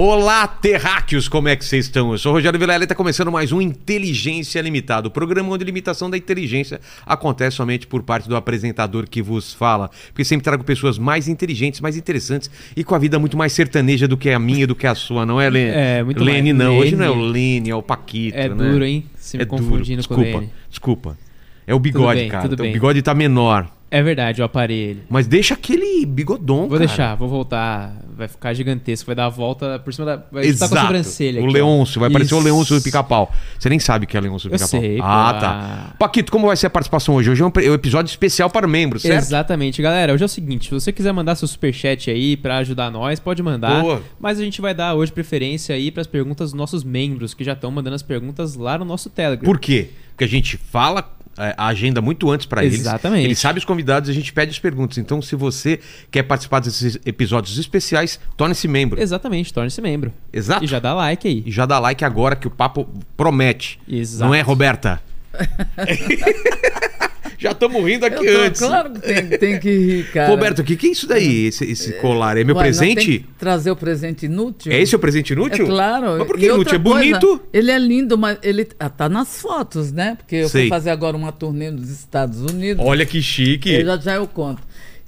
Olá, terráqueos, como é que vocês estão? Eu sou o Rogério Vilela e está começando mais um Inteligência Limitada, o programa onde a limitação da inteligência acontece somente por parte do apresentador que vos fala. Porque sempre trago pessoas mais inteligentes, mais interessantes e com a vida muito mais sertaneja do que a minha e do que a sua, não é, Lene? É, muito Lene mais. não, hoje não é Lene. o Lene, é o Paquito, É né? duro, hein? Se me É duro. confundindo com Desculpa, ele. desculpa. É o bigode, bem, cara. tudo Então, o bigode tá menor. É verdade, eu aparelho. Mas deixa aquele bigodão, Vou cara. deixar, vou voltar. Vai ficar gigantesco, vai dar a volta por cima da. Vai Exato. com a sobrancelha. o aqui. Leôncio, vai parecer o. Leôncio do pica-pau. Você nem sabe o que é Leôncio do pica-pau. sei, Ah, pô. tá. Paquito, como vai ser a participação hoje? Hoje é um é um episódio especial para membros, certo? Exatamente, galera. Hoje é o seguinte: se você quiser mandar seu superchat aí pra ajudar nós, pode mandar. Boa. Mas a gente vai dar hoje preferência aí pras perguntas dos nossos membros, que já estão mandando as perguntas lá no nosso Telegram. Por quê? Porque a gente fala a agenda muito antes para eles. Exatamente. Eles sabem os convidados e a gente pede as perguntas. Então, se você quer participar desses episódios especiais, torne-se membro. Exatamente, torne-se membro. Exato. E já dá like aí. E já dá like agora que o papo promete. Exato. Não é, Roberta? já estamos rindo aqui tô- antes. Claro que tem, tem que rir, cara. Roberto, o que, que é isso daí, esse, esse colar? É meu Ué, presente? trazer o presente inútil? É esse o presente inútil? É claro. Mas por E que outra inútil? É bonito? coisa, ele é lindo, mas ele ah, tá nas fotos, né? Porque eu Sei. fui fazer agora uma turnê nos Estados Unidos. Olha que chique. Eu já já eu conto.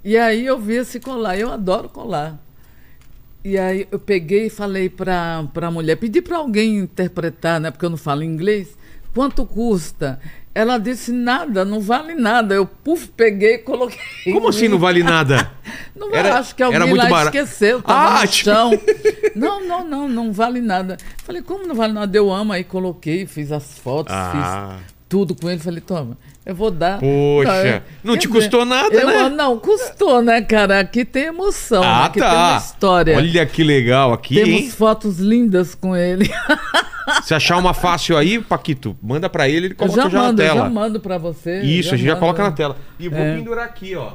E aí eu vi esse colar, eu adoro colar. E aí eu peguei e falei pra, pra mulher, pedi pra alguém interpretar, né? Porque eu não falo inglês. Quanto custa? Ela disse nada, não vale nada. Eu, puf, peguei e coloquei. Como assim não vale nada? Não Era- acho que alguém era muito lá barato. esqueceu, tava Ah, no tipo- chão. Não, não, não, não vale nada. Falei, como não vale nada? Eu amo, aí coloquei, fiz as fotos, Ah. fiz tudo com ele. Falei, toma, eu vou dar. Poxa, eu- não quer te custou nada, eu- né? Não, custou, né, cara? Aqui tem emoção, Ah, aqui tem uma tá. história. Olha que legal aqui, Temos hein? fotos lindas com ele. Se achar uma fácil aí, Paquito, manda pra ele, ele Eu coloca já já, mando, na eu tela. já mando pra você. Isso, a gente já mando. coloca na tela. E vou É. pendurar aqui, ó.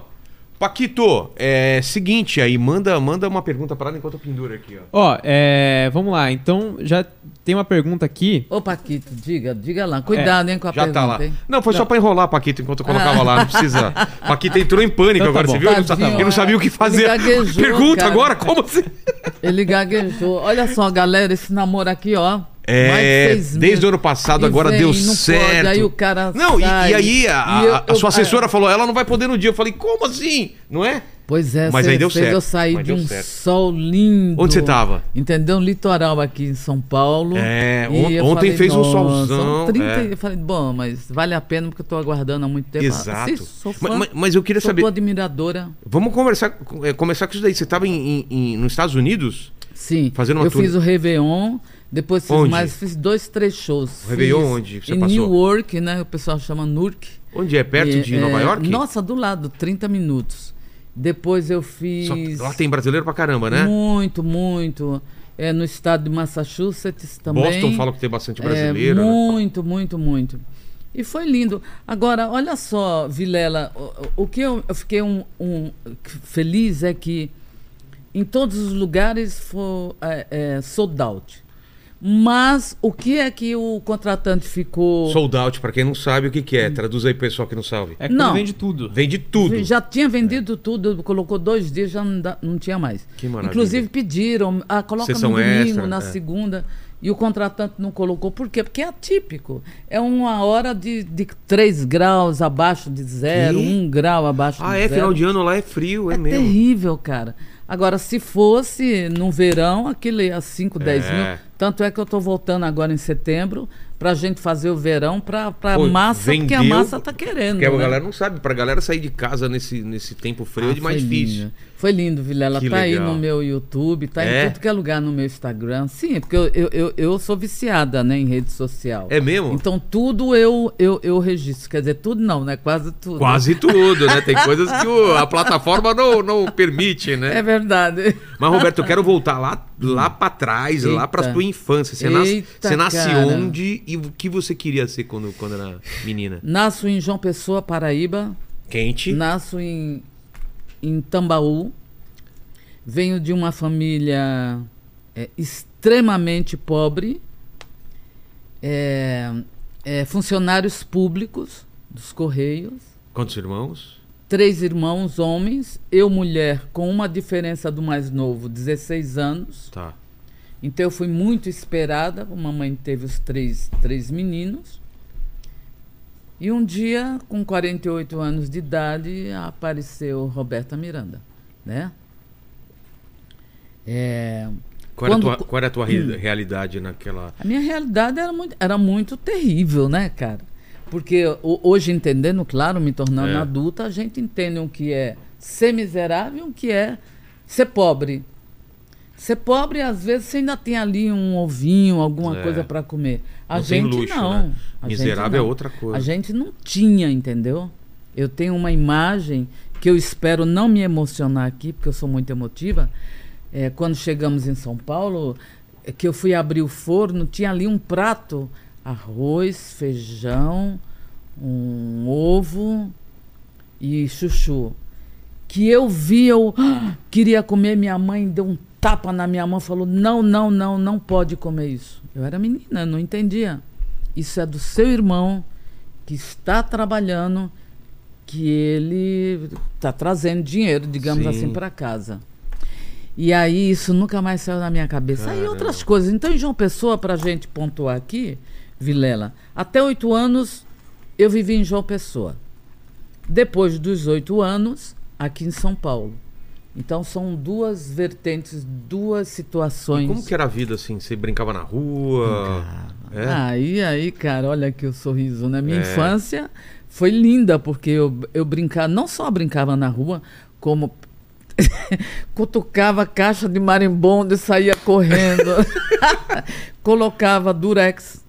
Paquito, é seguinte aí, manda, manda uma pergunta pra ela enquanto eu penduro aqui, ó. Ó, é, vamos lá. Então, já tem uma pergunta aqui. Ô, Paquito, diga, diga lá. Cuidado, hein, com a Já pergunta, tá lá. hein? Não, foi só pra enrolar, Paquito, enquanto eu colocava lá. Não precisa. Paquito entrou em pânico Então tá agora, bom. você viu? Ele não, sa- Tadinho. ele não sabia o que fazer. Ele gaguejou, Pergunta cara. agora, como assim? Ele gaguejou. Olha só, galera, esse namoro aqui, ó. É, desde o ano passado, E agora vem, deu certo. Pode, aí o cara Não, e, sai. e aí a, E eu- a- a eu- sua assessora falou, ela não vai poder no dia. Eu falei, como assim? Não é? Pois é, Mas aí deu fez certo. eu Mas de um certo. sol lindo. Onde você tava? Entendeu? Um litoral aqui em São Paulo. É, on- eu ontem falei, fez um "Nossa, solzão, são 30 é. Eu falei, bom, mas vale a pena porque eu tô aguardando há muito tempo. Exato. Assim, sou fã, Mas- mas- eu queria sou saber- tua admiradora. Vamos conversar, é, começar com isso daí. Você estava nos Estados Unidos? Sim, Fazendo uma eu fiz o Réveillon, depois fiz Onde? mais, fiz dois, três shows. O Réveillon Fiz onde você em passou? Newark, né? O pessoal chama Newark. Onde é? Perto E, de é, Nova York? Nossa, do lado, 30 minutos. Depois eu fiz. Só- lá tem brasileiro pra caramba, né? Muito, muito. É, no estado de Massachusetts também. Boston fala que tem bastante É, brasileiro. né? muito, muito, muito. E foi lindo. Agora, olha só, Vilela, o, o que eu, eu fiquei um, um- feliz é que em todos os lugares foi é, é, sold out. Mas o que é que o contratante ficou. Sold out, pra quem não sabe o que, que é. Traduz aí pro pessoal que não sabe. É quando Não. vende tudo. Vende tudo. Já tinha vendido tudo, colocou dois dias, já não, dá- não tinha mais. Que maravilha. Inclusive pediram, ah, coloca Sessão no domingo, extra, na é. segunda. E o contratante não colocou. Por quê? Porque é atípico. É uma hora de, de 3 graus abaixo de zero, Que? 1 grau abaixo Ah, de é? zero. Final de ano lá é frio, é, É mesmo. terrível, cara. Agora, se fosse no verão, aquilo ia 5, 10 É. mil. Tanto é que eu estou voltando agora em setembro pra gente fazer o verão pra, pra Pô, massa, porque a vendeu- massa tá querendo. Porque a né? galera não sabe. Pra galera sair de casa nesse, nesse tempo frio é Ah, demais foi difícil. Foi lindo, Vilela. Que tá aí legal. no meu YouTube, tá É? em tudo que é lugar no meu Instagram. Sim, porque eu, eu, eu, eu sou viciada né, em rede social. É mesmo? Então tudo eu, eu, eu registro. Quer dizer, tudo não, né? Quase tudo. Quase tudo, né? Tem coisas que o- a plataforma não, não permite, né? É verdade. Mas, Roberto, eu quero voltar lá, lá pra trás, lá Eita. pra tua infância. Você, nasce, Eita, você nasce cara. onde e o que você queria ser quando, quando era menina? Nasço em João Pessoa, Paraíba. Quente. Nasço em, em Tambaú. Venho de uma família é, extremamente pobre. É, é, funcionários públicos dos Correios. Quantos irmãos? Três irmãos homens, eu mulher, com uma diferença do mais novo, 16 anos. Tá. Então eu fui muito esperada. A mamãe teve os três, três meninos. E um dia, com 48 anos de idade, apareceu Roberta Miranda, né? É, Qual, era a Quando- tua, qual era a tua re- realidade naquela. a minha realidade era muito, era muito terrível, né, cara? Porque ho- hoje, entendendo, claro, me tornando É. adulta, a gente entende o que é ser miserável e o que é ser pobre. Ser pobre, às vezes, você ainda tem ali um ovinho, alguma É. coisa para comer. A Não tem gente luxo, não. né? A Miserável é não. outra coisa. A gente não tinha, entendeu? Eu tenho uma imagem que eu espero não me emocionar aqui, porque eu sou muito emotiva. É, quando chegamos em São Paulo, é que eu fui abrir o forno, tinha ali um prato, arroz, feijão, um ovo e chuchu. Que eu vi, eu ah, queria comer, minha mãe deu um tapa na minha mão, falou: não, não, não, não pode comer isso. Eu era menina, não entendia. Isso é do seu irmão que está trabalhando, que ele está trazendo dinheiro, digamos Sim. assim, para casa. E aí isso nunca mais saiu da minha cabeça. Aí Caramba. outras coisas. Então, em João Pessoa, para a gente pontuar aqui, Vilela, até oito anos eu vivi em João Pessoa. Depois dos oito anos, aqui em São Paulo. Então são duas vertentes, duas E situações. como que era a vida assim? Você brincava na rua? É? Aí, aí, cara, olha aqui o sorriso, né? Minha É. infância foi linda, porque eu, eu brincava, não só brincava na rua, como cutucava a caixa de marimbondo e saía correndo. Colocava durex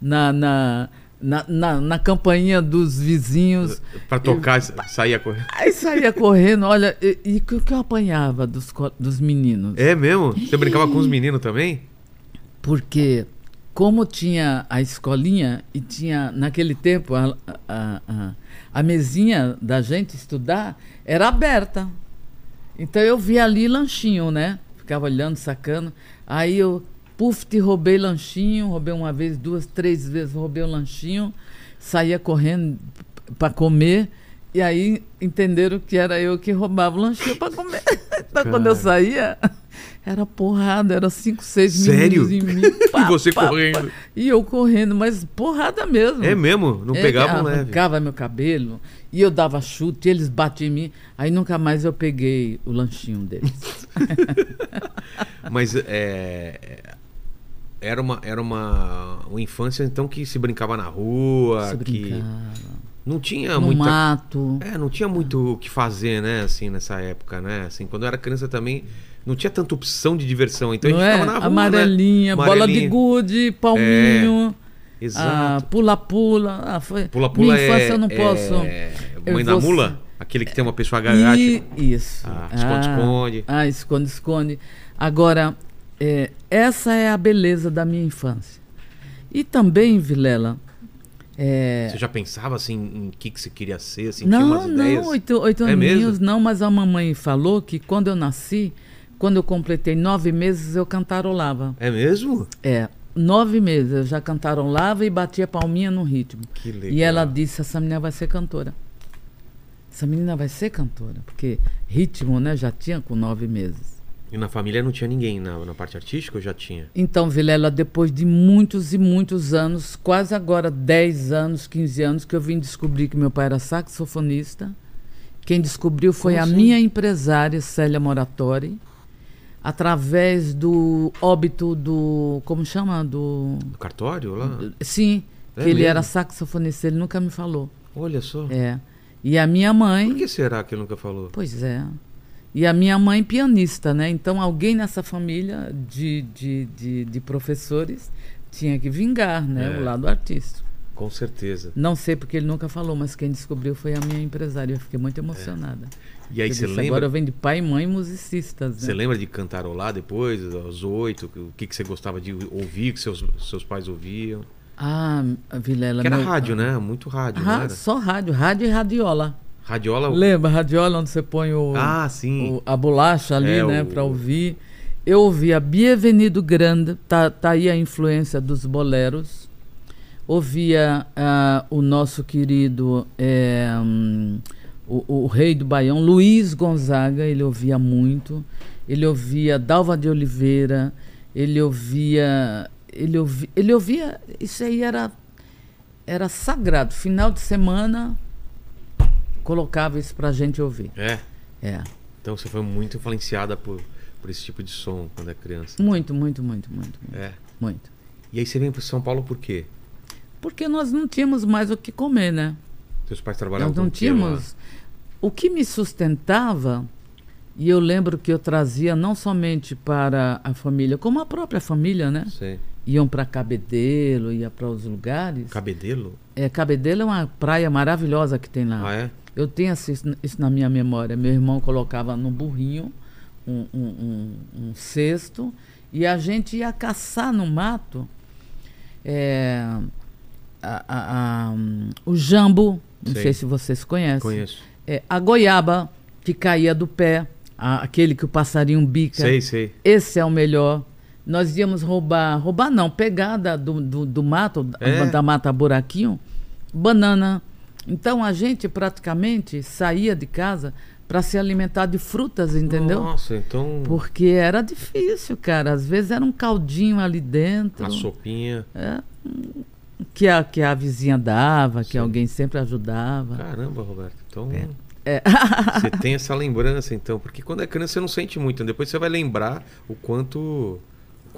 na, na, na, na, na campainha dos vizinhos. Pra tocar, saía correndo. Aí saía correndo, olha, e o que eu apanhava dos, dos meninos? É mesmo? Você brincava com os meninos também? Porque como tinha a escolinha e tinha naquele tempo a, a, a, a mesinha da gente estudar era aberta. Então eu via ali lanchinho, né? Ficava olhando, sacando. Aí eu, puf, te roubei lanchinho, roubei uma vez, duas, três vezes, roubei o lanchinho, saía correndo para comer. E aí entenderam que era eu que roubava o lanchinho para comer. Então quando eu saía, era porrada, era cinco, seis Sério? meninos em mim. E você correndo? E eu correndo, mas porrada mesmo. É mesmo? Não É, pegavam leve. Arrancava meu cabelo e eu dava chute, eles batiam em mim. Aí nunca mais eu peguei o lanchinho deles. Mas é, era uma era uma, uma infância então que se brincava na rua, Se que brincava. não tinha no muita mato. é, não tinha muito o que fazer, né, assim nessa época, né? Assim, quando eu era criança também não tinha tanta opção de diversão, então não a gente é? ficava na rua, Amarelinha, né? bola de Amarelinha. gude, palminho, ah, Exato. pula-pula. Ah, foi... Pula-pula Minha infância é, eu não posso. é eu mãe da vou- mula, aquele que tem uma pessoa agacha. E- Isso. Ah, esconde-esconde. Ah, esconde-esconde. Agora, é, essa é a beleza da minha infância. E também, Vilela, é, Você já pensava assim em que que você queria ser, assim, não, umas ideias? não, oito, oito É aninhos, não, mas a mamãe falou que quando eu nasci, quando eu completei nove meses, eu cantarolava. É mesmo? É, nove meses, eu já cantarolava e batia palminha no ritmo. Que legal. E ela disse, essa menina vai ser cantora. Essa menina vai ser cantora, porque ritmo, né, já tinha com nove meses. E na família não tinha ninguém na, na parte artística ou já tinha? Então, Vilela, depois de muitos e muitos anos, quase agora 10 anos, 15 anos, que eu vim descobrir que meu pai era saxofonista. Quem descobriu foi Como a assim? minha empresária, Célia Moratori, através do óbito do. Como chama? Do. No cartório lá? Sim, É que ele mesmo? era saxofonista, ele nunca me falou. Olha só. É. E a minha mãe. Por que será que ele nunca falou? Pois é. E a minha mãe pianista, né? Então alguém nessa família de, de, de, de professores tinha que vingar, né? É. O lado artístico. Com certeza. Não sei porque ele nunca falou, mas quem descobriu foi a minha empresária. Eu fiquei muito emocionada. E aí você lembra? Agora eu venho de pai e mãe musicistas, né? Você lembra de cantarolar depois, aos oito? O que, que você gostava de ouvir, que seus, seus pais ouviam? Ah, Vilela. Que era meu- rádio, né? Muito rádio, era? Só rádio, rádio e radiola. Radiola. Lembra, radiola onde você põe o, Ah, sim. o- a bolacha ali, É, né, o- para ouvir. Eu ouvia Bienvenido Grande, tá, tá aí a influência dos boleros. Ouvia ah, o nosso querido é, hum, o, o rei do Baião, Luiz Gonzaga, ele ouvia muito. Ele ouvia Dalva de Oliveira, ele ouvia, ele ouvia, ele ouvia, isso aí era era sagrado. Final de semana colocava isso pra gente ouvir. É. É. Então você foi muito influenciada por, por esse tipo de som quando é criança. Muito, muito, muito, muito, muito. É. muito. E aí você vem para São Paulo por quê? Porque nós não tínhamos mais o que comer, né? Seus pais trabalhavam Nós não tínhamos. O que me sustentava, e eu lembro que eu trazia não somente para a família, como a própria família, né? Sei. Iam para Cabedelo, ia para os lugares. Cabedelo? É, Cabedelo é uma praia maravilhosa que tem lá. Ah, é? Eu tenho assim, isso na minha memória. Meu irmão colocava no burrinho um, um, um- um cesto e a gente ia caçar no mato é, a- a- a, o jambo, não Sei. sei se vocês conhecem. Conheço. É, a goiaba que caía do pé, aquele que o passarinho bica. Sei, sei. Esse é o melhor. Nós íamos roubar, roubar não, pegar da- do, do, do mato, da- É. da mata buraquinho, banana. Então a gente praticamente saía de casa para se alimentar de frutas, entendeu? Nossa, então Porque era difícil, cara. Às vezes era um caldinho ali dentro. uma sopinha. é, que, a, que a vizinha dava, que Sim. alguém sempre ajudava. Caramba, Roberto. Então É. você tem essa lembrança, então. Porque quando é criança você não sente muito. né? Depois você vai lembrar o quanto,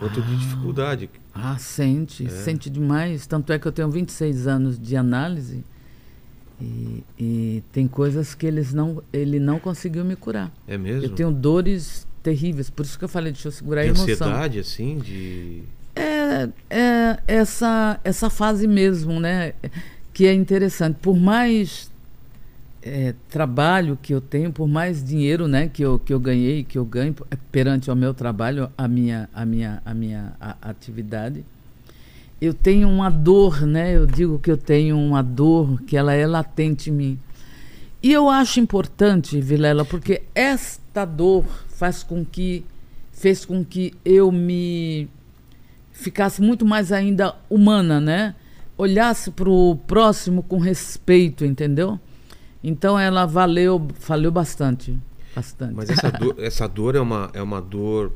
quanto de dificuldade. Ah, sente, É. sente demais. Tanto é que eu tenho 26 anos de análise e, e tem coisas que eles não, ele não conseguiu me curar. É mesmo? Eu tenho dores terríveis, por isso que eu falei, deixa eu segurar a de emoção. ansiedade, assim, de. É, é essa, essa fase mesmo, né? Que é interessante. Por mais é, trabalho que eu tenho, por mais dinheiro né, que, eu, que eu ganhei, que eu ganho é, perante ao meu trabalho, a minha, a minha, a minha a- atividade, eu tenho uma dor, né? Eu digo que eu tenho uma dor que ela é latente em mim. E eu acho importante, Vilela, porque esta dor faz com que fez com que eu me ficasse muito mais ainda humana, né? Olhasse para o próximo com respeito, entendeu? Então ela valeu, valeu bastante, bastante. Mas essa dor, essa dor é uma, é uma dor.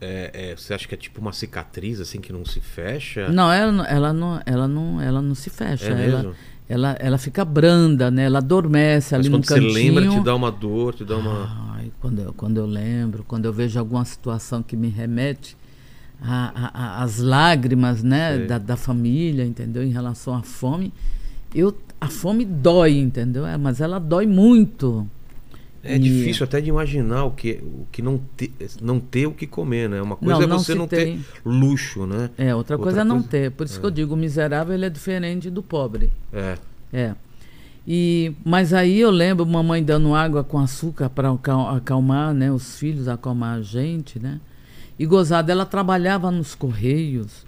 é- é, você acha que é tipo uma cicatriz, assim, que não se fecha? Não, ela, não- ela não, ela não, ela não se fecha. É ela, ela, ela fica branda, né? Ela adormece Mas ali no quando você cantinho. lembra, te dá uma dor, te dá uma. Ai, quando eu, quando eu lembro, quando eu vejo alguma situação que me remete às lágrimas, né, da, da família, entendeu? Em relação à fome, eu, a fome dói, entendeu? É, mas ela dói muito. É E- difícil até de imaginar o que, o que não, ter, não ter o que comer, né? Uma coisa Não, é você não ter luxo, né? É, outra, Outra coisa é não coisa- ter. Por isso que eu digo, o miserável ele é diferente do pobre. É. É. E, mas aí eu lembro mamãe dando água com açúcar para acalmar né, os filhos, acalmar a gente, né? E gozada, ela trabalhava nos Correios.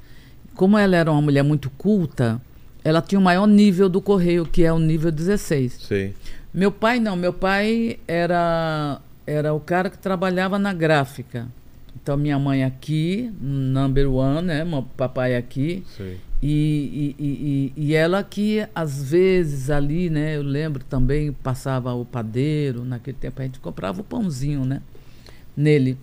Como ela era uma mulher muito culta, ela tinha o maior nível do Correio, que é o nível 16. Sei. Meu pai não, meu pai era, era o cara que trabalhava na gráfica. Então minha mãe aqui, number one, né? Meu papai aqui. Sei. E, e, e, e- e ela que às vezes ali, né? Eu lembro também, passava o padeiro, naquele tempo a gente comprava o pãozinho, né? Nele.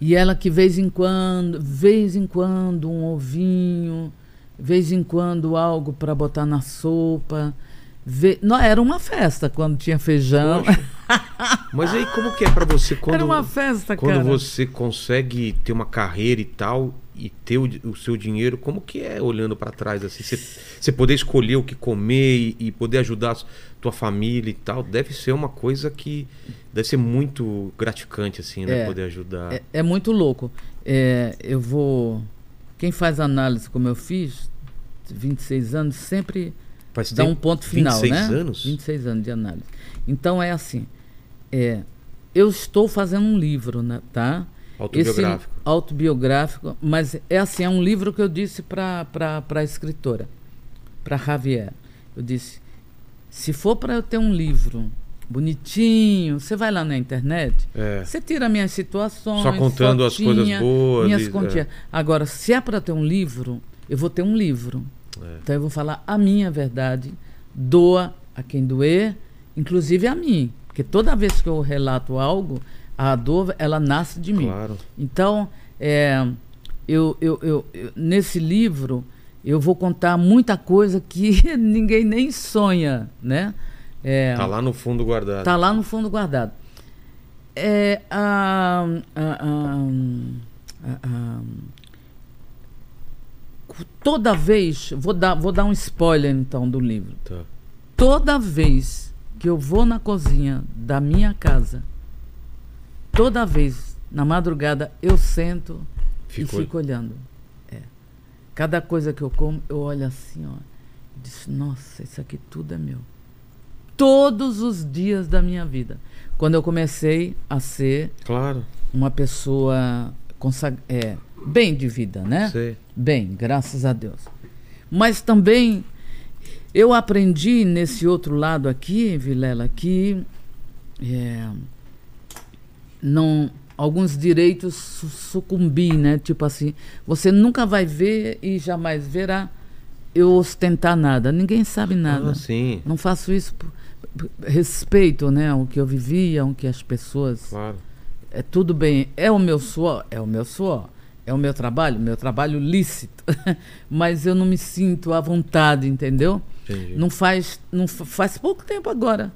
E ela que vez em quando, vez em quando um ovinho, vez em quando algo para botar na sopa. Ve... Não, era uma festa quando tinha feijão. Mas aí como que é pra você quando, era uma festa, quando cara. você consegue ter uma carreira e tal e ter o, o seu dinheiro, como que é olhando pra trás assim? Você, você poder escolher o que comer e, e poder ajudar a tua família e tal, deve ser uma coisa que deve ser muito gratificante assim, né, É. poder ajudar. É, é muito louco. É, eu vou. Quem faz análise como eu fiz, 26 anos, sempre dá um ponto final, 26 né? anos? 26 anos de análise. Então é assim. É, eu estou fazendo um livro, né, tá? Autobiográfico. Esse autobiográfico, mas é assim, é um livro que eu disse para a escritora, para Javier. Eu disse, se for para eu ter um livro bonitinho, você vai lá na internet, É. você tira minhas situações, Só contando as fotinha, coisas boas minhas e- continhas. Agora, se é para ter um livro, eu vou ter um livro. É. Então eu vou falar a minha verdade, doa a quem doer, inclusive a mim, porque toda vez que eu relato algo, a dor ela nasce de mim. Claro. Então É, eu, eu, eu, eu- nesse livro eu vou contar muita coisa que ninguém nem sonha, né? É, Tá lá no fundo guardado. Tá lá no fundo guardado. É, a, a- a- toda vez, vou dar, vou dar um spoiler então do livro. Tá. Toda vez que eu vou na cozinha da minha casa, toda vez na madrugada eu sento e fico olhando. É. Cada coisa que eu como, eu olho assim, ó. Disse, nossa, isso aqui tudo é meu. Todos os dias da minha vida. Quando eu comecei a ser Claro. uma pessoa consag- é, bem de vida, né? Sei. Bem, graças a Deus. Mas também eu aprendi nesse outro lado aqui, Vilela, que é, não alguns direitos su- sucumbi, né? Tipo assim, você nunca vai ver e jamais verá eu ostentar nada. Ninguém sabe nada. Ah, sim. Não faço isso por respeito, né, ao que eu vivia, ao que as pessoas Claro. é tudo bem, é o meu suor, é o meu suor, é o meu trabalho, meu trabalho lícito, mas eu não me sinto à vontade, entendeu? Entendi. Não faz, não fa- faz pouco tempo agora.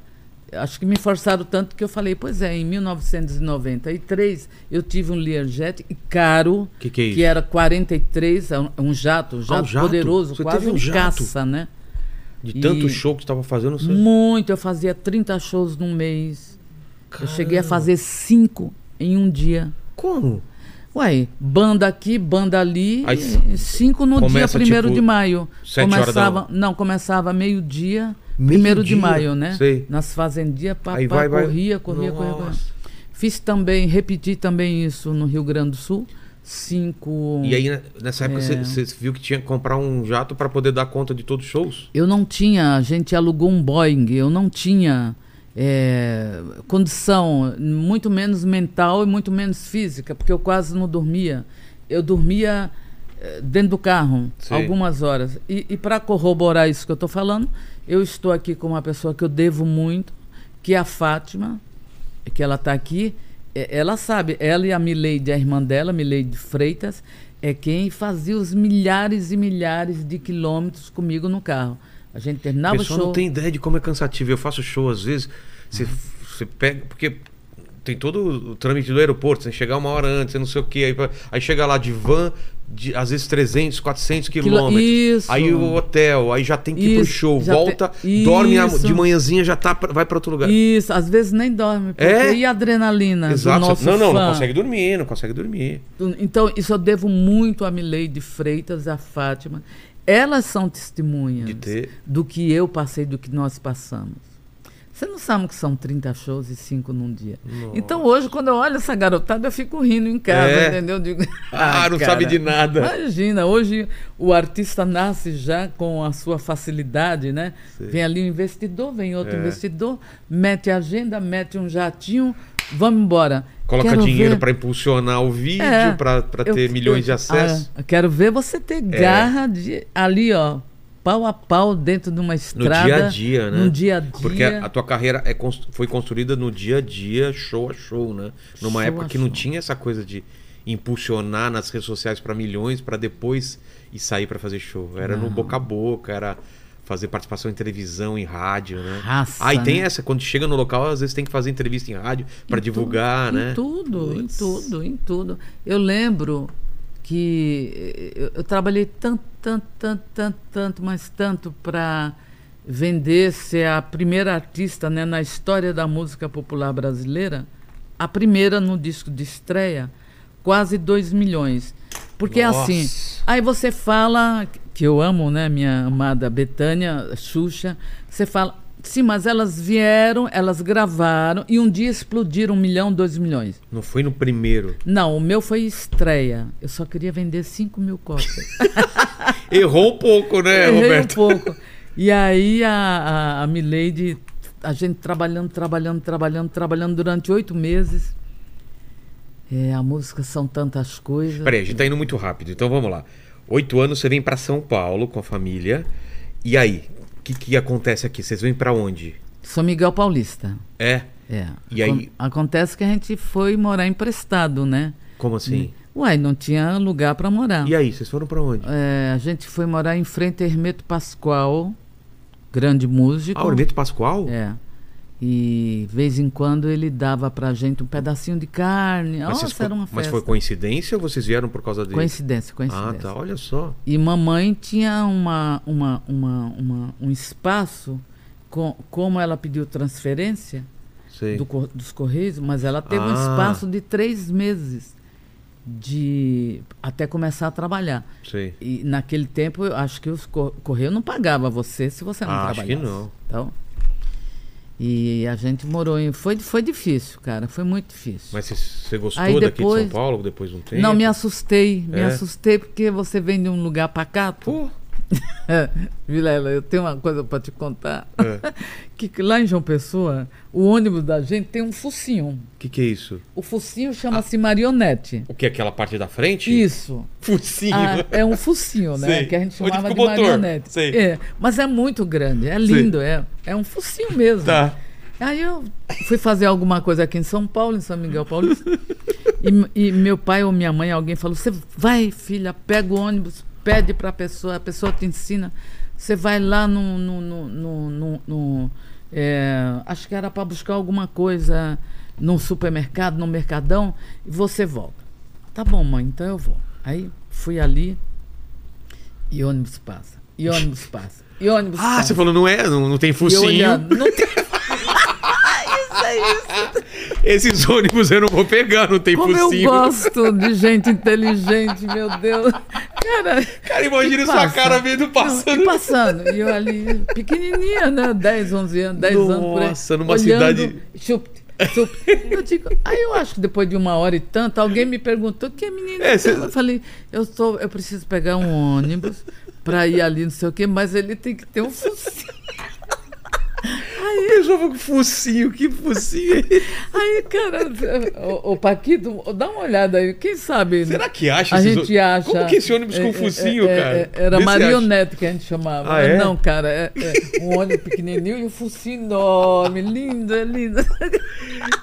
Acho que me forçaram tanto que eu falei, pois é, em 1993 eu tive um Learjet e caro, Que que é que era 43, é um- um jato, um jato, jato? poderoso, Você quase um um jato? caça, né? De tanto E- show que você tava fazendo, você... Muito, eu fazia 30 shows num mês. Eu cheguei a fazer cinco em um dia. Como? Uai, banda aqui, banda ali, Aí e cinco no dia começa, primeiro tipo, de maio. sete horas da Começava, não, começava meio-dia, Meio primeiro de maio, né? Sei. Nas fazendias, pá, Aí pá, vai, vai. corria, corria, corria, corria. Fiz também, repeti também isso no Rio Grande do Sul. Cinco. E aí, né, nessa época, É. você você viu que tinha que comprar um jato pra poder dar conta de todos os shows? Eu não tinha, a gente alugou um Boeing, eu não tinha é, condição, muito menos mental e muito menos física, porque eu quase não dormia. Eu dormia eh, dentro do carro, Sei. algumas horas. E, e para corroborar isso que eu estou falando, eu estou aqui com uma pessoa que eu devo muito, que é a Fátima, que ela está aqui. É, Ela sabe, ela e a Mileide, a irmã dela, Mileide Freitas, é quem fazia os milhares e milhares de quilômetros comigo no carro. A gente O terminava o pessoal show. não tem ideia de como é cansativo. Eu faço show às vezes, você, você pega. Porque tem todo o trâmite do aeroporto, você tem que chegar uma hora antes, você não sei o quê. Aí, aí chega lá de van, de, às vezes 300, 400 quilômetros. isso. Aí o hotel, aí já tem que ir pro Isso, show, já volta, tem- dorme a- de manhãzinha, já tá, vai pra outro lugar. Isso, às vezes nem dorme. Porque É? E a adrenalina do Exato. nosso Não, não, fã? não consegue dormir, não consegue dormir. Então, isso eu devo muito a Mileide Freitas, a Fátima. Elas são testemunhas ter- do que eu passei, do que nós passamos. Você não sabe que são 30 shows e 5 num dia. Então hoje, quando eu olho essa garotada, eu fico rindo em casa, É? entendeu? Eu Digo, Ah, não sabe de nada. Imagina, hoje o artista nasce já com a sua facilidade, né? Vem ali um investidor, vem outro É. investidor, mete a agenda, mete um jatinho, vamos embora. Coloca Quero dinheiro ver- pra impulsionar o vídeo, É, pra pra eu- ter milhões eu- de acessos. Ah, quero ver você ter garra de ali, ó, pau a pau dentro de uma No estrada. dia a dia, né? No dia a dia. Porque a, tua carreira é foi construída no dia a dia, show a show, né? Numa Show época que não show. tinha essa coisa de impulsionar nas redes sociais pra milhões pra depois ir sair pra fazer show. Era no Não. boca a boca, era fazer participação em televisão, em rádio, né? Raça, ah, e tem né? essa, quando chega no local, às vezes tem que fazer entrevista em rádio pra Em divulgar, tudo, né? Em tudo, em Puts. tudo, em tudo. Eu lembro que eu, eu trabalhei tanto, tanto, tanto, tanto, tanto, mas tanto para vender ser a primeira artista né, na história da música popular brasileira, a primeira no disco de estreia, quase 2 milhões. Porque Nossa. assim, aí você fala, que eu amo, né, minha amada Betânia, Xuxa, você fala, sim, mas elas vieram, elas gravaram e um dia explodiram um milhão, dois milhões. Não foi no primeiro. Não, o meu foi estreia. Eu só queria vender 5 mil cópias. Errou um pouco, né, Errei Roberto? um pouco. E aí a, a, a Milady, a gente trabalhando, trabalhando, trabalhando, trabalhando durante oito meses. É, a música são tantas coisas. Peraí, a gente tá indo muito rápido, então vamos lá. Oito anos você vem pra São Paulo com a família. E aí? O que, que acontece aqui? Vocês vêm pra onde? São Miguel Paulista. É? É. E aí- Acon- Acontece que a gente foi morar emprestado, né? Como assim? Uai, não tinha lugar para morar. E aí, vocês foram pra onde? É, a gente foi morar em frente a Hermeto Pascoal, grande músico. Ah, o Hermeto Pascoal? É. E vez em quando ele dava pra gente um pedacinho de carne. Mas, Nossa, era uma festa. mas foi coincidência ou vocês vieram por causa dele? Coincidência, Ah, coincidência. tá, olha só. E mamãe tinha uma, uma, uma, uma- um espaço, com, como ela pediu transferência do dos Correios, mas ela teve um Ah. espaço de três meses de até começar a trabalhar. Sei. E naquele tempo, eu acho que os cor- Correios não pagava você se você não Ah, acho trabalhasse. que não. Então, e a gente morou em... Foi, foi difícil, cara. Foi muito difícil. Mas você, você gostou Aí daqui depois- de São Paulo depois de um tempo? Não, me assustei. Me É? assustei porque você vem de um lugar pacato. Pô, Vilela, eu tenho uma coisa para te contar. é. Que que lá em João Pessoa, o ônibus da gente tem um focinho. O que, que é isso? O focinho chama-se marionete. O que? Aquela parte da frente? Isso. Focinho. Ah, é um focinho, né? Sei. Que a gente chamava de motor? marionete. Sei. É, mas é muito grande, é lindo, é, é um focinho mesmo. Tá. Aí eu fui fazer alguma coisa aqui em São Paulo, em São Miguel Paulista, e, e meu pai ou minha mãe, alguém falou: Você vai, filha, pega o ônibus, pede para a pessoa, a pessoa te ensina. Você vai lá no. no, no, no- no- no- é, acho que era para buscar alguma coisa num supermercado, num mercadão, e você volta. Tá bom, mãe, então eu vou. Aí fui ali, e ônibus passa, e ônibus passa, e ônibus Ah, passa. você falou, não é? Não, não tem focinho. olhando, não tem é isso. Esses ônibus eu não vou pegar, não tem Como focinho. eu gosto de gente inteligente, meu Deus. Cara, Cara, imagina sua passa. cara vendo não, passando. e passando. E eu ali, pequenininha, né? 10, 11 anos, 10 anos por aí. Nossa, numa olhando, cidade- Chup, chup. Eu digo, aí eu acho que depois de uma hora e tanto, alguém me perguntou, que menina? É, É, cê- Eu falei, eu, tô, eu preciso pegar um ônibus pra ir ali, não sei o quê, mas ele tem que ter um focinho. Pessoa falou, focinho, que focinho é? Aí, cara, o, Paquito, dá uma olhada aí, quem sabe? Será que acha A gente ô- acha. Como que esse ônibus com é, focinho, é, cara? é, Era Vê marionete que a gente chamava. Ah, é? Não, cara, é, é um ônibus pequenininho e um focinho enorme, lindo, é lindo.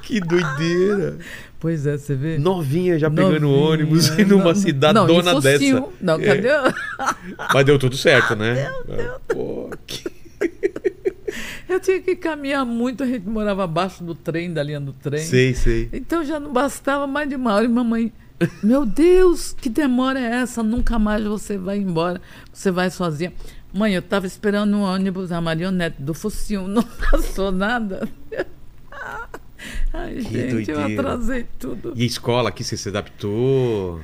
Que doideira. Pois é, você vê? Novinha já pegando Novinha, ônibus e numa cidadona não, e dessa. Não, É. cadê? Mas deu tudo certo, né? Deu, Pô, que... Eu tinha que caminhar muito, a gente morava abaixo do trem, da linha do trem. Sei, sei. Então já não bastava mais de uma hora. E mamãe, meu Deus, que demora é essa? Nunca mais você vai embora. Você vai sozinha. Mãe, eu estava esperando o ônibus, a marionete do focinho. Não passou nada. Ai, Que gente, eu doideira. atrasei tudo. E a escola aqui, você se adaptou?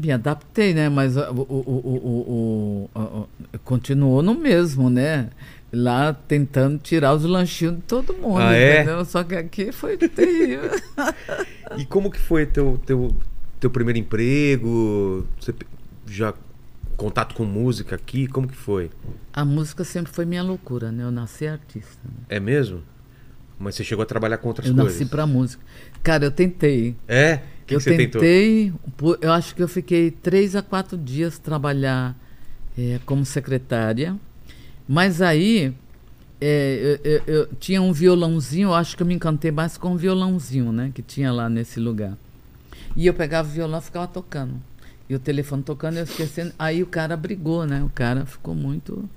Me adaptei, né? Mas o, o- o- o- continuou no mesmo, né? Lá tentando tirar os lanchinhos de todo mundo, Ah, é? entendeu? Só que aqui foi terrível. E como que foi teu, teu, teu primeiro emprego? Você já contato com música aqui? Como que foi? A música sempre foi minha loucura, né? Eu nasci artista. né? É mesmo? Mas você chegou a trabalhar com outras Eu coisas? nasci pra música. Cara, eu tentei. É? O que, eu que você tentou? tentei, por- eu acho que eu fiquei três a quatro dias trabalhar eh, como secretária. Mas aí eh, eu, eu- eu tinha um violãozinho, eu acho que eu me encantei mais com o violãozinho, né? Que tinha lá nesse lugar. E eu pegava o violão e ficava tocando. E o telefone tocando, eu esquecendo. Aí o cara brigou, né? O cara ficou muito.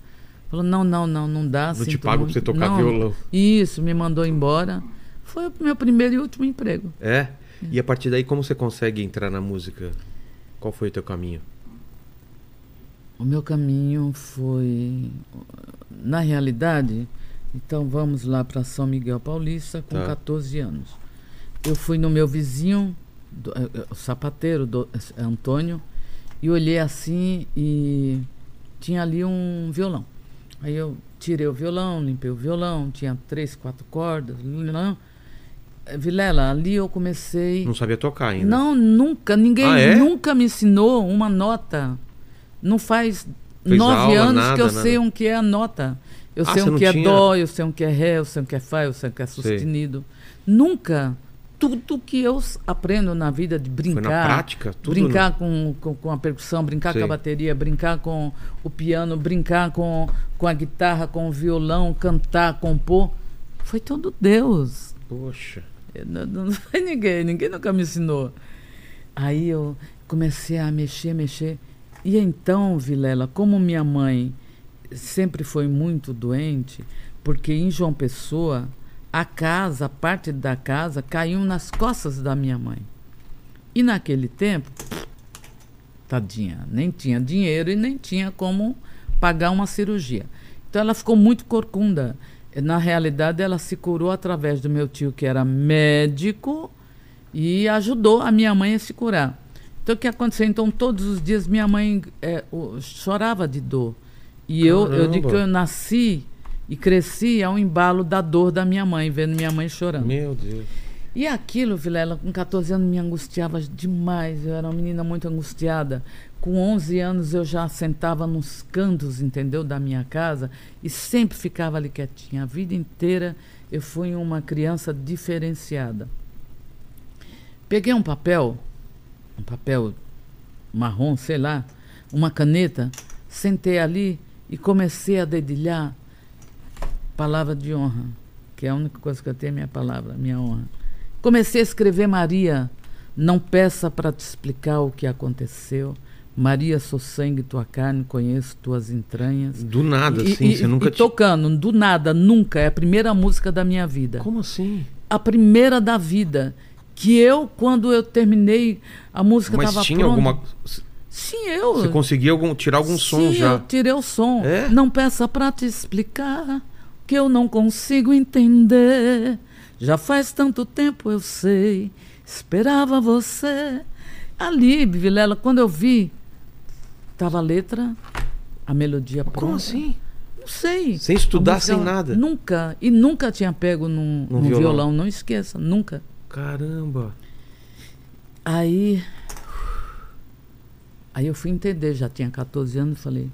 Falou: não, não, não, não dá. Não te pago pra muito." você tocar Não. violão. Isso, me mandou embora. Foi o meu primeiro e último emprego. É? E a partir daí, como você consegue entrar na música? Qual foi o teu caminho? O meu caminho foi. Na realidade, então vamos lá para São Miguel Paulista com Tá. 14 anos. Eu fui no meu vizinho, do- eh, eh, o sapateiro do, eh, Antônio, e olhei assim e tinha ali um violão. Aí eu tirei o violão, limpei o violão, tinha três, quatro cordas. Não. Vilela, ali eu comecei. Não sabia tocar ainda. Não, nunca. Ninguém Ah, é? nunca me ensinou uma nota. Não faz Fez nove aula, anos nada, que eu nada. sei um que é a nota. Eu Ah, sei um que é tinha? dó, eu sei um que é ré, eu sei um que é fá, eu sei um que é sustenido. Nunca. Tudo que eu aprendo na vida de brincar. Foi na prática? Tudo brincar com, com, com a percussão, brincar Sei. com a bateria, brincar com o piano, brincar com, com a guitarra, com o violão, cantar, compor. Foi todo Deus. Poxa. Não, não foi ninguém, ninguém nunca me ensinou. Aí eu comecei a mexer, mexer. E então, Vilela, como minha mãe sempre foi muito doente, porque em João Pessoa, a casa, parte da casa, caiu nas costas da minha mãe. E naquele tempo, tadinha, nem tinha dinheiro e nem tinha como pagar uma cirurgia. Então ela ficou muito corcunda. Na realidade, ela se curou através do meu tio, que era médico, e ajudou a minha mãe a se curar. Então, o que aconteceu? Então, todos os dias, minha mãe é, o, chorava de dor. E eu, eu digo que eu nasci e cresci ao embalo da dor da minha mãe, vendo minha mãe chorando. Meu Deus. E aquilo, Vilela, com 14 anos me angustiava demais. Eu era uma menina muito angustiada. Com 11 anos eu já sentava nos cantos, entendeu, da minha casa e sempre ficava ali quietinha. A vida inteira eu fui uma criança diferenciada. Peguei um papel, um papel marrom, sei lá, uma caneta, sentei ali e comecei a dedilhar palavra de honra, que é a única coisa que eu tenho, é minha palavra, minha honra. Comecei a escrever Maria, não peça para te explicar o que aconteceu. Maria, sou sangue, tua carne, conheço tuas entranhas. Do nada, e, assim, e, você nunca e tinha. tocando, do nada, nunca. É a primeira música da minha vida. Como assim? A primeira da vida. Que eu, quando eu terminei, a música Mas estava tinha pronta. alguma. Sim, eu. Você conseguia algum, tirar algum som Sim, já? eu tirei o som. É? Não peça pra te explicar que eu não consigo entender. Já faz tanto tempo, eu sei. Esperava você. Ali, Vilela, quando eu vi, tava a letra, a melodia pronta. Como assim? Não sei. Sem estudar, música, sem nada? Nunca. E nunca tinha pego num, Num num violão. violão. Não esqueça, nunca. Caramba. Aí. Aí eu fui entender, já tinha 14 anos, falei,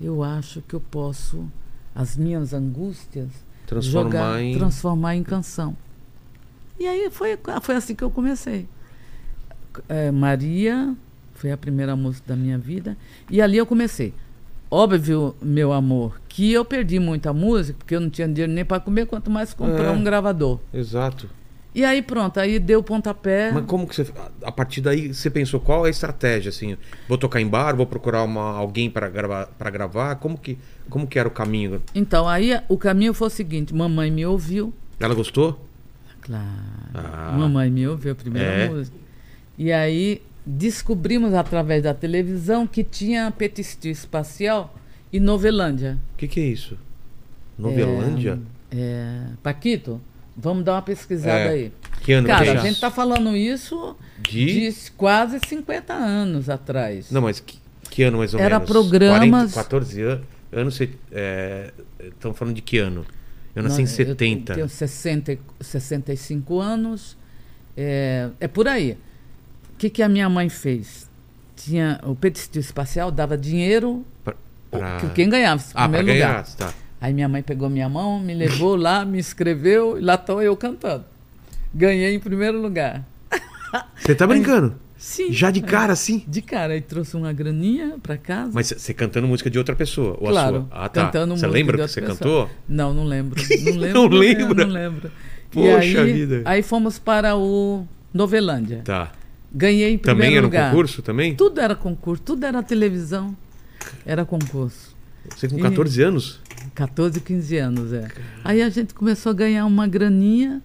eu acho que eu posso, as minhas angústias, Transformar jogar, em. transformar em canção. E aí foi, foi assim que eu comecei. É, Maria foi a primeira música da minha vida. E ali eu comecei. Óbvio, meu amor, que eu perdi muita música, porque eu não tinha dinheiro nem para comer, quanto mais comprar É. um gravador. Exato. E aí pronto, aí deu pontapé. Mas como que você. A partir daí você pensou qual é a estratégia? Assim, vou tocar em bar, vou procurar uma, alguém para gravar, para gravar? Como que, como que era o caminho? Então, aí o caminho foi o seguinte: mamãe me ouviu. Ela gostou? Claro. Ah. Mamãe me ouviu a primeira É. música. E aí descobrimos através da televisão que tinha Petistil Espacial e Novelândia. O que, que é isso? Novelândia? É, Paquito, vamos dar uma pesquisada É. aí. Que ano Cara, que é a gente tá falando isso De? de quase 50 anos atrás. Não, mas que, que ano mais ou Era menos? programas- 40, 14 anos. anos Estão falando de que ano? Eu nasci Não, em 70. Eu tenho 60, e- 65 anos. É, é por aí. O que, que a minha mãe fez? Tinha, o Petistil Espacial dava dinheiro que quem ganhava, Ah, primeiro ganhar, lugar. tá. Aí minha mãe pegou minha mão, me levou lá, me inscreveu, e lá estou eu cantando. Ganhei em primeiro lugar. Você tá brincando? Sim. Já de cara, assim? De cara, aí trouxe uma graninha para casa. Mas você cantando música de outra pessoa? Ou claro, a sua? Ah, tá. cantando Você lembra que você cantou? Não, não lembro. Não lembro. Não lembra? Não lembro. e Poxa aí, vida. Aí fomos para o Novelândia. Tá. Ganhei em primeiro Também era um lugar. concurso também? Tudo era concurso, tudo era televisão. Era concurso. Você com E- 14 anos? 14, 15 anos, é. Aí a gente começou a ganhar uma graninha.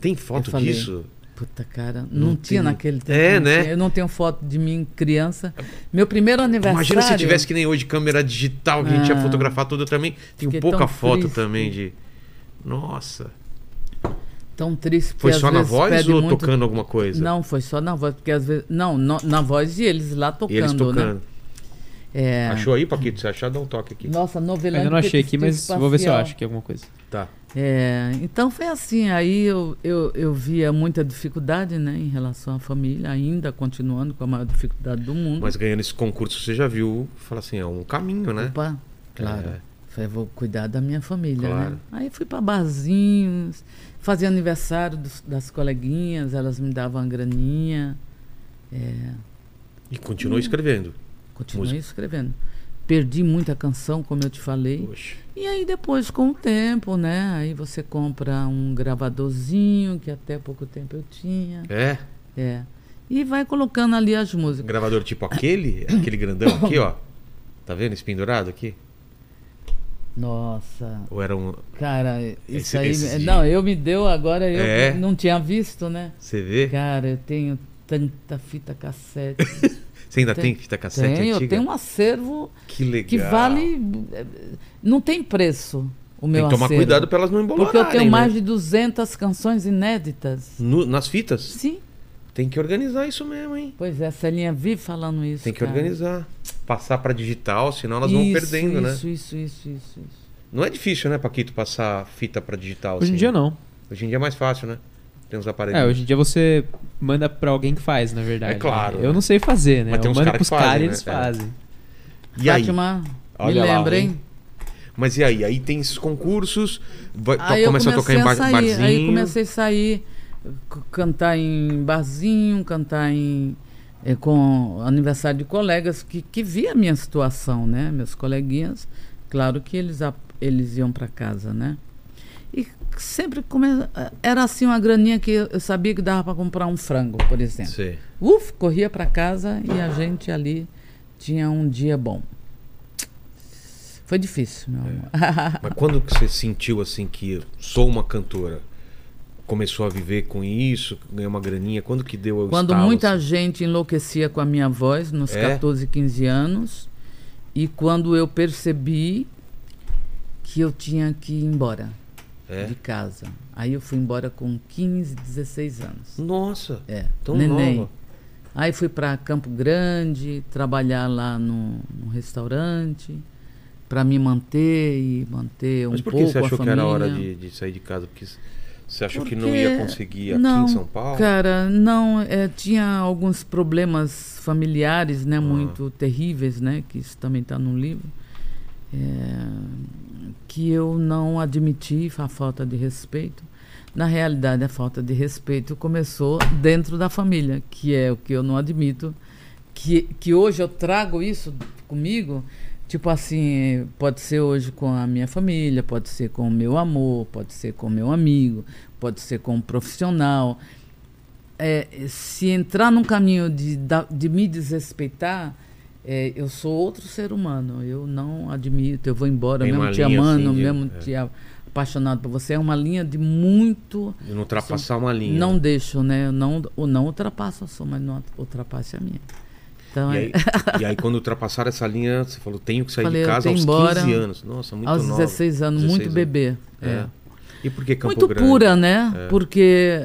Tem foto Eu falei, disso? Puta, cara, não, Não tinha tem. naquele tempo. É, né? tinha. Eu não tenho foto de mim criança. Meu primeiro aniversário. Imagina se tivesse que nem hoje câmera digital, que a gente ia Ah. fotografar tudo também. Tem Fiquei pouca foto triste. também de. Nossa. Tão triste. Foi só na voz ou muito- tocando alguma coisa? Não, foi só na voz, porque às vezes. Não, no- na voz e eles lá tocando, E eles né? É, Achou aí, Paquito? Se achar, dá um toque aqui. Nossa, novelândia. Ainda não achei aqui, mas vou ver se eu Espacial. acho aqui alguma coisa. Tá. É, então foi assim, aí eu, eu, eu via muita dificuldade né, em relação à família, ainda continuando com a maior dificuldade do mundo. Mas ganhando esse concurso, você já viu, fala assim, é um caminho, né? Opa, claro. É. Falei, vou cuidar da minha família, Claro. né? Aí fui para barzinhos, fazia aniversário dos- das coleguinhas, elas me davam uma graninha. É, E continuou escrevendo. Continuei Música. escrevendo. Perdi muita canção, como eu te falei. Poxa. E aí depois, com o tempo, né? Aí você compra um gravadorzinho, que até pouco tempo eu tinha. É? É. e vai colocando ali as Um músicas. gravador tipo aquele, aquele grandão aqui, ó. Tá vendo esse pendurado aqui? Nossa, Ou era um. cara, Esse- isso aí. esse Não, eu me deu agora, eu É? não tinha visto, né? Você vê? Cara, eu tenho tanta fita cassete. Você ainda tem, Tem- fita cassete Tenho, eu antiga? tenho um acervo Que legal. que vale. Não tem preço o Tem meu que tomar acervo. cuidado pra elas não embolarem. Porque eu tenho né? mais de 200 canções inéditas. No- nas fitas? Sim. Tem que organizar isso mesmo, hein? Pois é, a Celinha vive falando isso. Tem que cara. organizar. Passar pra digital, senão elas vão Isso, perdendo, né? Isso, isso, isso, isso, isso. Não é difícil, né, Paquito, passar fita pra digital? Hoje em assim? dia não. Hoje em dia é mais fácil, né? Tem uns aparelhos. É, hoje em dia você manda pra alguém que faz, na verdade. É claro, Eu né? não sei fazer, né? Mas tem eu uns mando cara pros fazem, caras e né? eles É. fazem. E aí? Fátima, Olha me lembra, hein? hein? Mas e aí? Aí tem esses concursos, vai, Aí eu começa a tocar em comecei bar, a sair, barzinho. Aí comecei a sair, cantar em barzinho, cantar em eh, com aniversário de colegas que, que via a minha situação, né? Meus coleguinhas, claro que eles, eles iam para casa, né? Sempre come... era assim uma graninha que eu sabia que dava para comprar um frango, por exemplo. Sei. Uf, corria para casa e a gente ali tinha um dia bom. Foi difícil, meu amor. Mas quando que você sentiu assim que sou uma cantora? Começou a viver com isso, ganhou uma graninha? Quando que deu o Quando estalo, muita assim? gente enlouquecia com a minha voz, nos É? 14, 15 anos, e quando eu percebi que eu tinha que ir embora É? de casa. Aí eu fui embora com 15, 16 anos. Nossa, É, tão neném. nova. Aí fui para Campo Grande, trabalhar lá no, no restaurante, para me manter e manter um Mas por que pouco você a achou que família. era hora de, de sair de casa? Porque você achou que não Porque- ia conseguir aqui não, em São Paulo? Cara, não, é, tinha alguns problemas familiares, Ah. né, muito terríveis, né, que isso também está no livro, é, que eu não admiti a falta de respeito. Na realidade, a falta de respeito começou dentro da família, que é o que eu não admito, que, que hoje eu trago isso comigo, tipo assim, pode ser hoje com a minha família, pode ser com o meu amor, pode ser com o meu amigo, pode ser com um profissional. É, se entrar num caminho de, de me desrespeitar, é, eu sou outro ser humano. Eu não admito, eu vou embora, Tem mesmo te amando, assim de- mesmo é. te apaixonado por você. É uma linha de muito. De não ultrapassar uma linha. Não deixo, né? Eu não, eu não ultrapasso a sua, mas não ultrapasse a minha. Então, E é- aí, e aí, quando ultrapassaram essa linha, você falou, tenho que sair Falei, de casa aos embora 15 anos. Nossa, muito aos nova. 16 anos, 16 muito bebê. É. é. E por que Campo Muito Grande? pura, né? É. Porque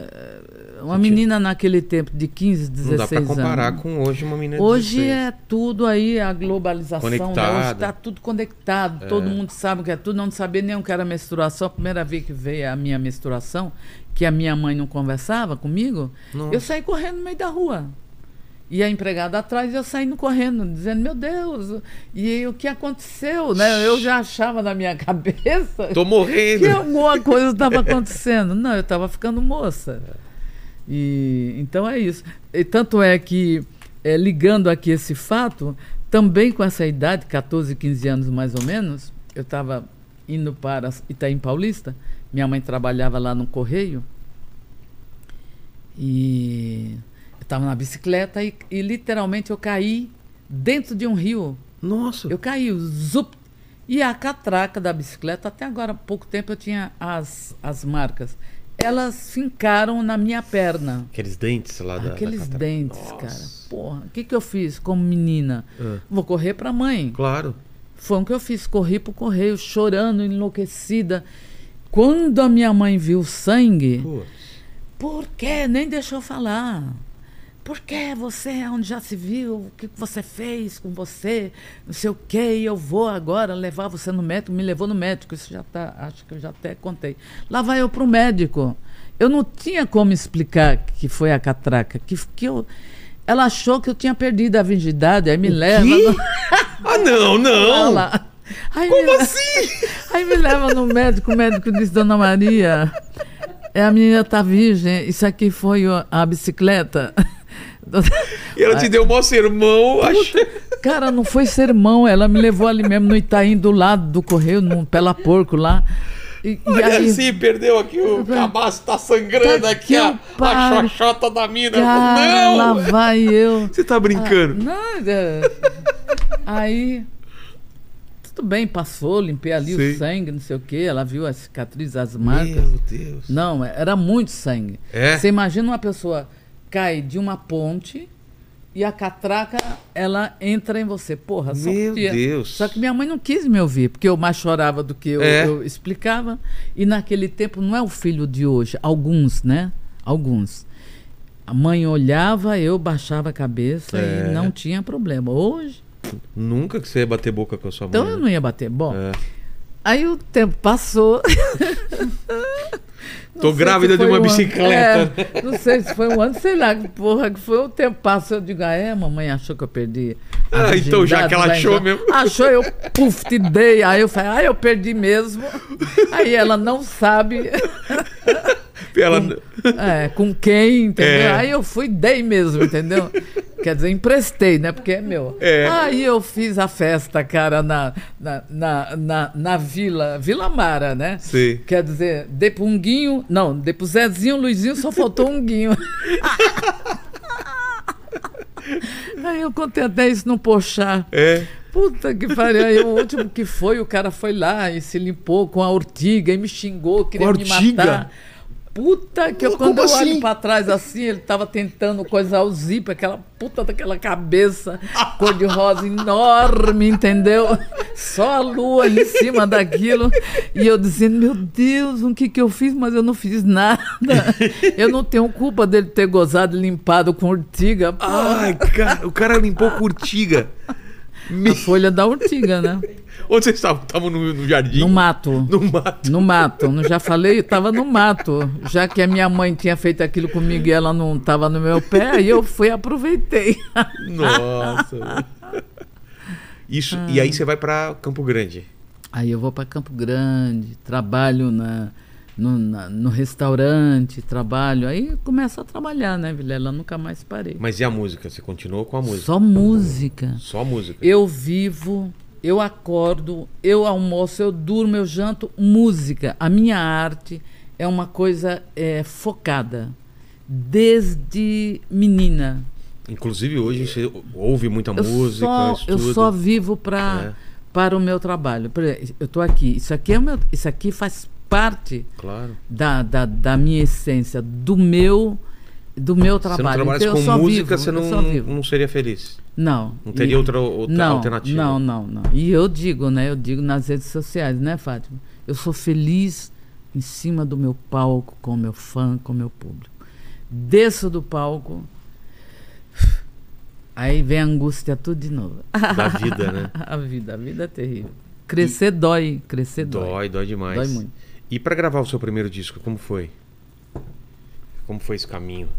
uma menina naquele tempo de 15, 16 Não dá pra comparar anos. com hoje uma menina de Hoje 16. é tudo aí, a globalização. Né? Hoje está tudo conectado. Todo mundo sabe o que é tudo. Não sabia nem o que era menstruação. A primeira vez que veio a minha menstruação, que a minha mãe não conversava comigo, Nossa. eu saí correndo no meio da rua. E a empregada atrás, eu saindo correndo, dizendo, meu Deus, e o que aconteceu? Né? Eu já achava na minha cabeça Tô morrendo. que alguma coisa estava acontecendo. Não, eu estava ficando moça. E, então é isso. E tanto é que, é, ligando aqui esse fato, também com essa idade, 14, 15 anos mais ou menos, eu estava indo para Itaim Paulista, minha mãe trabalhava lá no Correio, e eu estava na bicicleta e, e literalmente eu caí dentro de um rio Nossa. eu caí, zup! E a catraca da bicicleta, até agora há pouco tempo eu tinha as, as marcas. Elas fincaram na minha perna. Aqueles dentes lá da. Aqueles da dentes, Nossa. cara. Porra, o que, que eu fiz como menina? Ah, Vou correr pra mãe. claro. Foi o que eu fiz. Corri pro correio, chorando, enlouquecida. Quando a minha mãe viu o sangue, Putz. por quê? Nem deixou falar. Por que você, é onde já se viu, o que você fez com você, não sei o quê, e eu vou agora levar você no médico, me levou no médico, isso já tá, acho que eu já até contei. Lá vai eu para o médico. Eu não tinha como explicar que foi a catraca, que, que eu, ela achou que eu tinha perdido a virgindade, aí me leva. quê? no- Ah, não, não! Olha lá. Aí Como me, assim? Aí me leva no médico, o médico diz, Dona Maria, é, a menina tá virgem, isso aqui foi o- a bicicleta. E ela te deu o maior sermão. Acho... Cara, não foi sermão, ela me levou ali mesmo no Itaim, do lado do correio, no Pela Porco lá. E, e Olha aí, assim, perdeu aqui o cabaço, tá sangrando Tá aqui a, a xoxota da mina. cara, não! lá vai eu. Você tá brincando? Nada. Aí, tudo bem, passou, limpei ali Sei. o sangue, não sei o quê. Ela viu as cicatrizes, as marcas. Meu Deus. Não, era muito sangue. É? Você imagina uma pessoa cai de uma ponte e a catraca, ela entra em você. Porra, só Meu. Deus. Só que minha mãe não quis me ouvir, porque eu mais chorava do que eu, É. eu explicava. E naquele tempo não é o filho de hoje. Alguns, né? Alguns. A mãe olhava, eu baixava a cabeça É. e não tinha problema. Hoje, Nunca que você ia bater boca com a sua então mãe. eu né? não ia bater. Bom, É. aí o tempo passou. Tô grávida de uma um bicicleta. É, não sei se foi um ano, sei lá, que porra, que foi o tempo passou. Eu digo, ah, é, mamãe achou que eu perdi. Ah, então já que ela achou entrar. mesmo. Achou, eu, puf, te dei. Aí eu falei, ah, eu perdi mesmo. Aí ela não sabe Ela... é, com quem, entendeu? É. Aí eu fui, dei mesmo, entendeu? Quer dizer, emprestei, né? Porque é meu. É. Aí eu fiz a festa, cara, na, na, na, na, na Vila, Vila Mara, né? Sei. Quer dizer, dei pro um guinho, não, dei pro Zezinho, Luizinho, só faltou um guinho. Aí eu contei até isso no Pochá. É. Puta que pariu. Aí o último que foi, o cara foi lá e se limpou com a ortiga e me xingou, queria Com me matar. Puta que eu, quando eu assim? olho pra trás assim, ele tava tentando coisar o zíper, aquela puta daquela cabeça cor-de-rosa enorme, entendeu? Só a lua em cima daquilo. E eu dizendo, meu Deus, o que que eu fiz? Mas eu não fiz nada. Eu não tenho culpa dele ter gozado e limpado com ortiga. Porra. Ai, cara, o cara limpou com urtiga. A folha da ortiga, né? Onde vocês estavam? Estavam no, no jardim? No mato. No mato. No mato, não já falei, eu tava no mato. Já que a minha mãe tinha feito aquilo comigo e ela não tava no meu pé, aí eu fui e aproveitei. Nossa. Isso, e aí você vai pra Campo Grande. Aí eu vou para Campo Grande, trabalho na, no, na- no restaurante, trabalho. Aí começo a trabalhar, né, Vilela? Nunca mais parei. Mas e a música? Você continuou com a música? Só música. Só música. Eu vivo, eu acordo, eu almoço, eu durmo, eu janto, música. A minha arte é uma coisa é, focada. Desde menina. Inclusive hoje você ouve muita Eu música, só, estuda. eu só vivo pra, É. para o meu trabalho. Exemplo, Eu estou aqui. Isso aqui, é meu, isso aqui faz parte Claro. da, da, da minha essência, do meu, do meu Se trabalho. trabalhasse Então, com música, vivo, você não, não seria feliz. Não. Não teria E- outra, outra não, alternativa. Não, não, não. E eu digo, né? Eu digo nas redes sociais, né, Fátima? Eu sou feliz em cima do meu palco, com o meu fã, com o meu público. Desço do palco, aí vem a angústia tudo de novo. Da vida, né? a vida, a vida é terrível. Crescer dói, crescer dói. Dói, dói demais. Dói muito. E pra gravar o seu primeiro disco, como foi? Como foi esse caminho?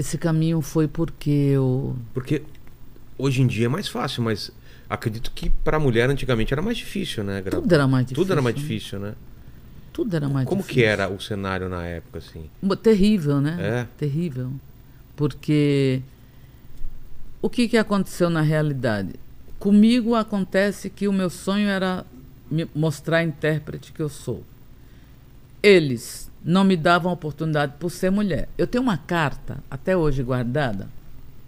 Esse caminho foi porque eu. Porque hoje em dia é mais fácil, mas acredito que pra mulher antigamente era mais difícil, né? gravar? Tudo era mais difícil. Tudo era mais difícil, né? Tudo era mais Como difícil. que era o cenário na época, assim? Terrível, né? É. Terrível. Porque o que, que aconteceu na realidade? Comigo acontece que o meu sonho era me mostrar a intérprete que eu sou. Eles não me davam oportunidade por ser mulher. Eu tenho uma carta, até hoje guardada,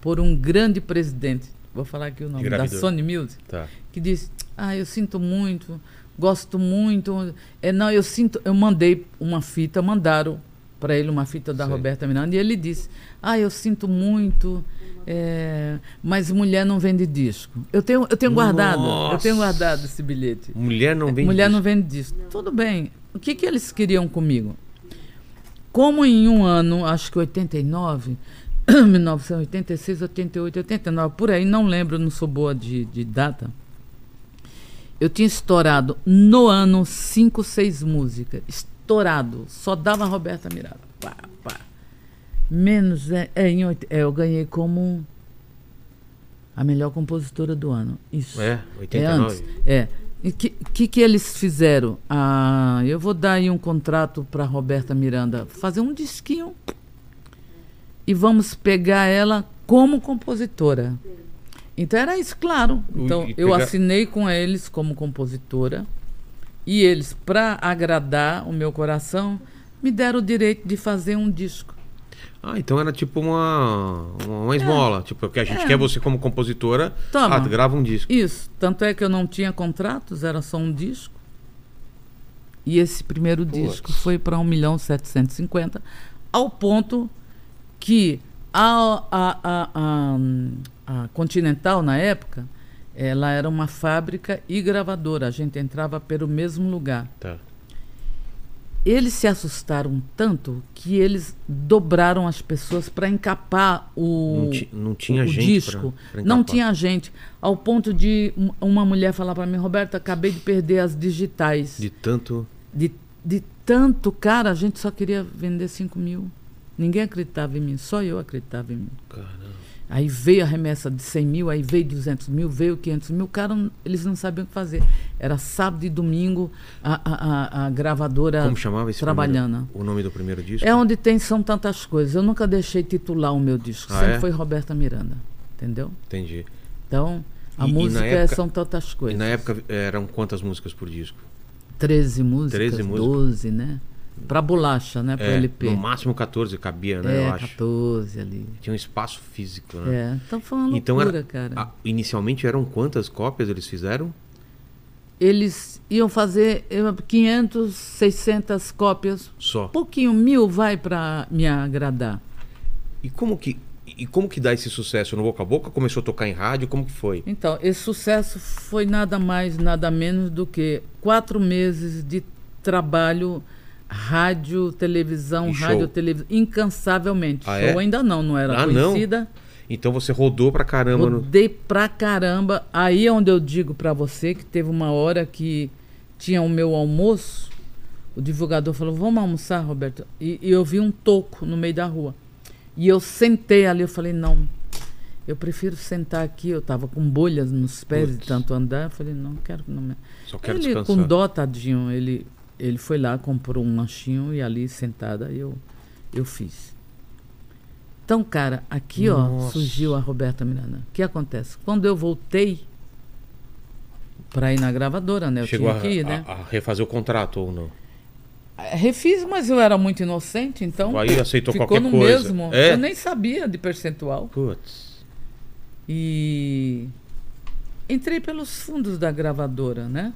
por um grande presidente, vou falar aqui o nome, da. Sony Music, Tá. que disse: Ah, eu sinto muito, gosto muito. É, não, eu sinto. Eu mandei uma fita, mandaram para ele uma fita da Sei. Roberta Miranda, e ele disse: Ah, eu sinto muito, é, mas mulher não vende disco. Eu tenho, eu tenho guardado, eu tenho Nossa. guardado esse bilhete. Mulher não vem mulher não vende disco. Tudo bem. O que, que eles queriam comigo? Como em um ano, acho que 89, 1986, 88, 89, por aí, não lembro, não sou boa de, de data. Eu tinha estourado no ano cinco, seis músicas. Estourado. Só dava Roberta Miranda. Pá, pá. Menos. É, é, em é, eu ganhei como a melhor compositora do ano. Isso. É, É 89. antes. É. E o que, que, que eles fizeram? Ah, eu vou dar aí um contrato para Roberta Miranda fazer um disquinho e vamos pegar ela como compositora. Então era isso, claro. Então eu pegar- assinei com eles como compositora E eles, para agradar o meu coração, me deram o direito de fazer um disco. Ah, então era tipo uma, uma esmola. Tipo, que a gente É. quer você como compositora. Toma. Ah, grava um disco. Isso. Tanto é que eu não tinha contratos, era só um disco. E esse primeiro disco foi para 1 milhão 750, ao ponto que a, a, a, a, a Continental, na época, ela era uma fábrica e gravadora. A gente entrava pelo mesmo lugar. Tá. Eles se assustaram tanto que eles dobraram as pessoas para encapar o, Não, ti- não tinha o gente disco. pra- pra não tinha gente. Ao ponto de um- uma mulher falar para mim, Roberto, acabei de perder as digitais. De tanto. De, de tanto, cara, a gente só queria vender 5 mil. Ninguém acreditava em mim, só eu acreditava em mim. Caramba. Aí veio a remessa de 100 mil, aí veio 200 mil, veio 500 mil. Cara, eles não sabiam o que fazer. Era sábado e domingo a, a, a, gravadora Como chamava esse trabalhando. primeiro- o nome do primeiro disco? É onde tem São Tantas Coisas. Eu nunca deixei titular o meu disco. Ah, Sempre é? foi Roberta Miranda. Entendeu? Entendi. Então, a E- e música é época- São Tantas E Coisas. na época eram quantas músicas por disco? 13 músicas, 13 músicas. 12, né? Pra bolacha, né? Pra É, LP. no máximo 14 cabia, né? é, eu acho. 14 ali. Tinha um espaço físico, né? É, então foi uma Então loucura, era, cara. ah, inicialmente eram quantas cópias eles fizeram? Eles iam fazer eh, 500, 600 cópias. Só. Pouquinho, mil vai pra me agradar. E como que e como que dá esse sucesso no boca a boca? Começou a tocar em rádio? Como que foi? Então, esse sucesso foi nada mais, nada menos do que quatro meses de trabalho, rádio, televisão, E show. rádio, televisão, incansavelmente. Ah, show é? ainda não, não era Ah, não? conhecida. Então você rodou pra caramba no... Rodei pra caramba. Aí é onde eu digo pra você que teve uma hora que tinha o meu almoço. O divulgador falou: Vamos almoçar, Roberto? E, e eu vi um toco no meio da rua. E eu sentei ali. Eu falei: Não, eu prefiro sentar aqui. Eu tava com bolhas nos pés de Putz. tanto andar. Eu falei: Não, quero não. me-" Só quero Ele, descansar. com dó, tadinho, ele, ele foi lá, comprou um lanchinho e ali sentada eu, eu fiz. Então, cara, aqui ó, Nossa. surgiu a Roberta Miranda. O que acontece? Quando eu voltei para ir na gravadora, né? Eu Chegou tinha que ir, né? a- a refazer o contrato ou não? Refiz, mas eu era muito inocente, então Aí aceitou ficou qualquer no coisa. mesmo. É? Eu nem sabia de percentual. Putz. E entrei pelos fundos da gravadora, né?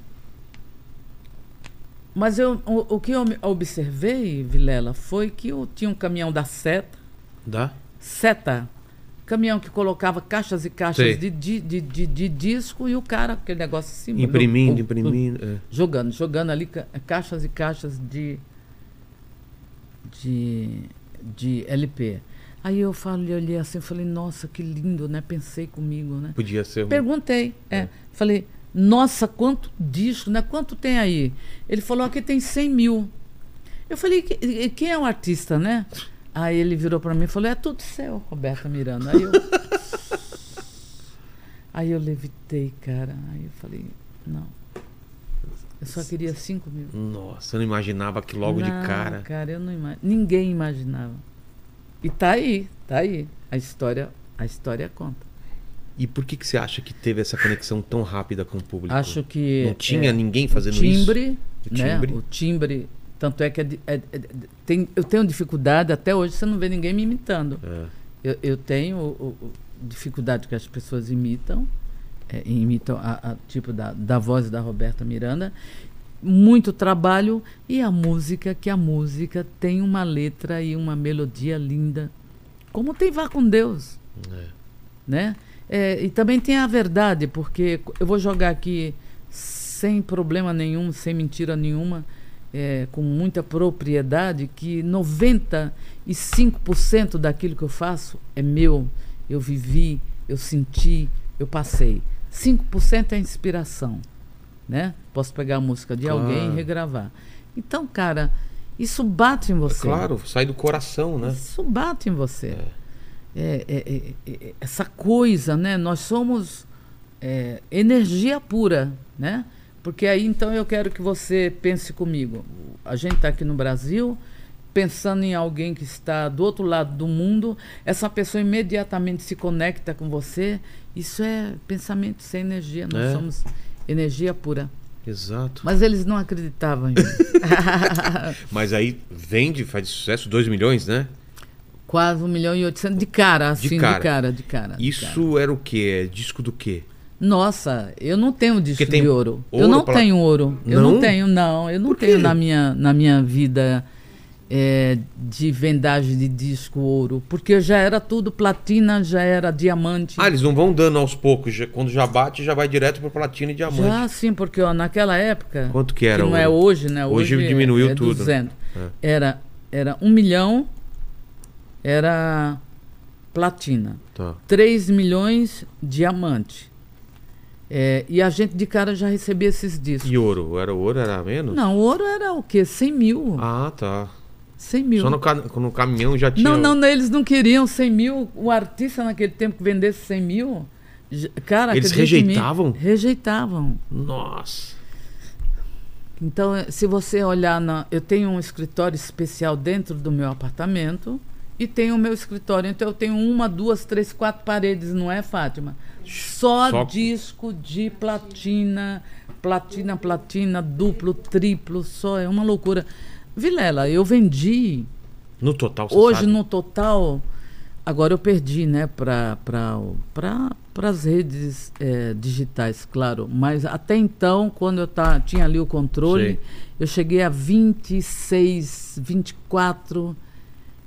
Mas eu, o, o que eu observei, Vilela, foi que eu tinha um caminhão da Seta, Dá? Seta, caminhão que colocava caixas e caixas de, de, de, de- disco e o cara, aquele negócio assim. Imprimindo, no- imprimindo. é. Jogando, jogando ali ca- caixas e caixas de, de, de LP. Aí eu falei, olhei assim, falei, nossa, que lindo, né? Pensei comigo, né? Podia ser um... Perguntei, é. Falei, nossa, quanto disco, né? Quanto tem aí? Ele falou, aqui tem 100 mil. Eu falei, "Que- quem é o artista, né? Aí ele virou para mim e falou, é tudo seu, Roberta Miranda. Aí eu, aí eu levitei, cara. Aí eu falei, não. Eu só queria 5 mil. Nossa, eu não imaginava que logo Não, de cara. cara, eu não ima... ninguém imaginava. E tá aí, tá aí. A história, a história conta. E por que, que você acha que teve essa conexão tão rápida com o público? Acho que Não tinha é, ninguém fazendo o timbre, isso? O né? timbre. O timbre, tanto é que é é- é- tem, eu tenho dificuldade até hoje. Você não vê ninguém me imitando. É. Eu, eu tenho o- o- dificuldade que as pessoas imitam, é, imitam a, a tipo da, da voz da Roberta Miranda. Muito trabalho e a música, que a música tem uma letra e uma melodia linda, como tem Vá com Deus, É. né? É, e também tem a verdade, porque eu vou jogar aqui sem problema nenhum, sem mentira nenhuma, é, com muita propriedade, que 95% daquilo que eu faço é meu. Eu vivi, eu senti, eu passei. 5% é inspiração, né? Posso pegar a música de alguém Claro. e regravar. Então, cara, isso bate em você. Claro, sai do coração, né? Isso bate em você. É, é, é, é, essa coisa, né? Nós somos é, energia pura, né? Porque aí então eu quero que você pense comigo. A gente está aqui no Brasil pensando em alguém que está do outro lado do mundo, essa pessoa imediatamente se conecta com você. Isso é pensamento sem energia. Nós É. somos energia pura. Exato. Mas eles não acreditavam em mim. Mas aí vende, faz sucesso, 2 milhões, né? Quase 1 milhão e 800 de cara, assim, de cara. cara, de cara. de cara. Isso era o quê? É disco do quê? Nossa, eu não tenho disco de ouro. ouro eu não pra- tenho ouro. Eu Não? não tenho, não. Eu não tenho na minha, na minha vida é, de vendagem de disco ouro. Porque já era tudo platina, já era diamante. Ah, eles não vão dando aos poucos. já- quando já bate, já vai direto para platina e diamante. já sim, porque ó, naquela época. Quanto que era não o é ouro? hoje, né? Hoje Hoje, diminuiu é tudo, né? 200. Era, era um milhão, era platina. Tá. 3 milhões diamante. É, e a gente de cara já recebia esses discos. E ouro? Era ouro? Era menos? Não, ouro era o quê? 100 mil. Ah, tá. 100 mil. Só no, ca- no caminhão já tinha. Não, não, não, eles não queriam 100 mil. O artista naquele tempo que vendesse 100 mil, cara, Eles rejeitavam? rejeitavam. Nossa. Então, se você olhar na. Eu tenho um escritório especial dentro do meu apartamento e tenho o meu escritório. Então, eu tenho uma, duas, três, quatro paredes, não é, Fátima? Só, Só- disco de platina, platina, platina, duplo, triplo, só. É uma loucura. Vilela, eu vendi. No total, você Hoje, sabe? no total, agora eu perdi, né, para as redes eh, digitais, claro. Mas até então, quando eu tá, tinha ali o controle, Sei. eu cheguei a 26, 24,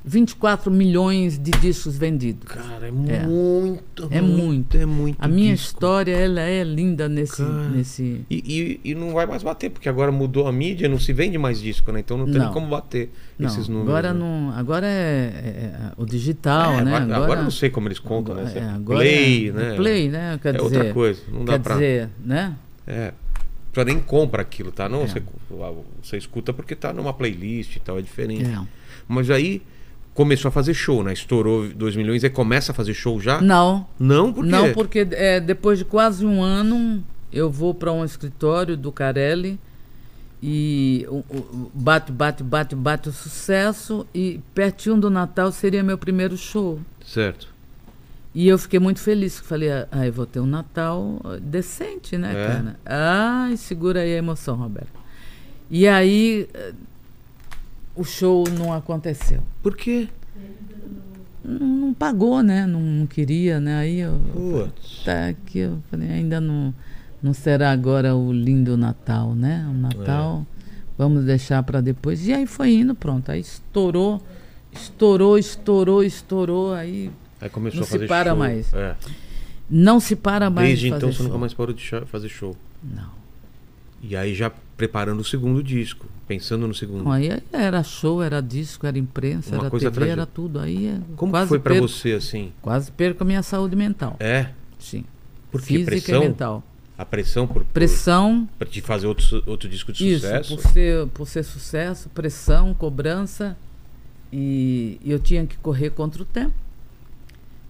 24 milhões de discos vendidos. Cara, é muito. É muito. É muito. A minha disco. história, ela é linda nesse... Cara. nesse... E, e, e não vai mais bater, porque agora mudou a mídia, não se vende mais disco, né? Então não tem Não. como bater Não, esses números. agora, né? não, agora é, é- é o digital, É, né? agora, agora não sei como eles contam, né? é, agora play, é- né? Play, né? Quer É dizer, outra coisa, não dá quer pra- dizer, né? É. Já nem compra aquilo, tá? Não, É. você, você escuta porque tá numa playlist e tal, é diferente. É. Mas aí começou a fazer show, né? Estourou 2 milhões e começa a fazer show já? Não, Não, por quê? não, porque é, depois de quase um ano eu vou para um escritório do Carelli e bate, bate, bate, bate o sucesso e pertinho do Natal seria meu primeiro show. Certo. E eu fiquei muito feliz, falei, ah, eu vou ter um Natal decente, né, É. cara? Ai, segura aí a emoção, Roberto. E aí eh, o show não aconteceu. Por quê? Não, não pagou, né? Não, não queria, né? Aí eu Putz. tá aqui, eu falei, ainda não, não será agora o lindo Natal, né? O Natal, vamos deixar para depois. E aí foi indo, pronto. Aí estourou, estourou, estourou, estourou. Aí Aí começou Não a se fazer para show. mais. É. não se para mais Desde de então você show. nunca mais parou de fazer show. Não. E aí já preparando o segundo disco, pensando no segundo. Aí era show, era disco, era imprensa, Uma era coisa TV, era tudo. Aí é- Como foi perco, você assim? Quase perco a minha saúde mental. É? Sim. Por que Física pressão? e mental. A pressão por, Pressão, pra te fazer outro, outro disco de isso, sucesso? por ser, por ser sucesso, pressão, cobrança. E, e eu tinha que correr contra o tempo.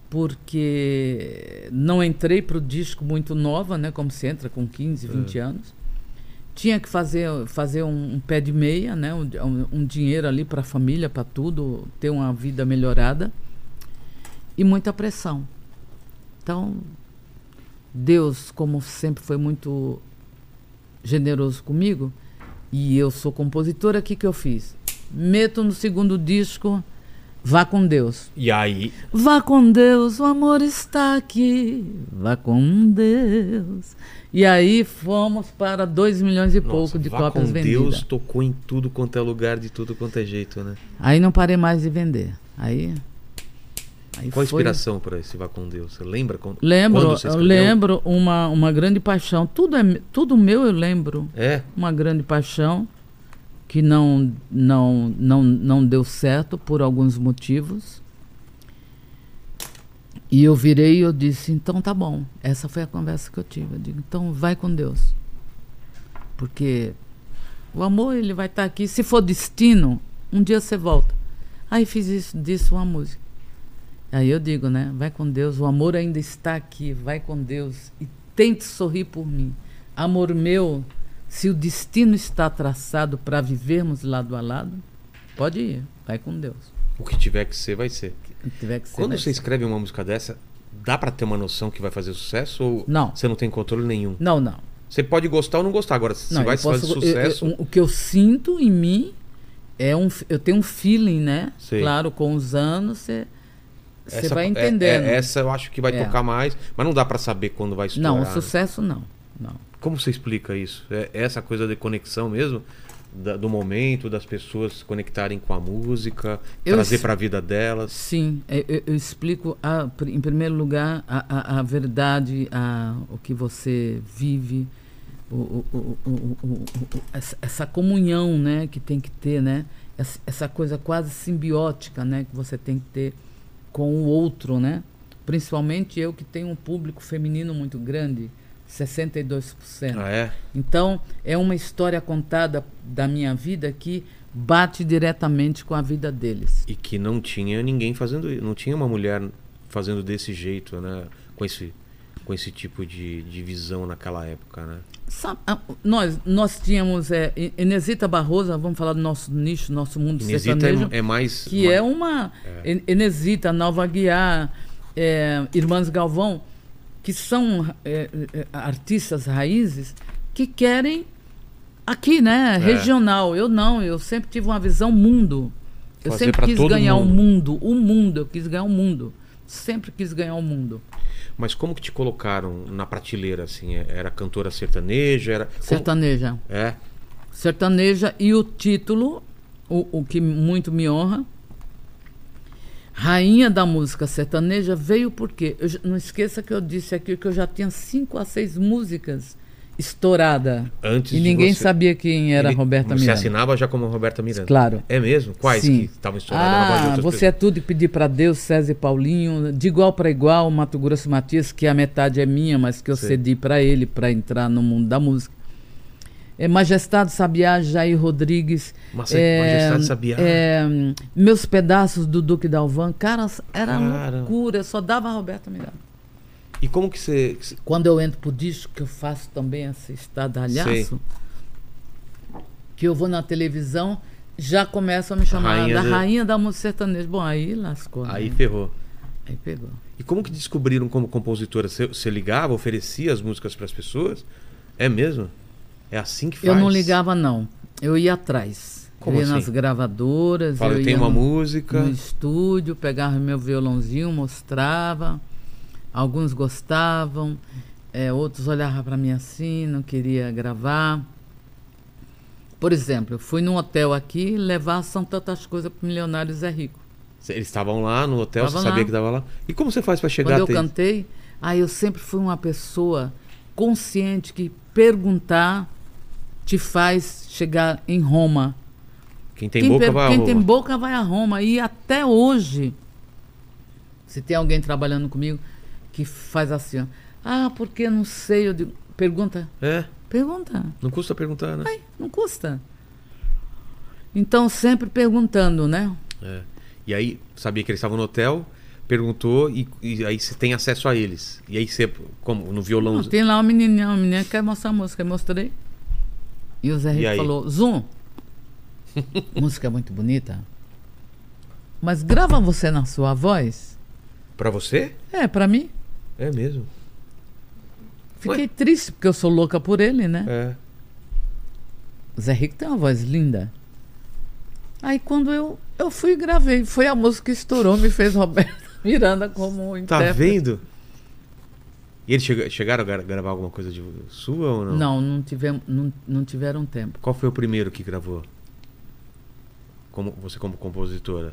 Porque não entrei para o disco muito nova, né? Como se entra com 15, 20 É. anos. Tinha que fazer, fazer um, um pé de meia, né? Um, um- dinheiro ali para a família, para tudo, ter uma vida melhorada. E muita pressão. Então, Deus, como sempre foi muito generoso comigo, e eu sou compositora, o que, que eu fiz? Meto no segundo disco, Vá com Deus. E aí, Vá com Deus, o amor está aqui. Vá com Deus. E aí fomos para 2 milhões e nossa, pouco de Vá cópias com vendidas. Deus tocou em tudo quanto é lugar, de tudo quanto é jeito, né? Aí não parei mais de vender. Aí. aí Qual a foi- inspiração para esse Vá com Deus? Você lembra quando, Lembro, quando você escreveu? lembro uma, uma grande paixão. Tudo, é, tudo meu eu lembro. É? uma grande paixão que não, não, não, não deu certo por alguns motivos. E eu virei e eu disse, então tá bom. Essa foi a conversa que eu tive. Eu digo, então vai com Deus. Porque o amor ele vai estar aqui. Se for destino, um dia você volta. Aí fiz isso, disse uma música. Aí eu digo, né? Vai com Deus, o amor ainda está aqui. Vai com Deus e tente sorrir por mim. Amor meu, se o destino está traçado para vivermos lado a lado, pode ir. Vai com Deus. O que tiver que ser, vai ser. Se tiver que ser, Quando você ser. escreve uma música dessa, dá pra ter uma noção que vai fazer sucesso ou Não. você não tem controle nenhum? Não, não. Você pode gostar ou não gostar. Agora, se Não, vai eu fazer posso- eu- sucesso. eu- o que eu sinto em mim é um. Eu tenho um feeling, né? Sei. Claro, com os anos você. Você vai é- entendendo. é- essa eu acho que vai É. tocar mais, mas não dá pra saber quando vai estourar. não, o né? sucesso não. Não. Como você explica isso? É essa coisa de conexão mesmo? Da- do momento, das pessoas se conectarem com a música, Eu trazer s- pra vida delas. Sim, eu, eu- eu explico, a- em primeiro lugar, a, a- a verdade, a, o que você vive, o, o- essa comunhão né, que tem que ter, né? Essa, essa coisa quase simbiótica né, que você tem que ter com o outro, né? Principalmente eu que tenho um público feminino muito grande, 62%. Ah, é? Então, é uma história contada da minha vida que bate diretamente com a vida deles. E que não tinha ninguém fazendo isso. Não tinha uma mulher fazendo desse jeito, né? Com esse, com esse tipo de, de visão naquela época, né? Sabe, ah, nós, nós tínhamos é, Inesita Barroso, vamos falar do nosso nicho, nosso mundo Inesita sertanejo, é, é mais. que uma- é uma I- Inesita, Nova Guiar, é, Irmãs Galvão, que são é, é, artistas raízes que querem aqui, né, regional. Eu não, eu sempre tive uma visão mundo. Eu Fazer sempre quis ganhar o mundo. mundo, o mundo, eu quis ganhar o mundo. Sempre quis ganhar o mundo. Mas como que te colocaram na prateleira, assim? É- Era cantora sertaneja? Era. como- Sertaneja. É. sertaneja e o título, o, o que muito me honra, Rainha da música sertaneja veio porque eu, não esqueça que eu disse aqui que eu já tinha cinco a seis músicas estourada Antes e ninguém você- sabia quem era Ele- Roberta Você Miranda. assinava já como Roberta Miranda? Claro. É mesmo? Quais Sim. que estavam estouradas na voz de Ah, você é tudo e pedir para Deus, César e Paulinho, de igual para igual, Mato Grosso Matias, que a metade é minha, mas que eu Sim. cedi para ele para entrar no mundo da música. É, Majestade Sabiá, Jair Rodrigues. Mas- Majestade Sabiá. é, meus pedaços do Duque Dalvan. Cara, era Cara. loucura, só dava a Roberta Miranda. E como que você. Quando eu entro pro disco, que eu faço também esse estadalhaço, que eu vou na televisão, já começam a me chamar Rainha da rainha da música sertaneja. Bom, aí lascou. né? Aí ferrou. Aí pegou. E como que descobriram como compositora? Você ligava, oferecia as músicas para as pessoas? É mesmo? É assim que faz? Eu não ligava, não. Eu ia atrás. Como eu ia assim? nas gravadoras. Fala, eu eu tenho ia uma no, música. no estúdio, pegava meu violãozinho, mostrava. Alguns gostavam, é, outros olhavam para mim assim, não queria gravar. Por exemplo, eu fui num hotel aqui levar São Tantas Coisas para Milionário Zé Rico. Eles estavam lá no hotel, Tava você sabia lá. que estava lá? E como você faz para chegar Quando eu cantei, aí eu sempre fui uma pessoa consciente que perguntar te faz chegar em Roma. Quem tem quem boca per- vai a quem Roma. tem boca vai a Roma. E até hoje, se tem alguém trabalhando comigo que faz assim, ó, ah, porque não sei, eu digo, pergunta, É, pergunta, não custa perguntar, né? Ai, não custa. Então, sempre perguntando, né? É. E aí, sabia que eles estavam no hotel, perguntou e, e aí você tem acesso a eles. E aí você, como no violão. Não, tem lá uma menininha, uma menina que quer mostrar a música, eu mostrei. E o Zé Rico falou, Zoom, música é muito bonita, mas grava você na sua voz? Pra você? É, pra mim. É mesmo. Fiquei triste, porque eu sou louca por ele, né? É. O Zé Rico tem uma voz linda. Aí quando eu, eu fui e gravei, foi a música que estourou, me fez Roberto Miranda como Tá intérprete. vendo? E eles chega- chegaram a gra- gravar alguma coisa de sua ou não? Não, não, tivemos, não, não tiveram tempo. Qual foi o primeiro que gravou? Como, você como compositora?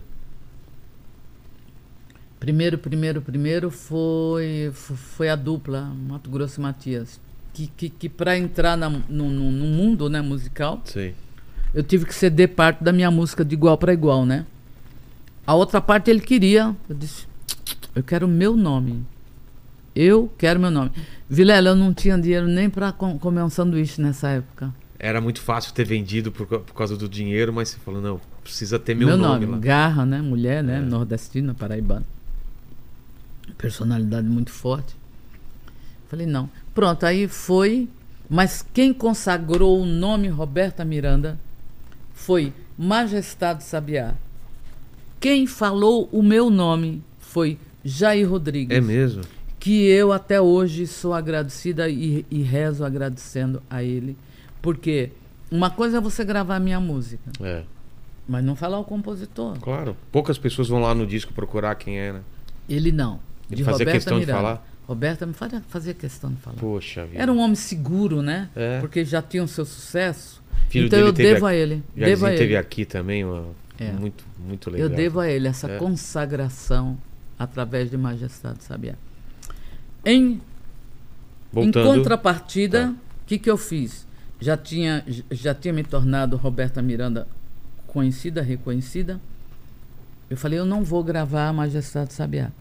Primeiro, primeiro, primeiro foi, fo- foi a dupla, Mato Grosso e Matias. Que, que, que para entrar na- no, no, no mundo né, musical, Sei. eu tive que ceder parte da minha música de igual para igual, né? A outra parte ele queria. Eu disse, eu quero o meu nome. Eu quero meu nome. Vilela, eu não tinha dinheiro nem para comer um sanduíche nessa época. Era muito fácil ter vendido por, por causa do dinheiro, mas você falou, não, precisa ter meu, nome, lá. Garra, né? Mulher, né? É. Nordestina, paraibana. Personalidade muito forte. Falei, não. Pronto, aí foi. Mas quem consagrou o nome Roberta Miranda foi Majestade Sabiá. Quem falou o meu nome foi Jair Rodrigues. É mesmo? Que eu até hoje sou agradecida e, e rezo agradecendo a ele. Porque uma coisa é você gravar minha música, É, mas não falar o compositor. claro. Poucas pessoas vão lá no disco procurar quem é, né? Ele não. Ele fazia questão de falar? Roberta me fazia, questão de falar. Poxa vida. Era um homem seguro, né? É. Porque já tinha o seu sucesso. Filho então eu teve devo aqui- a ele. Devo a teve ele. aqui também, uma, É. muito, muito legal. Eu devo a ele essa É. consagração através de Majestade Sabiá. Em, Voltando, em contrapartida, Tá. o que, que eu fiz? Já tinha, já tinha me tornado Roberta Miranda conhecida, reconhecida. Eu falei, eu não vou gravar a Majestade Sabiá.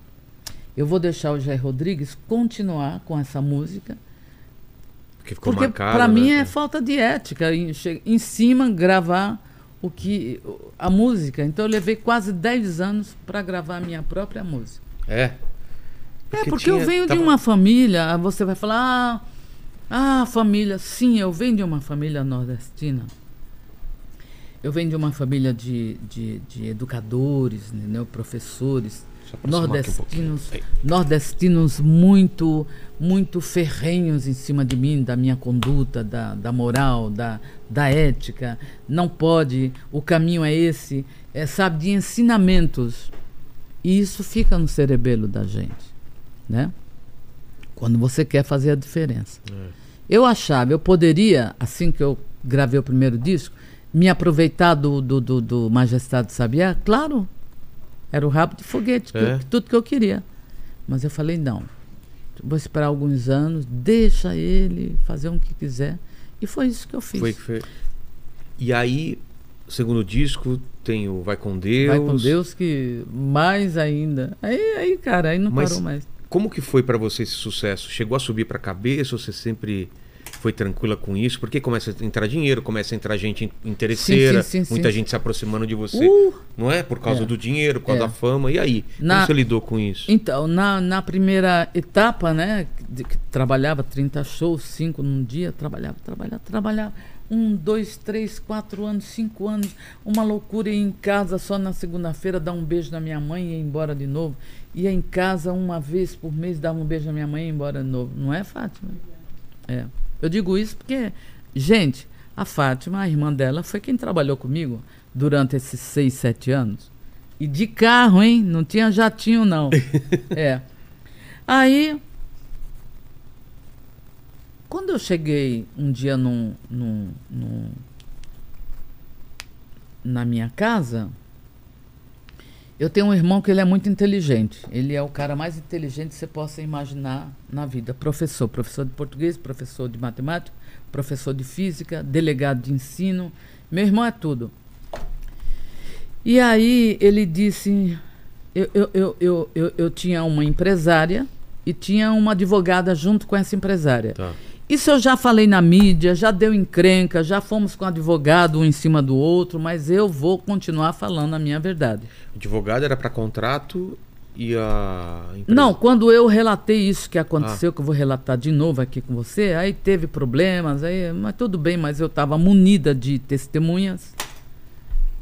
Eu vou deixar o Jair Rodrigues continuar com essa música, porque ficou porque marcado, para né? mim é falta de ética em, em cima gravar o que a música. Então eu levei quase 10 anos para gravar a minha própria música. É. É porque tinha- eu venho tava- de uma família, você vai falar, ah, ah, família, sim, eu venho de uma família nordestina. Eu venho de uma família de, de, de educadores, entendeu? professores, um nordestinos, Aí. nordestinos muito, muito ferrenhos em cima de mim, da minha conduta, da, da moral, da, da ética. Não pode, o caminho é esse, é, sabe, de ensinamentos. E isso fica no cerebelo da gente, né? Quando você quer fazer a diferença. É. Eu achava, eu poderia, assim que eu gravei o primeiro disco, me aproveitar do, do, do, do Majestade Sabiá? Claro, era o rabo de foguete, que eu- É. tudo que eu queria. Mas eu falei, não, vou esperar alguns anos, deixa ele fazer o que quiser. E foi isso que eu fiz. Foi que foi. E aí, segundo disco tem o Vai com Deus. Vai com Deus que mais ainda. Aí, aí cara, aí não Mas- parou mais. Como que foi pra você esse sucesso? Chegou a subir pra cabeça ou você sempre foi tranquila com isso? Porque começa a entrar dinheiro, começa a entrar gente in- interesseira, Sim, sim, sim, muita gente se aproximando de você, Uh! não é? Por causa É. do dinheiro, por causa É. da fama. E aí? Na- Como você lidou com isso? Então, na, na primeira etapa, né, de, que trabalhava 30 shows, 5 num dia, trabalhava, trabalhava, trabalhava. Um, dois, três, quatro anos, cinco anos, uma loucura ir em casa só na segunda-feira, dar um beijo na minha mãe e ir embora de novo. Ia em casa uma vez por mês, dava um beijo na minha mãe e ia embora de novo. Não é, Fátima? É. Eu digo isso porque, gente, a Fátima, a irmã dela, foi quem trabalhou comigo durante esses seis, sete anos. E de carro, hein? Não tinha jatinho, não. é. Aí, quando eu cheguei um dia num, num, num- na minha casa, eu tenho um irmão que ele é muito inteligente. Ele é o cara mais inteligente que você possa imaginar na vida. Professor, professor de português, professor de matemática, professor de física, delegado de ensino. Meu irmão é tudo. E aí ele disse, eu, eu, eu, eu, eu, tinha uma empresária e tinha uma advogada junto com essa empresária. Tá. Isso eu já falei na mídia, já deu encrenca, já fomos com advogado um em cima do outro, mas eu vou continuar falando a minha verdade. Advogado era pra contrato e a empresa... Não, quando eu relatei isso que aconteceu, que eu vou relatar de novo aqui com você, aí teve problemas, aí, mas tudo bem, mas eu estava munida de testemunhas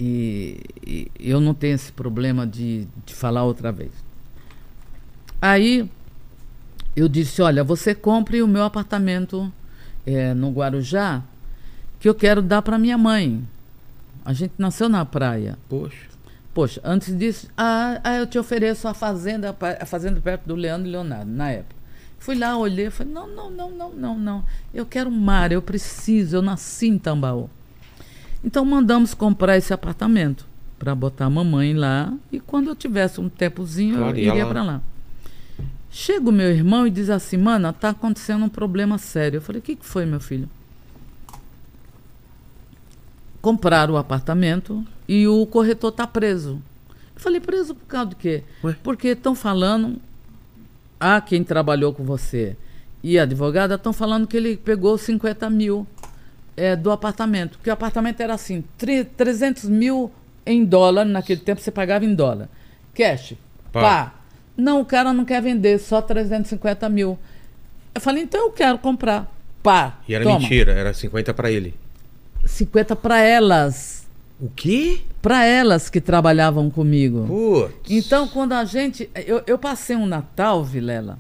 e, e eu não tenho esse problema de, de falar outra vez. Aí eu disse, olha, você compre o meu apartamento eh, no Guarujá, que eu quero dar para minha mãe. A gente nasceu na praia. Poxa. Poxa, antes disso, ah, ah, eu te ofereço a fazenda, a fazenda perto do Leandro e Leonardo, na época. Fui lá, olhei, falei, não, não, não, não, não, não. Eu quero mar, eu preciso, eu nasci em Tambaú. Então mandamos comprar esse apartamento para botar a mamãe lá e quando eu tivesse um tempozinho Claro, eu ia iria para lá. Chega o meu irmão e diz assim, mana, tá acontecendo um problema sério. Eu falei, o que, que foi, meu filho? Compraram o apartamento e o corretor tá preso. Eu falei, preso por causa de quê? Ué? Porque estão falando, a quem trabalhou com você e a advogada estão falando que ele pegou 50 mil é, do apartamento. Que o apartamento era assim, tre- 300 mil em dólar, naquele tempo você pagava em dólar. Cash, Pá. pá. Não, o cara não quer vender, só 350 mil. Eu falei, então eu quero comprar. Pá, E era toma. mentira, era 50 pra ele. 50 para elas. O quê? Para elas que trabalhavam comigo. Putz. Então, quando a gente. Eu, eu passei um Natal, Vilela,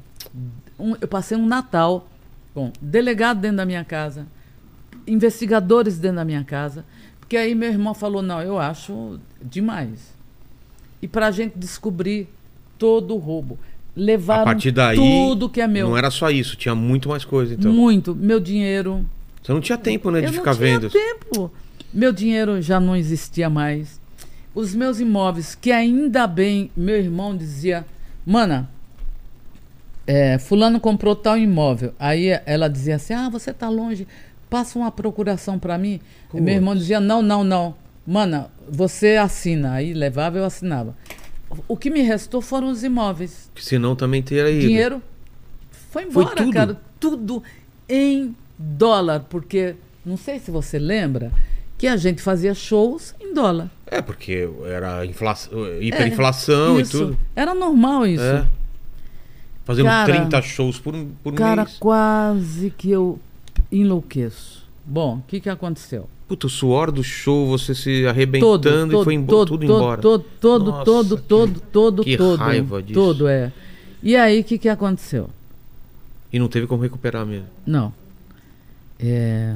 um- eu passei um Natal com delegado dentro da minha casa, investigadores dentro da minha casa, porque aí meu irmão falou, não, eu acho demais. E para a gente descobrir todo o roubo. A Levaram partir daí. tudo que é meu. Não era só isso, tinha muito mais coisa, então. Muito. Meu dinheiro. Você não tinha tempo, né, de eu ficar não tinha vendo. tempo. Meu dinheiro já não existia mais. Os meus imóveis, que ainda bem, meu irmão dizia, mana, é, fulano comprou tal imóvel. Aí ela dizia assim, ah, você tá longe, passa uma procuração para mim. Meu irmão dizia, não, não, não. Mana, você assina. Aí levava, eu assinava. O que me restou foram os imóveis. Que senão também teria ido. Dinheiro foi embora, tudo? cara. Tudo em dólar, porque não sei se você lembra que a gente fazia shows em dólar. É, porque era inflação, hiperinflação É, e tudo. Era normal isso. É. Fazendo Cara, 30 shows por, por Cara, mês. quase que eu enlouqueço. Bom, o que, que aconteceu? Puta, o suor do show, você se arrebentando e foi embo- todo, tudo todo, embora. Todo, todo, Nossa, todo, todo, todo, que todo. raiva disso. Todo, é. E aí, o que, que aconteceu? E não teve como recuperar mesmo. Não. É,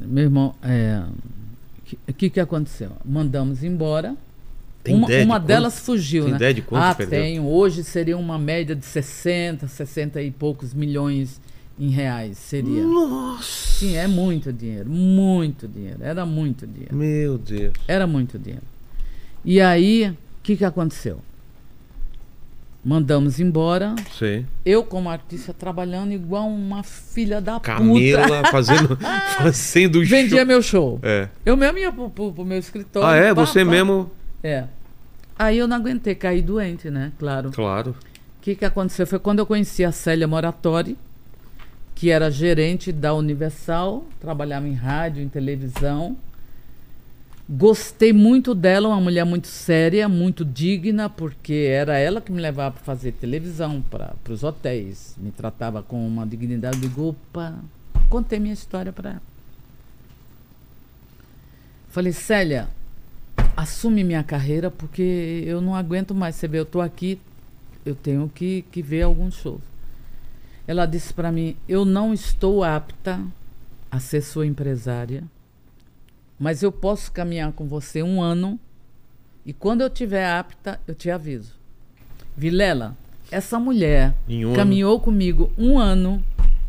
meu irmão, é, o que, que aconteceu? Mandamos embora. Tem uma de uma quanto- delas fugiu, tem né? ideia de quanto ah, perdeu? tenho. Hoje seria uma média de 60, 60 e poucos milhões em reais. Seria. Nossa! Sim, é muito dinheiro. Muito dinheiro. Era muito dinheiro. Meu Deus. Era muito dinheiro. E aí, o que, que aconteceu? Mandamos embora. Sei. Eu, como artista, trabalhando igual uma filha da puta. Camila fazendo, fazendo show. Vendia meu show. É. Eu mesmo ia pro, pro- pro meu escritório. Ah, é? pá, Você pá. mesmo? É. Aí eu não aguentei, caí doente, né? Claro. Claro. O que, que aconteceu? Foi quando eu conheci a Célia Moratori, que era gerente da Universal, trabalhava em rádio, em televisão. Gostei muito dela, uma mulher muito séria, muito digna, porque era ela que me levava para fazer televisão, para os hotéis. Me tratava com uma dignidade. Digo, opa, contei minha história para ela. Falei, Célia, assume minha carreira, porque eu não aguento mais. Você vê, eu estou aqui, eu tenho que, que ver alguns shows. Ela disse para mim: Eu não estou apta a ser sua empresária, mas eu posso caminhar com você um ano e quando eu tiver apta, eu te aviso. Vilela, essa mulher um caminhou comigo um ano,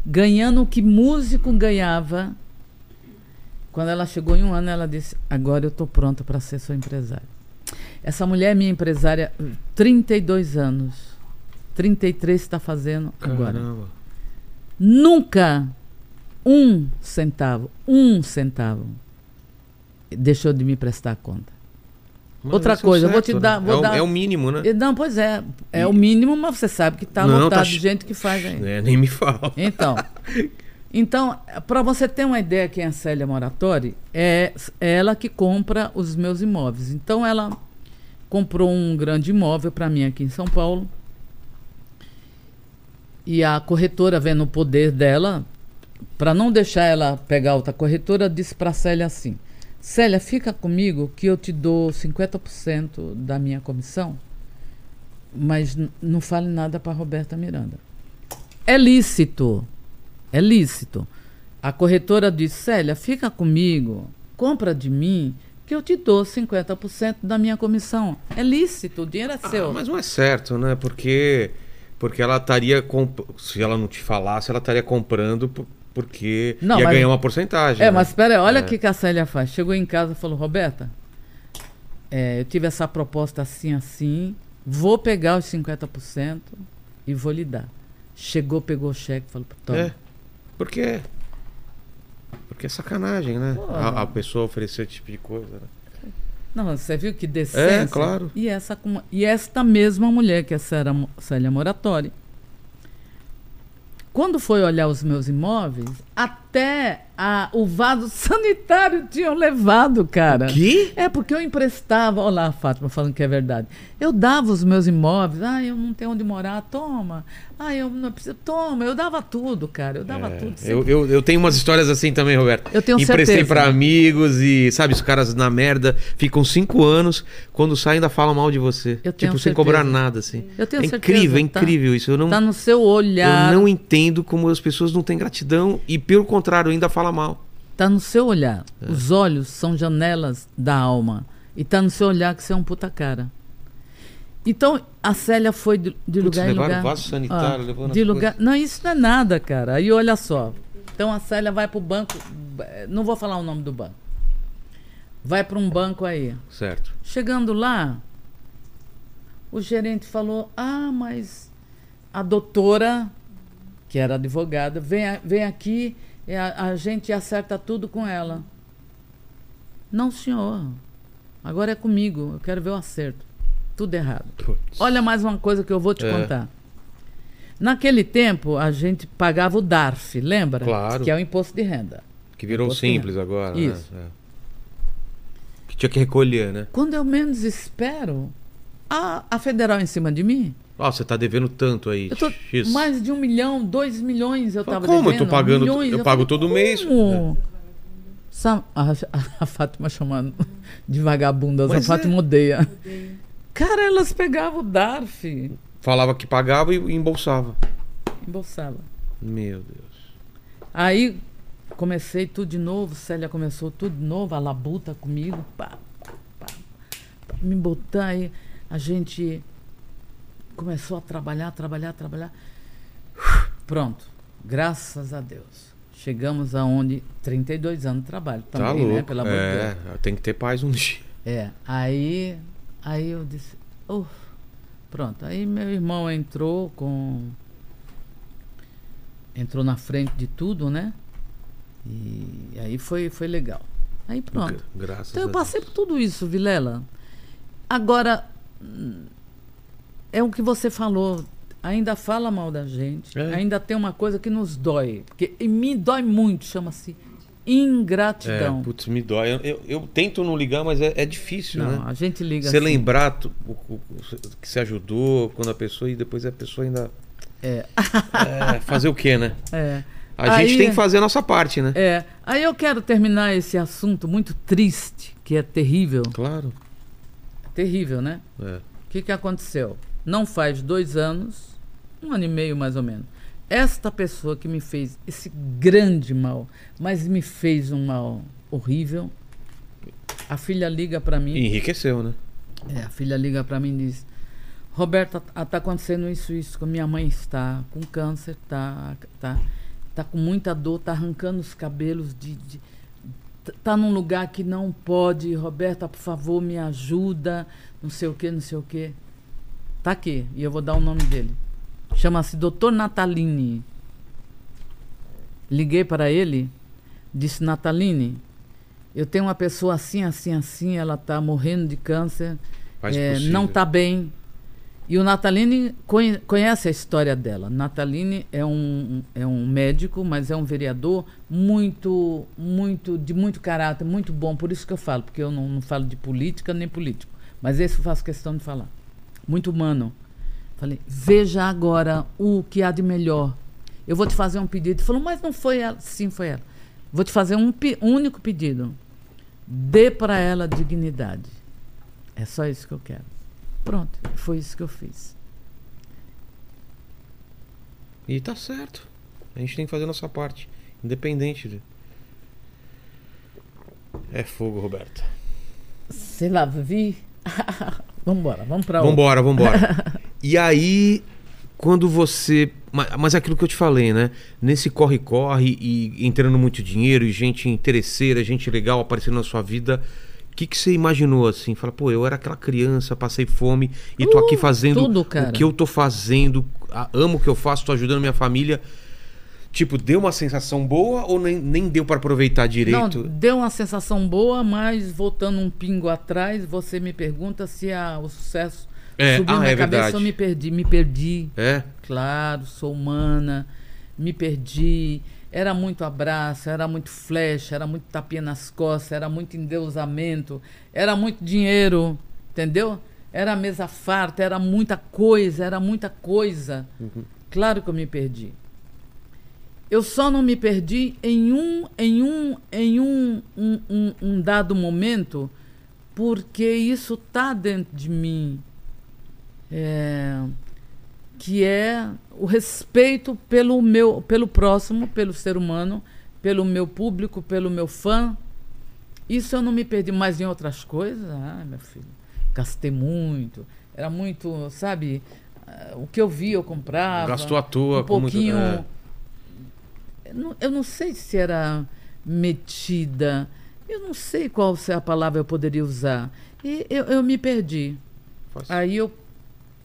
ganhando o que músico ganhava. Quando ela chegou em um ano, ela disse: Agora eu estou pronta para ser sua empresária. Essa mulher é minha empresária há 32 anos. 33 está fazendo agora. Caramba. Nunca um centavo, um centavo deixou de me prestar conta. Mas Outra é coisa, eu vou certo, te dar- né? vou é, o, dar- é o mínimo, né? E, Não, pois é, é E- o mínimo, mas você sabe que está Não, lotado tá de gente que faz ainda. É, nem me fala. Então, então para você ter uma ideia quem é a Célia Moratori, é, é ela que compra os meus imóveis. Então ela comprou um grande imóvel para mim aqui em São Paulo. E a corretora, vendo o poder dela, para não deixar ela pegar outra corretora, disse para Célia assim: Célia, fica comigo que eu te dou 50% da minha comissão, mas não fale nada para Roberta Miranda. É lícito. É lícito. A corretora disse: Célia, fica comigo, compra de mim, que eu te dou 50% da minha comissão. É lícito, o dinheiro é seu. Ah, mas não é certo, né? Porque, porque ela estaria. Comp... Se ela não te falasse, ela estaria comprando por- porque Não, ia mas- ganhar uma porcentagem. É, né? mas espera aí, olha É. o que, que a Célia faz. Chegou em casa e falou, Roberta, é, eu tive essa proposta assim, assim, vou pegar os 50% e vou lhe dar. Chegou, pegou o cheque e falou, toma. É. Porque. Porque é sacanagem, né? A, a pessoa oferecer esse tipo de coisa. né? Não, você viu que decência? É, claro. E, essa, e esta mesma mulher, que é Mo- Célia Moratori, quando foi olhar os meus imóveis, até a- o vaso sanitário tinham levado, cara. Que? É porque eu emprestava, olha lá a Fátima falando que é verdade. Eu dava os meus imóveis, ah, eu não tenho onde morar, toma. Ah, eu não preciso, toma. Eu dava tudo, cara, eu dava tudo. É, Eu, eu, eu tenho umas histórias assim também, Roberto. Eu tenho Emprestei certeza. pra amigos e, sabe, os caras na merda ficam cinco anos, quando saem ainda falam mal de você. Eu tenho tipo, sem certeza. cobrar nada, assim. Eu tenho é certeza, incrível, é tá? incrível isso. Eu não, Tá no seu olhar. eu não entendo como as pessoas não têm gratidão e, pelo contrário, ainda fala mal. Tá no seu olhar. É. Os olhos são janelas da alma. E tá no seu olhar que você é um puta cara. Então, a Célia foi de, de Putz, lugar em lugar. vaso sanitário, levando de lugar. Não, isso não é nada, cara. Aí olha só. Então a Célia vai pro banco. eh, Não vou falar o nome do banco. Vai para um banco aí. Certo. Chegando lá, o gerente falou: Ah, mas a doutora, que era advogada, vem, vem aqui e a, a gente acerta tudo com ela. Não, senhor. Agora é comigo. Eu quero ver o acerto. Tudo errado. Putz. Olha mais uma coisa que eu vou te É. contar. Naquele tempo, a gente pagava o DARF, lembra? Claro. Que é o imposto de renda. Que virou simples agora. né? Isso. É. Que tinha que recolher, né? Quando eu menos espero, a, a federal em cima de mim. Ó, você tá devendo tanto aí. Eu X. mais de um milhão, dois milhões eu Fala, tava como? Eu devendo. tô pagando- milhões. eu pago falei, todo mês. como? Sa- A, a, a Fátima chamando de vagabundas. Mas a é. Fátima odeia. Cara, elas pegavam o DARF, Falava que pagava e embolsava. embolsava. Meu Deus. Aí comecei tudo de novo, Célia começou tudo de novo, a labuta comigo, pá, pá, pá, pá, me botar aí. A gente começou a trabalhar, trabalhar, trabalhar. Pronto, graças a Deus. Chegamos aonde 32 anos de trabalho Tá também, louco. né? Pelo amor de é, Deus. tem que ter paz um dia. É, aí, aí eu disse, pronto. Aí meu irmão entrou com. Entrou na frente de tudo, né? E aí foi, foi legal. Aí pronto. Graças Então eu passei por tudo isso, Vilela. Agora, é o que você falou. Ainda fala mal da gente. É. Ainda tem uma coisa que nos dói. Porque mim dói muito, chama-se ingratidão. É, putz, me dói. Eu, eu- eu tento não ligar, mas é, é difícil, Não, né? a gente liga Você assim. lembrar tu- o- o que você ajudou quando a pessoa e depois a pessoa ainda. É. É, fazer o quê, né? É. A Aí- gente tem que fazer a nossa parte, né? É. Aí eu quero terminar esse assunto muito triste, que é terrível. Claro. Terrível, né? É. O que, que aconteceu? Não faz dois anos, um ano e meio mais ou menos. Esta pessoa que me fez esse grande mal, mas me fez um mal horrível. A filha liga para mim. Enriqueceu, né? É, a filha liga para mim e diz: Roberta, tá, tá acontecendo isso, isso. com Minha mãe está com câncer, tá, tá, tá com muita dor, tá arrancando os cabelos de. de tá- tá num lugar que não pode. Roberta, por favor, me ajuda. Não sei o que, não sei o que. Tá aqui, e eu vou dar o nome dele. Chama-se Dr. Natalini. Liguei para ele, disse: Nataline, eu tenho uma pessoa assim, assim, assim, ela está morrendo de câncer, é, não está bem. E o Nataline conhe- conhece a história dela. Nataline é um, é um médico, mas é um vereador muito, muito, de muito caráter, muito bom. Por isso que eu falo, porque eu não, não falo de política nem político. Mas esse eu faço questão de falar. Muito humano. Falei, veja agora o que há de melhor. Eu vou te fazer um pedido. Ele falou, mas não foi ela. Sim, foi ela. Vou te fazer um pe- único pedido. Dê para ela dignidade. É só isso que eu quero. Pronto, foi isso que eu fiz. E tá certo. A gente tem que fazer a nossa parte. Independente de. É fogo, Roberto. Sei lá, vi. vambora, vamos pra outra. Vambora, vambora. e aí, quando você. ma- Mas é aquilo que eu te falei, né? Nesse corre-corre e entrando muito dinheiro e gente interesseira, gente legal aparecendo na sua vida. O que, que você imaginou assim? Fala, pô, eu era aquela criança, passei fome e tô aqui fazendo Uh, tudo, cara. o que eu tô fazendo, amo o que eu faço, tô ajudando minha família. Tipo, deu uma sensação boa ou nem, nem deu pra aproveitar direito? Não, deu uma sensação boa, mas voltando um pingo atrás, você me pergunta se a- o sucesso É, subiu ah, na é cabeça. verdade. Eu me perdi, me perdi. É? Claro, sou humana, me perdi. Era muito abraço, era muito flecha, era muito tapinha nas costas, era muito endeusamento, era muito dinheiro, entendeu? Era mesa farta, era muita coisa, era muita coisa. Claro que eu me perdi. Eu só não me perdi em um, em um, em um, um, um, um dado momento, porque isso tá dentro de mim, é, que é o respeito pelo meu, pelo próximo, pelo ser humano, pelo meu público, pelo meu fã. Isso eu não me perdi mais em outras coisas. Ah, meu filho, gastei muito, era muito, sabe? ah, O que eu vi eu comprava. Gastou à toa um com muito- pouquinho. é. Eu não- eu não sei se era metida. Eu não sei qual se- a palavra eu poderia usar. E eu, eu me perdi. Faz- Aí eu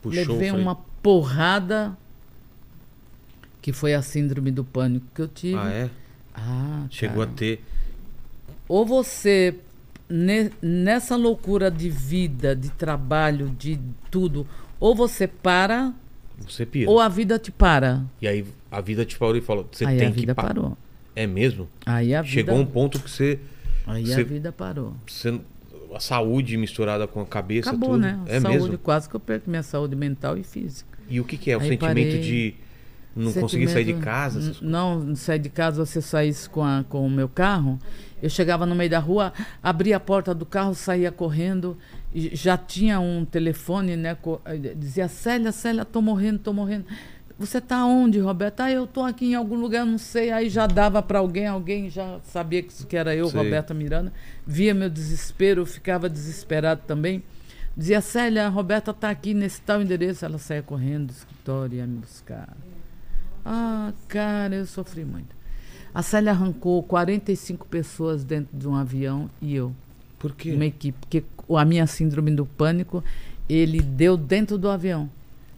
Puxou, levei falei, uma porrada que foi a síndrome do pânico que eu tive. Ah, é? Ah, Chegou cara. a ter. Ou você, ne- nessa loucura de vida, de trabalho, de tudo, ou você para, Você pira. ou a vida te para. E aí a vida te parou e falou: você Aí tem a que vida parar. parou. É mesmo? Aí a Chegou vida, um ponto que você, aí você- a vida parou. você. A saúde misturada com a cabeça, Acabou, tudo. né? É saúde, mesmo? quase que eu perco minha saúde mental e física. E o que, que é? O Aí sentimento parei. de não conseguir sair de casa? essas não sair de casa, você saísse com, a, com o meu carro. Eu chegava no meio da rua, abria a porta do carro, saía correndo. Já tinha um telefone, né? eh, Dizia, Célia, Célia, tô morrendo, tô morrendo. Você tá onde, Roberto? Ah, eu tô aqui em algum lugar, não sei. Aí já dava para alguém, alguém já sabia que, que era eu, Sei. Roberta Miranda. Via meu desespero, ficava desesperado também. Dizia, Célia, a Roberta tá aqui nesse tal endereço. Ela saía correndo do escritório e ia me buscar. Ah, cara, eu sofri muito. A Célia arrancou 45 pessoas dentro de um avião e eu, Por uma equipe. Porque o- a minha síndrome do pânico, ele deu dentro do avião.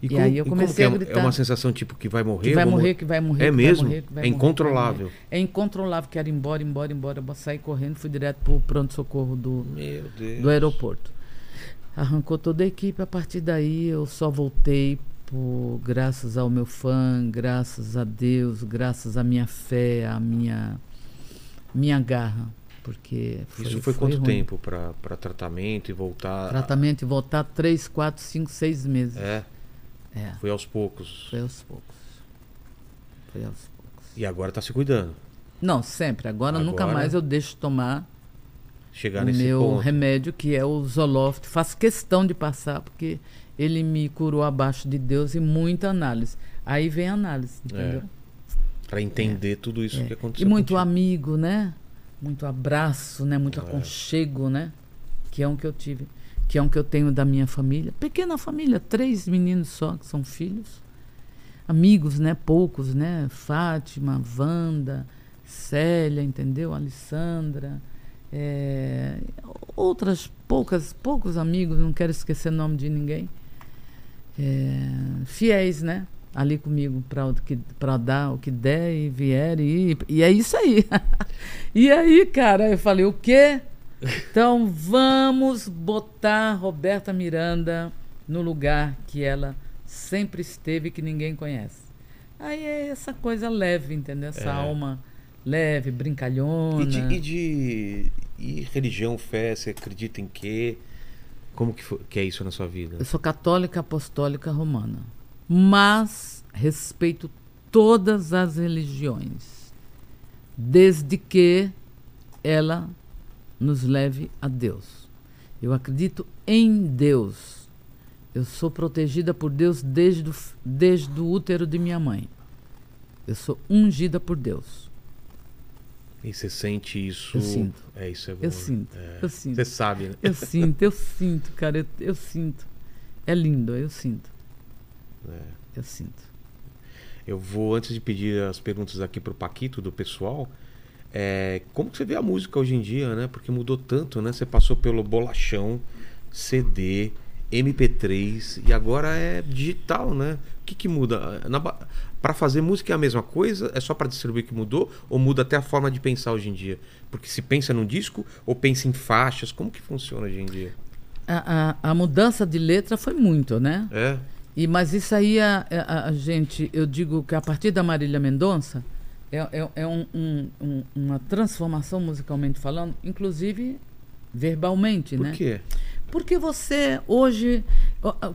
E, como- aí eu comecei é? a gritar. É uma sensação tipo que vai morrer? que vai morrer, que vai morrer. É mesmo? morrer, É incontrolável. morrer. É incontrolável, quero ir embora, embora, embora. Eu saí correndo, fui direto pro pronto-socorro do, do aeroporto. Arrancou toda a equipe. A partir daí eu só voltei por graças ao meu fã, graças a Deus, graças à minha fé, à minha minha garra, porque foi, Isso foi, quanto ruim. tempo pra pra tratamento e voltar? Tratamento e voltar três, quatro, cinco, seis meses. É, É, foi aos poucos. foi aos poucos. Foi aos poucos. E agora tá se cuidando. Não, sempre. Agora, nunca Agora- mais eu deixo tomar Chegar o meu ponto. remédio, que é o Zoloft. Faço questão de passar, porque ele me curou abaixo de Deus e muita análise. Aí vem a análise, entendeu? Pra entender tudo isso É. que E aconteceu. muito contigo. amigo, né? Muito abraço, né? Muito É. aconchego, né? Que é um que eu tive. Que é um que eu tenho da minha família. Pequena família, três meninos só, que são filhos. Amigos, né? Poucos, né? Fátima, Wanda, Célia, entendeu? Alessandra. é, Outras poucas, poucos amigos, não quero esquecer o nome de ninguém. É, Fiéis, né? Ali comigo para dar o que der e vier e. E é isso aí. e aí, cara, eu falei, o quê? Então vamos botar Roberta Miranda no lugar que ela sempre esteve que ninguém conhece. Aí é essa coisa leve, entendeu? Essa É. alma leve, brincalhona. E de, e de e religião, fé, você acredita em quê? Como que, fo- que é isso na sua vida? Eu sou católica apostólica romana, mas respeito todas as religiões, desde que ela nos leve a Deus. Eu acredito em Deus. Eu sou protegida por Deus desde o, desde o útero de minha mãe. Eu sou ungida por Deus. E você sente isso? Eu sinto. É, isso é bom. Eu né? sinto. É. Eu sinto. Você sabe, né? Eu sinto, eu sinto, cara. Eu, eu sinto. É lindo, eu sinto. É. Eu sinto. Eu vou, antes de pedir as perguntas aqui pro Paquito, do pessoal, é, como que você vê a música hoje em dia, né? Porque mudou tanto, né? Você passou pelo bolachão, CD, MP3 e agora é digital, né? O que que muda? Pra fazer música é a mesma coisa? É só pra distribuir que mudou? Ou muda até a forma de pensar hoje em dia? Porque se pensa num disco ou pensa em faixas, como que funciona hoje em dia? A, a, a mudança de letra foi muito, né? É? E, mas isso aí, a, a, a gente, eu digo que a partir da Marília Mendonça, É, é, é um- um- um- uma transformação musicalmente falando, inclusive verbalmente, Por né? quê? Porque você hoje.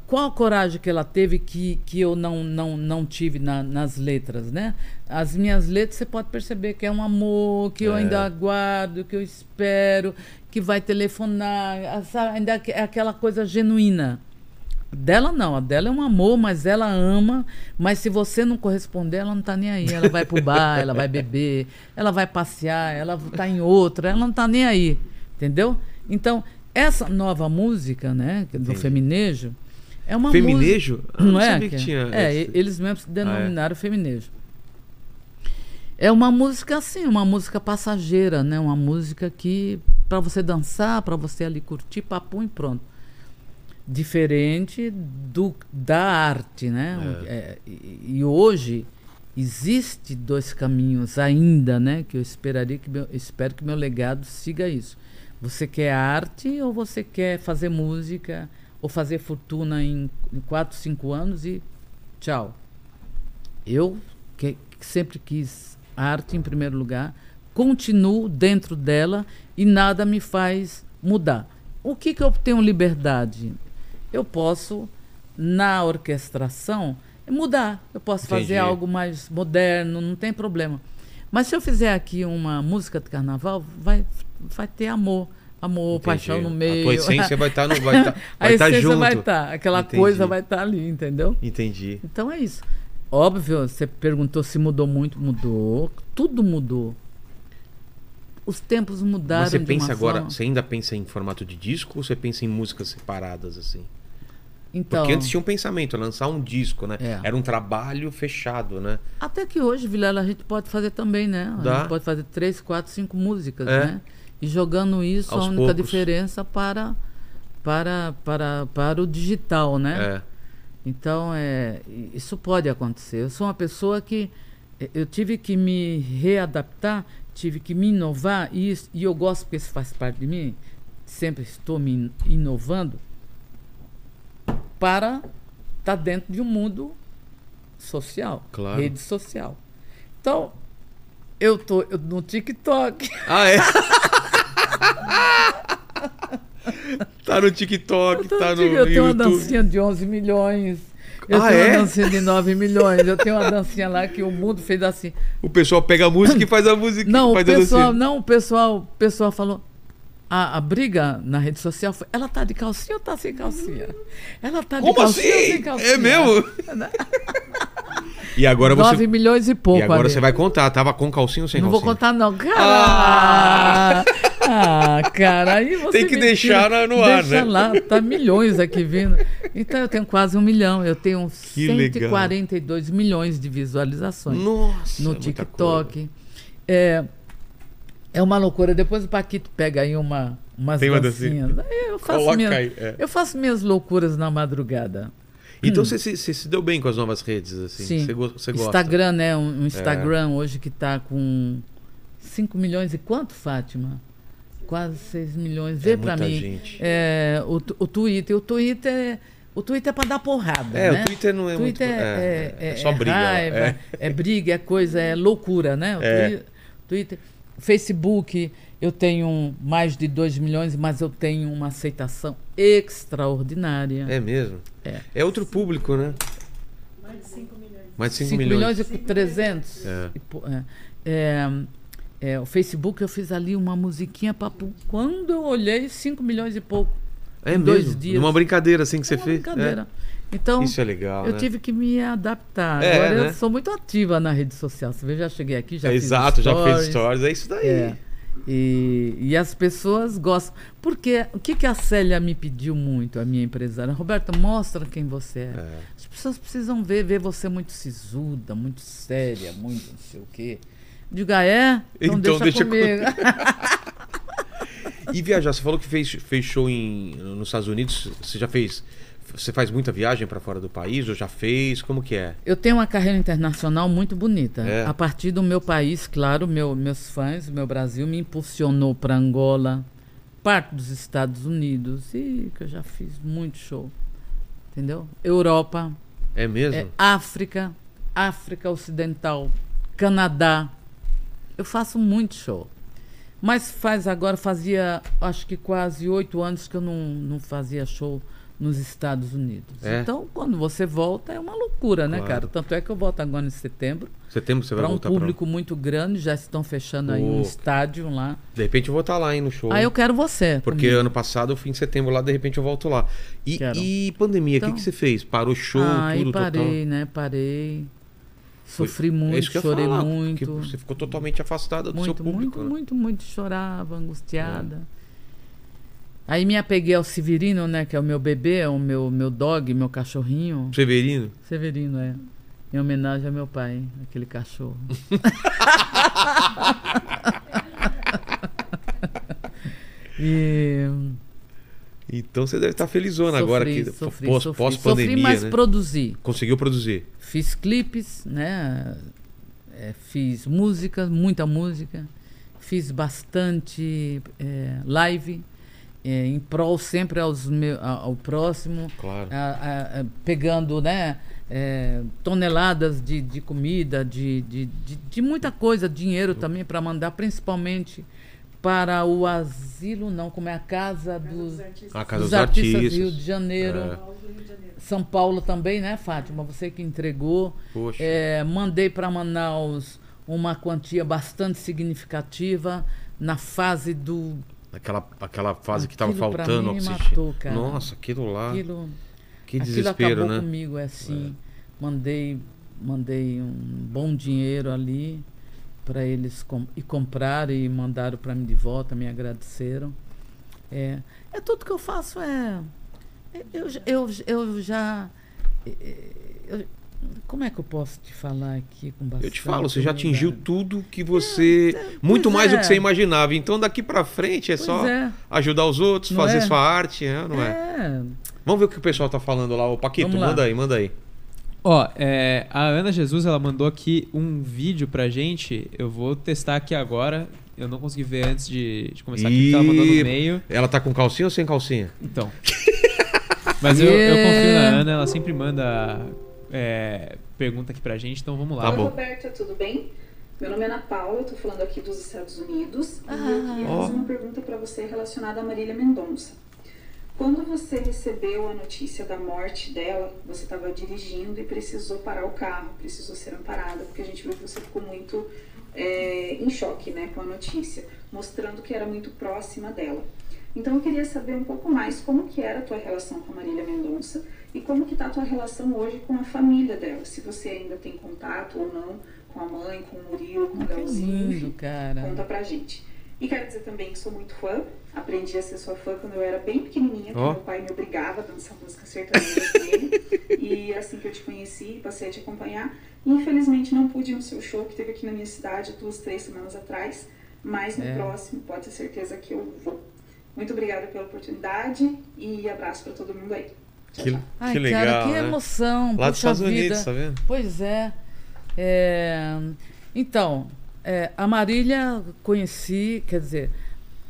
Qual a coragem que ela teve que, que eu não, não, não tive na- nas letras, né? As minhas letras você pode perceber que é um amor, que eu É. ainda aguardo, que eu espero, que vai telefonar, sabe? ainda é aquela coisa genuína. Dela não, a dela é um amor, mas ela ama. Mas se você não corresponder, ela não tá nem aí. Ela vai pro bar, ela vai beber, ela vai passear, ela tá em outra, ela não tá nem aí. Entendeu? Então, essa nova música, né, é do Entendi. feminejo, é uma Feminejo? música. Ah, não Não é? que tinha é, esse- eles mesmos se Ah, é? denominaram feminejo. É uma música assim, uma música passageira, né? Uma música que para você dançar, para você ali curtir, papum e pronto. Diferente do da arte, né? É, e, e hoje existe dois caminhos ainda, né? Que eu esperaria que meu, espero que meu legado siga isso. Você quer arte ou você quer fazer música ou fazer fortuna em, em quatro, cinco anos e tchau. Eu que, que sempre quis arte em primeiro lugar, continuo dentro dela e nada me faz mudar. O que, que eu tenho liberdade? Eu posso, na orquestração, mudar. Eu posso Entendi. fazer algo mais moderno, não tem problema. Mas se eu fizer aqui uma música de carnaval, vai, vai ter amor. Amor, Entendi. paixão no A meio. tua essência vai estar no. Vai tá, A vai tá essência junto. vai estar. Aquela Entendi. coisa vai estar ali, entendeu? Entendi. Então é isso. Óbvio, você perguntou se mudou muito, mudou. Tudo mudou. Os tempos mudaram. Mas você pensa agora, forma- você ainda pensa em formato de disco ou você pensa em músicas separadas assim? Então, Porque antes tinha um pensamento, lançar um disco, né? É. Era um trabalho fechado, né? até que hoje, Vilela, a gente pode fazer também, né? A Dá. gente pode fazer três, quatro, cinco músicas, É. né? E jogando isso, Aos a única poucos. diferença para, para, para, para o digital, né? É. Então, é, isso pode acontecer. Eu sou uma pessoa que eh, eu tive que me readaptar, tive que me inovar, e, isso- e eu gosto porque isso faz parte de mim, sempre estou me in- inovando para estar dentro de um mundo social, Claro. rede social. Então, eu tô eu- no TikTok. Ah, é? tá no TikTok, tá no no eu tenho uma dancinha de 11 milhões. Eu Ah, tenho é? uma dancinha de 9 milhões. Eu tenho uma dancinha lá que o mundo fez assim. O pessoal pega a música e faz a música. Não, o pessoal, não, o pessoal, o pessoal falou. A, a briga na rede social foi. Ela tá de calcinha ou tá sem calcinha? Ela tá de Como calcinha ou assim? sem calcinha? É mesmo? E agora você. 9 milhões e pouco. E agora ali. você vai contar, tava com calcinha ou sem Não vou calcinha? contar, não. Cara! Ah, cara, aí você. Tem que me deixar tira- no ar, Deixa né? lá, tá milhões aqui vindo. Então eu tenho quase um milhão. Eu tenho Que legal. 142 milhões de visualizações. Nossa, no é muita TikTok. É, é uma loucura. Depois o Paquito pega aí uma, umas Tem uma dancinhas. Aí Eu faço, Coloca minha- aí, é. eu faço minhas loucuras na madrugada. Então você, se- você se deu bem com as novas redes, assim? Sim. Você, go- você gosta? É. Instagram, né? Um, um Instagram hoje que está com 5 milhões e quanto, Fátima? Quase 6 milhões. Vê É pra muita mim. gente. É, o, o Twitter. O Twitter. O Twitter é para dar porrada. É, né? o Twitter não é muito- Twitter é, é só briga, raiva, é. é. briga, é coisa, é loucura, né? O É. Twi- Twitter. Facebook, eu tenho mais de 2 milhões, mas eu tenho uma aceitação extraordinária. É mesmo? É. outro público, né? Mais de 5 milhões. Mais de 5 5 milhões. milhões e 300. É. E é. É, é, o Facebook eu fiz ali uma musiquinha para quando eu olhei 5 milhões e pouco. É em mesmo? dois dias. Numa brincadeira assim que você Uma fez? brincadeira. Então. Isso é legal, eu né? tive que me adaptar. É, Agora né? eu sou muito ativa na rede social. Você vê, já cheguei aqui, já É, fiz exato, já fez stories. stories, é isso daí. É. E, e as pessoas gostam. Porque o que, que a Célia me pediu muito, a minha empresária? Roberta, mostra quem você é. É. As pessoas precisam ver, ver você muito sisuda, muito séria, muito não sei o quê. Diga, ah, é? Então, Então deixa deixa, comigo. E viajar, você falou que fez, fez show em, nos Estados Unidos, você já fez... Você faz muita viagem pra fora do país ou já fez? Como que é? Eu tenho uma carreira internacional muito bonita. É. A partir do meu país, claro, meu, meus fãs, o meu Brasil me impulsionou para Angola, parte dos Estados Unidos, e que eu já fiz muito show. Entendeu? Europa, É mesmo? é, África, África Ocidental, Canadá, Eu faço muito show. Mas faz agora, fazia acho que quase oito anos que eu não, não fazia show nos Estados Unidos. É? Então, quando você volta, é uma loucura, né, Claro. cara? Tanto é que eu volto agora em setembro Setembro você vai para um voltar público muito grande, já estão fechando aí um estádio lá. pra... De repente eu vou estar lá, hein, no show. Aí eu quero você. Porque comigo. ano passado eu fui em setembro lá, de repente eu volto lá. E, e pandemia, o Então- que, que você fez? Parou show, Aí tudo parei, total? né? Parei. Foi- Sofri É muito, isso que eu ia chorei falar, muito. Você ficou totalmente afastada do seu Muito, público. muito, né? muito, muito. Chorava, angustiada. Aí me apeguei ao Severino, né? Que é o meu bebê, é o meu, meu dog, meu cachorrinho. Severino? Severino, é. Em homenagem ao meu pai, aquele cachorro. e Então você deve estar felizona sofri, agora que sofri, pós, sofri. pós-pandemia, Sofri, mas né? produzi. Conseguiu produzir. Fiz clipes, né? É, fiz música, muita música. Fiz bastante é, live é, em prol sempre aos meu, ao próximo, Claro. a- a- a- pegando, né? é, toneladas de, de comida, de, de, de, de muita coisa, dinheiro também para mandar, principalmente para o asilo, não, como é a casa dos, A Casa dos dos artistas Artistas. do Rio de Janeiro. É. São Paulo também, né, Fátima? Você que entregou. Poxa. É, mandei para Manaus uma quantia bastante significativa na fase do. Aquela, aquela fase que tava Aquilo pra faltando mim me oxigênio. matou, cara. Nossa, aquilo lá. Aquilo, que aquilo desespero, acabou né? comigo, é assim. Mandei, mandei um bom dinheiro ali para eles com, e compraram e mandaram para mim de volta, me agradeceram. É, é tudo que eu faço é. Eu, eu, eu já. eu- como é que eu posso te falar aqui com bastante Eu te falo, você já atingiu tudo que você. muito pois mais do é. que você imaginava. Então daqui pra frente é Pois só é. ajudar os outros, Não fazer é? sua arte, é, não é? É. Vamos ver o que o pessoal tá falando lá. Ô, Paquito, manda aí, manda aí. Ó, é, a Ana Jesus ela mandou aqui um vídeo pra gente. Eu vou testar aqui agora. Eu não consegui ver antes de, de começar aqui, porque ela mandou no meio. Ela tá com calcinha ou sem calcinha? Então. Mas eu, eu confio na. Ana, ela sempre manda é, pergunta aqui pra gente, então vamos lá. Tá Oi, bom. Roberta, tudo bem? Meu nome é Ana Paula, eu tô falando aqui dos Estados Unidos e eu fazer uma pergunta para você relacionada a Marília Mendonça. Quando você recebeu a notícia da morte dela, você estava dirigindo e precisou parar o carro, precisou ser amparada, porque a gente viu que você ficou muito é, em choque né, com a notícia, mostrando que era muito próxima dela. Então eu queria saber um pouco mais como que era a tua relação com a Marília Mendonça e como que tá a tua relação hoje com a família dela, se você ainda tem contato ou não com a mãe, com o Murilo, com o Que Leozinho, lindo, cara. Conta pra gente. E quero dizer também que sou muito fã. Aprendi a ser sua fã quando eu era bem pequenininha, que meu pai me obrigava a dançar música sertaneja com ele. E assim que eu te conheci, passei a te acompanhar. E infelizmente não pude ir no seu show que teve aqui na minha cidade duas, três semanas atrás. Mas no É. próximo, pode ter certeza que eu vou. Muito obrigada pela oportunidade e abraço pra todo mundo aí. Que. Ai, que legal. cara, que né? emoção. Lá dos Estados vida. Unidos, tá vendo? Pois é. É, Então, é, a Marília conheci, quer dizer,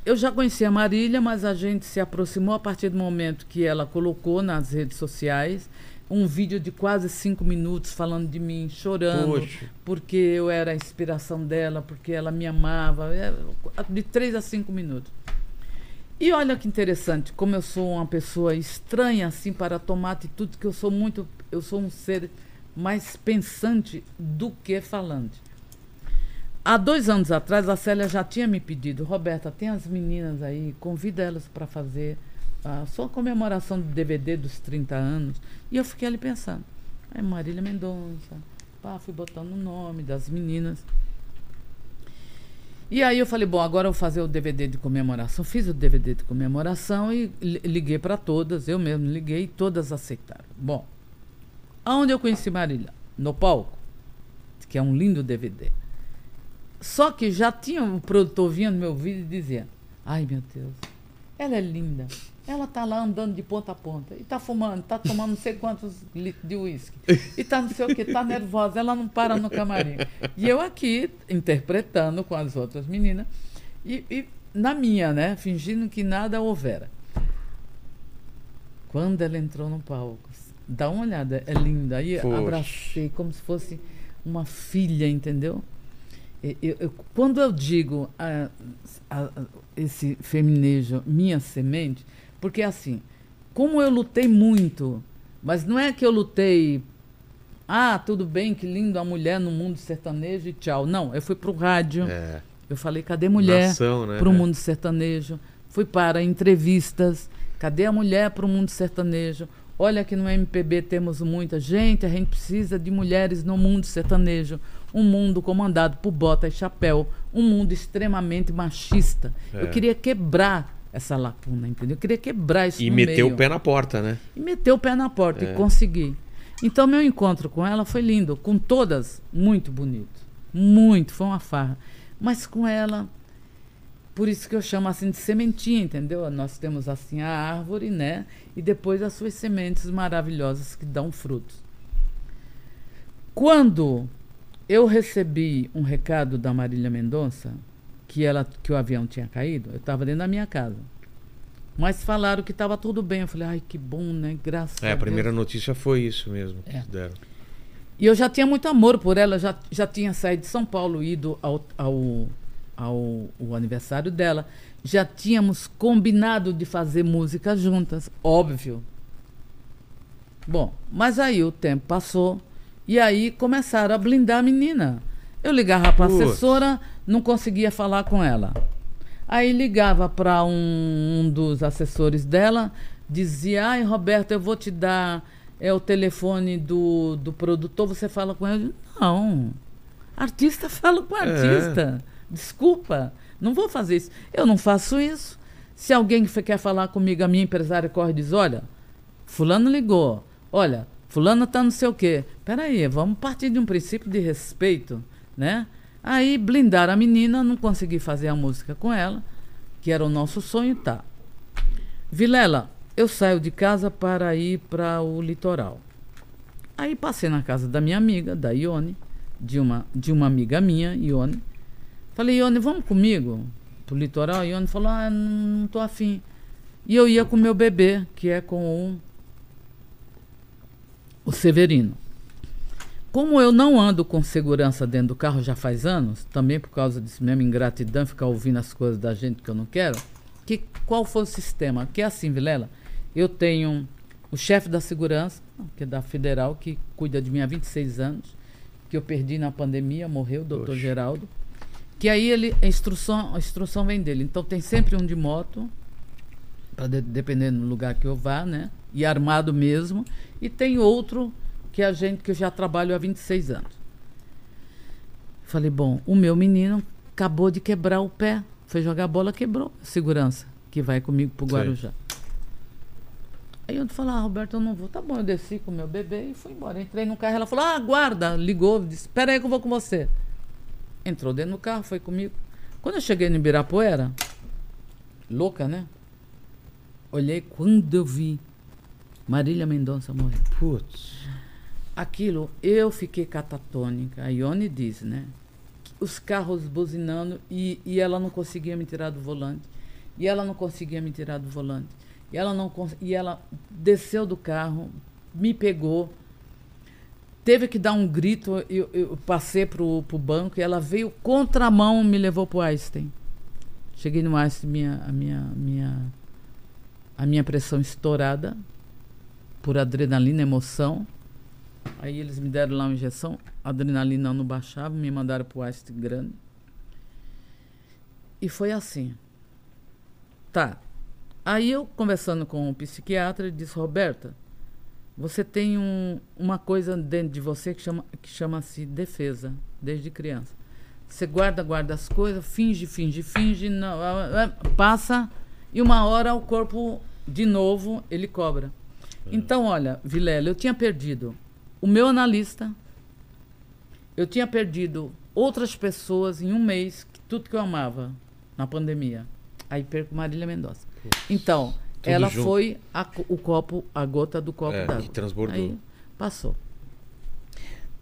eu já conhecia a Marília, mas a gente se aproximou a partir do momento que ela colocou nas redes sociais um vídeo de quase cinco minutos falando de mim, chorando, Poxa. porque eu era a inspiração dela, porque ela me amava, é, de três a cinco minutos. E olha que interessante, como eu sou uma pessoa estranha assim para tomar atitude, que eu sou muito, eu sou um ser mais pensante do que falante. Há dois anos atrás, a Célia já tinha me pedido, Roberta, tem as meninas aí, convida elas para fazer a sua comemoração do DVD dos 30 anos. E eu fiquei ali pensando, é Marília Mendonça, pá, fui botando o nome das meninas. E aí eu falei, bom, agora eu vou fazer o DVD de comemoração. Fiz o DVD de comemoração e li- liguei para todas, eu mesmo liguei e todas aceitaram. Bom, aonde eu conheci Marília? No palco, que é um lindo DVD. Só que já tinha um produtor vindo meu vídeo e dizia, ai meu Deus, ela é linda. Ela tá lá andando de ponta a ponta e tá fumando, tá tomando não sei quantos litros de uísque. E tá não sei o que, tá nervosa, ela não para no camarim. E eu aqui interpretando com as outras meninas e, e na minha, né, fingindo que nada houvera. Quando ela entrou no palco, dá uma olhada, é linda. Aí Poxa. abracei como se fosse uma filha, entendeu? Eu- eu- quando eu digo ah, a- a- esse feminejo, minha semente, porque assim, como eu lutei muito, mas não é que eu lutei, ah, tudo bem, que lindo a mulher no mundo sertanejo e tchau. Não, eu fui pro rádio, É. eu falei, cadê mulher Nação, né? para o É. mundo sertanejo? Fui para entrevistas, cadê a mulher para o mundo sertanejo? Olha que no MPB temos muita gente, a gente precisa de mulheres no mundo sertanejo. Um mundo comandado por bota e chapéu, um mundo extremamente machista. É. Eu queria quebrar essa lacuna, entendeu? Eu queria quebrar isso E no meteu meio o pé na porta, né? e meteu o pé na porta É. e consegui. Então, meu encontro com ela foi lindo, com todas, muito bonito. Muito, foi uma farra. Mas com ela, por isso que eu chamo assim de sementinha, entendeu? Nós temos assim a árvore, né? E depois as suas sementes maravilhosas que dão frutos. Quando eu recebi um recado da Marília Mendonça, que, ela, que o avião tinha caído, eu estava dentro da minha casa. Mas falaram que estava tudo bem. Eu falei, ai, que bom, né? Graças É, a a primeira Deus. notícia foi isso mesmo. que É. deram. E eu já tinha muito amor por ela, já, já tinha saído de São Paulo, ido ao, ao, ao, ao aniversário dela. Já tínhamos combinado de fazer música juntas, óbvio. Bom, mas aí o tempo passou e aí começaram a blindar a menina. Eu ligava para a assessora, não conseguia falar com ela. Aí ligava para um, um dos assessores dela, dizia: Ai, Roberto, eu vou te dar é, o telefone do, do produtor, você fala com ele. Não. Artista fala com artista. Desculpa, não vou fazer isso. Eu não faço isso. Se alguém que quer falar comigo, a minha empresária corre e diz: Olha, Fulano ligou. Olha, Fulano tá não sei o quê. Peraí, vamos partir de um princípio de respeito, né? Aí blindaram a menina, não consegui fazer a música com ela, que era o nosso sonho, tá. Vilela, eu saio de casa para ir para o litoral. Aí passei na casa da minha amiga, da Ione, de uma, de uma amiga minha, Ione. Falei, Ione, vamos comigo pro litoral? A Ione falou, ah, não, tô afim. E eu ia com meu bebê, que é com o, o Severino. Como eu não ando com segurança dentro do carro já faz anos, também por causa disso mesmo, ingratidão, ficar ouvindo as coisas da gente que eu não quero, que, qual foi o sistema? Que é assim, Vilela, eu tenho o chefe da segurança, que é da Federal, que cuida de mim há 26 anos, que eu perdi na pandemia, morreu, o doutor Poxa. Geraldo. Que aí ele, a instrução, a instrução vem dele. Então tem sempre um de moto, para dependendo do lugar que eu vá, né? E armado mesmo. E tem outro que é a gente que eu já trabalho há 26 anos. Falei, bom, o meu menino acabou de quebrar o pé. Foi jogar bola, quebrou. Segurança, que vai comigo pro Sei. Guarujá. Aí eu falei, ah, Roberto, eu não vou. Tá bom, eu desci com o meu bebê e fui embora. Entrei no carro, ela falou, ah, guarda. Ligou, disse, espera aí que eu vou com você. Entrou dentro do carro, foi comigo. Quando eu cheguei no Ibirapuera, louca, né? Olhei quando eu vi Marília Mendonça morrer. Putz. Aquilo, eu fiquei catatônica. A Ione diz, né? Os carros buzinando e, e ela não conseguia me tirar do volante. E ela não conseguia me tirar do volante. E ela não e ela desceu do carro, me pegou, teve que dar um grito. Eu, eu passei pro, pro banco e ela veio contramão, me levou pro Einstein. Cheguei no Einstein, minha, a minha, minha, a minha pressão estourada por adrenalina, emoção. Aí eles me deram lá uma injeção, a adrenalina não baixava, me mandaram pro Einstein grande. E foi assim. Tá. Aí eu, conversando com o psiquiatra, ele disse, Roberta, você tem um, uma coisa dentro de você que chama que chama-se defesa, desde criança. Você guarda, guarda as coisas, finge, finge, finge, não, ah, ah, passa e uma hora o corpo de novo ele cobra. Então, olha, Vilela, eu tinha perdido o meu analista, eu tinha perdido outras pessoas em um mês, tudo que eu amava na pandemia. Aí perco Marília Mendonça. Então, ela junto. foi a o copo, a gota do copo É, d'água. que transbordou. Aí passou.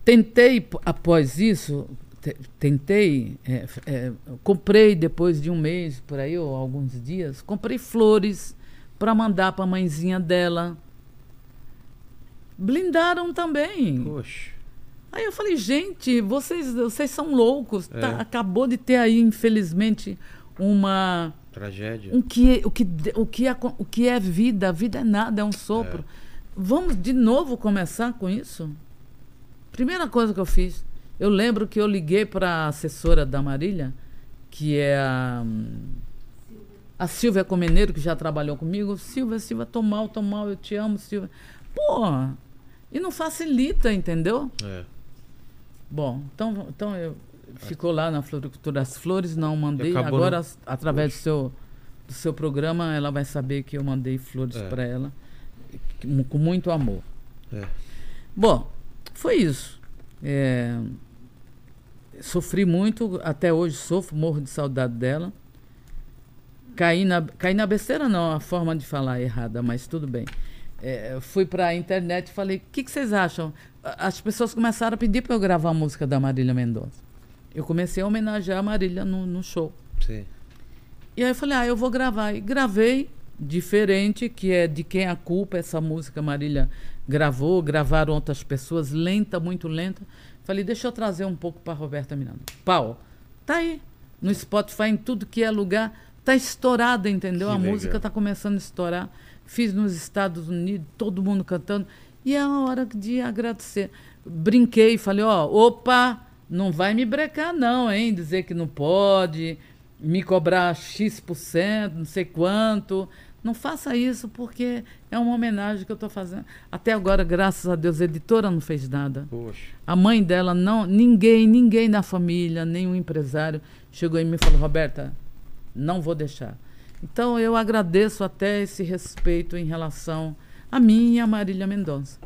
Tentei, após isso, te- tentei, é, é, comprei depois de um mês, por aí, ou alguns dias, comprei flores para mandar para a mãezinha dela. Blindaram também. Poxa. Aí eu falei, gente, vocês, vocês são loucos. Tá- É. acabou de ter aí, infelizmente, uma. Tragédia. Um que, o, que, o, que é, o que é vida? A vida é nada, é um sopro. Vamos de novo começar com isso? Primeira coisa que eu fiz. Eu lembro que eu liguei para a assessora da Marília, que é a. A Silvia Comeneiro, que já trabalhou comigo. Silvia, Silvia, tô mal, tô mal, eu te amo, Silvia. Pô, e não facilita, entendeu? É. Bom, então, então eu ficou lá na Floricultura das Flores, não mandei. acabou Agora, as- através do seu, do seu programa, ela vai saber que eu mandei flores É. para ela com muito amor. É. Bom, foi isso. É, sofri muito, até hoje sofro, morro de saudade dela. Caí na, caí na besteira, não, a forma de falar é errada, mas tudo bem. É, fui para a internet e falei: o que, que vocês acham? As pessoas começaram a pedir para eu gravar a música da Marília Mendonça. Eu comecei a homenagear a Marília no, no show. Sim. E aí eu falei, ah, eu vou gravar. E gravei diferente, que é de quem a culpa, essa música Marília gravou, gravaram outras pessoas, lenta, muito lenta. Falei, deixa eu trazer um pouco para Roberta Miranda. Pau, tá aí. No Spotify, em tudo que é lugar, tá estourada, entendeu? Que a legal. música tá começando a estourar. Fiz nos Estados Unidos, todo mundo cantando. E é a hora de agradecer. Brinquei, falei, ó, opa, não vai me brecar não, hein? Dizer que não pode, me cobrar X%, não sei quanto. Não faça isso porque é uma homenagem que eu estou fazendo. Até agora, graças a Deus, a editora não fez nada. Poxa. A mãe dela não, ninguém, ninguém da família, nenhum empresário chegou em mim e falou: "Roberta, não vou deixar". Então eu agradeço até esse respeito em relação a mim e a Marília Mendonça.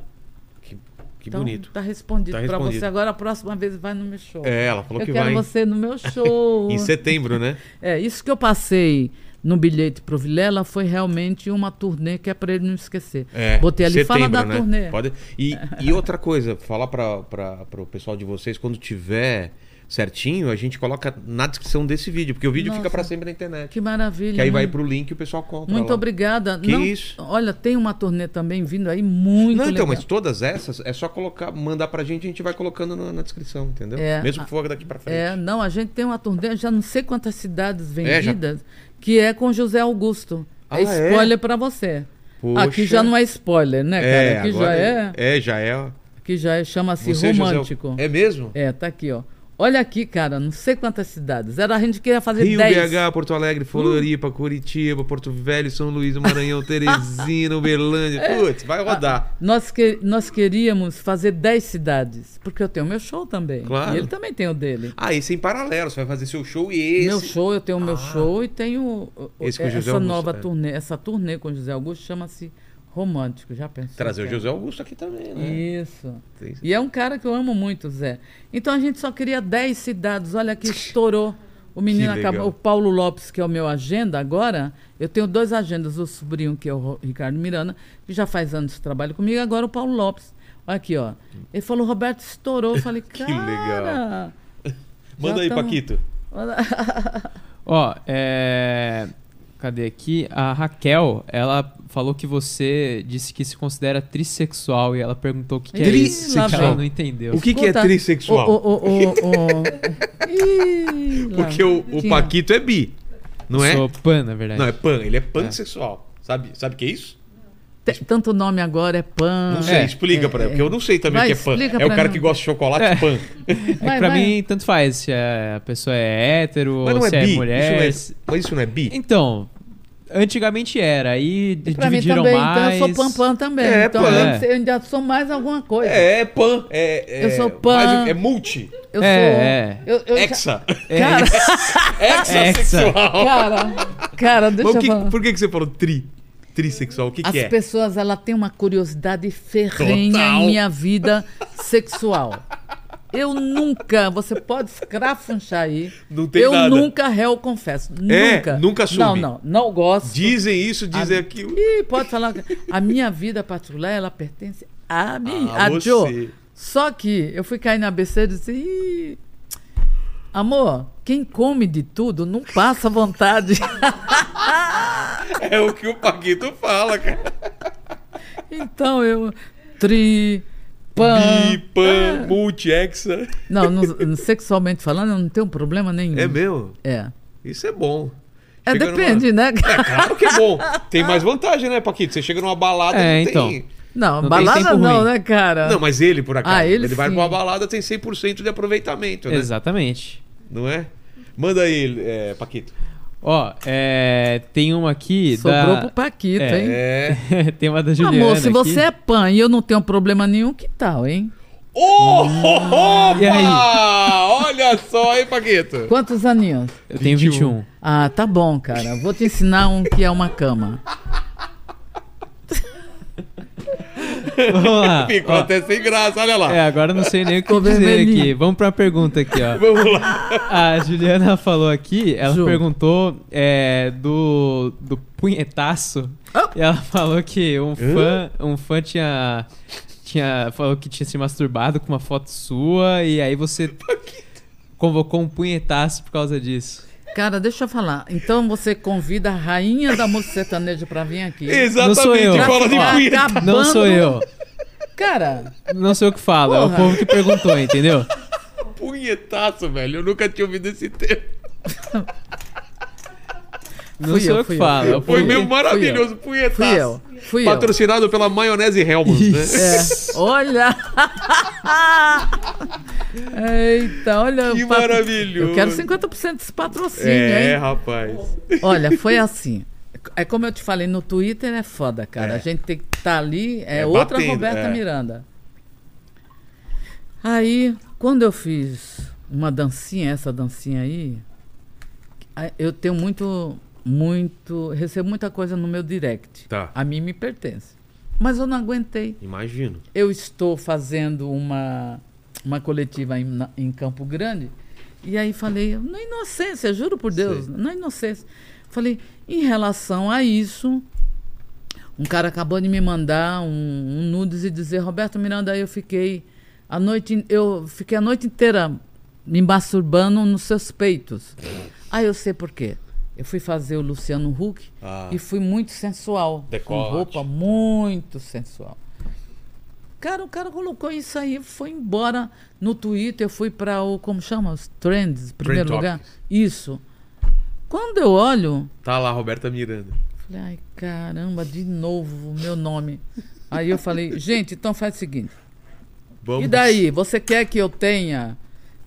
Que, que então, bonito. Tá respondido Tá para você. Agora a próxima vez vai no meu show. É, ela falou eu que quero vai. você no meu show. Em setembro, né? É, isso que eu passei no bilhete pro Vilela foi realmente uma turnê que é para ele não esquecer. É, Botei ali, fala setembro, da né? turnê. Pode... E, e outra coisa, falar para o pessoal de vocês, quando tiver certinho, a gente coloca na descrição desse vídeo, porque o vídeo fica Nossa. para sempre na internet. Que maravilha. Que aí né? vai pro link e o pessoal compra. Muito lá. obrigada. Que Não, isso? Olha, tem uma turnê também vindo aí muito Não, então, legal. mas todas essas é só colocar, mandar pra gente, a gente vai colocando na, na descrição, entendeu? É, Mesmo que for daqui pra frente. É, não, a gente tem uma turnê, já não sei quantas cidades É, já- vendidas, que é com José Augusto. Ah, é é? spoiler pra você. Poxa. Aqui já não é spoiler, né, cara? Aqui agora já é, É, já é. aqui já é, chama-se Você, José, romântico. É mesmo? É, tá aqui, ó. Olha aqui, cara, não sei quantas cidades. Era a gente queria fazer Rio, 10. BH, Porto Alegre, Floripa, Curitiba, Porto Velho, São Luís, do Maranhão, Teresina, Uberlândia. Putz, vai rodar. Nós, que, nós queríamos fazer 10 cidades, porque eu tenho meu show também. Claro. E ele também tem o dele. Ah, esse é em paralelo. Você vai fazer seu show e esse. Meu show, eu tenho o meu Ah. show e tenho Esse com o José essa Augusto, nova é. turnê. Essa turnê com o José Augusto chama-se Romântico, já pensou? Trazer o? José Augusto aqui também, né? Isso. E é um cara que eu amo muito, Zé. Então a gente só queria 10 cidades. Olha que estourou. O menino Que legal. acabou. O Paulo Lopes, que é o meu agenda agora, eu tenho dois agendas. O sobrinho, que é o Ricardo Miranda, que já faz anos que trabalha comigo, agora o Paulo Lopes. Olha aqui, ó. Ele falou, Roberto, estourou. Eu falei, Que cara. legal. Manda aí, tamo- Paquito. Ó, é. Cadê aqui? A Raquel, ela falou que você disse que se considera trissexual e ela perguntou o que, que é isso. ela não entendeu. O que, que é trissexual? O, o, o, Ih, Porque o, o. Paquito é bi, não é? Sou pan, na verdade. Não, é pan. Ele é pansexual. Sabe, sabe o que é isso? Tanto nome agora é Pan. Não sei, É, explica pra ela, porque eu não sei também o que é pan. É o cara mim. que gosta de chocolate pan. É que Vai, pra vai. mim, tanto faz se a pessoa é hétero Mas ou não é se é bi. mulher. Isso não é, mas isso não é bi? Então, antigamente era, aí E pra mim dividiram também, mais. então eu sou Pan Pan também. É, então Pan. eu, ainda sou mais alguma coisa. É, é pan. É, é, Eu sou pan. mais- É multi. Eu É, sou. é. Eu, eu já- Hexa. cara, Hexa Hexa. sexual. cara, cara, deixa Mas o eu que, falar. por que, que você falou tri? Trissexual? O que, As que é? pessoas, ela tem uma curiosidade ferrenha Total. em minha vida sexual. Eu nunca, você pode escrafunchar aí. Não tem eu nada. nunca réu confesso. É, nunca. nunca assume. Não, não, não gosto. Dizem isso, dizem A- aquilo. Ih, pode falar. A minha vida particular, ela pertence a mim, Ah, a você. Joe. Só que eu fui cair na besteira e disse, Ih, amor, quem come de tudo não passa vontade. É o que o Paquito fala, cara. então eu, tri, Pan. Bi, pan, multi, hexa. Não, sexualmente falando, eu não tenho problema nenhum. É meu. É. Isso é bom. É, Chega depende, numa- né? É claro que é bom. Tem mais vantagem, né, Paquito? Você chega numa balada É, não então. tem. Não, Não balada não, ruim. né, cara? Não, mas ele, por acaso. Ah, ele vai sim. pra uma balada, tem 100% de aproveitamento, né? Exatamente. Não é? Manda aí, é, Paquito. Ó, é, tem uma aqui Sobrou da... pro Paquito, É. hein? É. tem uma da Juliana Amor, se aqui. você é pan e eu não tenho problema nenhum, que tal, hein? Oh, opa! E aí? Olha só, hein, Paquito? Quantos aninhos? Eu tenho 21. 21. Ah, tá bom, cara. Vou te ensinar um que é uma cama. Vamos lá. Ficou ó. até sem graça, olha lá. É, agora eu não sei nem o que dizer aqui. Vamos pra pergunta aqui, ó. Vamos lá. A Juliana falou aqui, ela Ju. perguntou é, do, do punhetaço. Oh. E ela falou que um fã, um fã tinha, tinha. Falou que tinha se masturbado com uma foto sua e aí você convocou um punhetaço por causa disso. Cara, deixa eu falar. Então você convida a rainha da música sertaneja pra vir aqui. Exatamente, Não sou eu. fala de punheta. Não sou eu. Cara, Não sou eu que falo, é o Porra. povo que perguntou, entendeu? Punhetaço, velho. Eu nunca tinha ouvido esse termo. Não Fui sou eu, eu, que eu. falo. é o Foi fui maravilhoso, punhetaço. fui eu. Fui eu. Patrocinado pela maionese Helmans, né? É. Olha! Eita, olha. Que papo- maravilhoso. Eu quero 50% desse patrocínio, É, hein? rapaz. Olha, foi assim. É como eu te falei, no Twitter é foda, cara. É. A gente tem que estar ali, é, É, outra batendo, Roberta é. Miranda. Aí, quando eu fiz uma dancinha, essa dancinha aí, a- eu tenho muito, muito, recebo muita coisa no meu direct. Tá. A mim me pertence. Mas eu não aguentei. Imagino. Eu estou fazendo uma, uma coletiva em, na- em Campo Grande. E aí falei, na inocência, juro por Deus, Sei. na inocência. Falei, em relação a isso, um cara acabou de me mandar um, um nudes e dizer, Roberto Miranda, aí eu fiquei a noite, eu fiquei a noite inteira me masturbando nos seus peitos. Aí eu sei por quê. Eu fui fazer o Luciano Huck Ah. e fui muito sensual. Decote. Com roupa muito sensual. Cara, o cara colocou isso aí, foi embora no Twitter, eu fui para o, como chama? Os trends, primeiro Trend lugar. Isso. Quando eu olho, Tá lá, Roberta Miranda. falei, ai caramba, de novo o meu nome. Aí eu falei, gente, então faz o seguinte. Vamos. E daí, você quer que eu tenha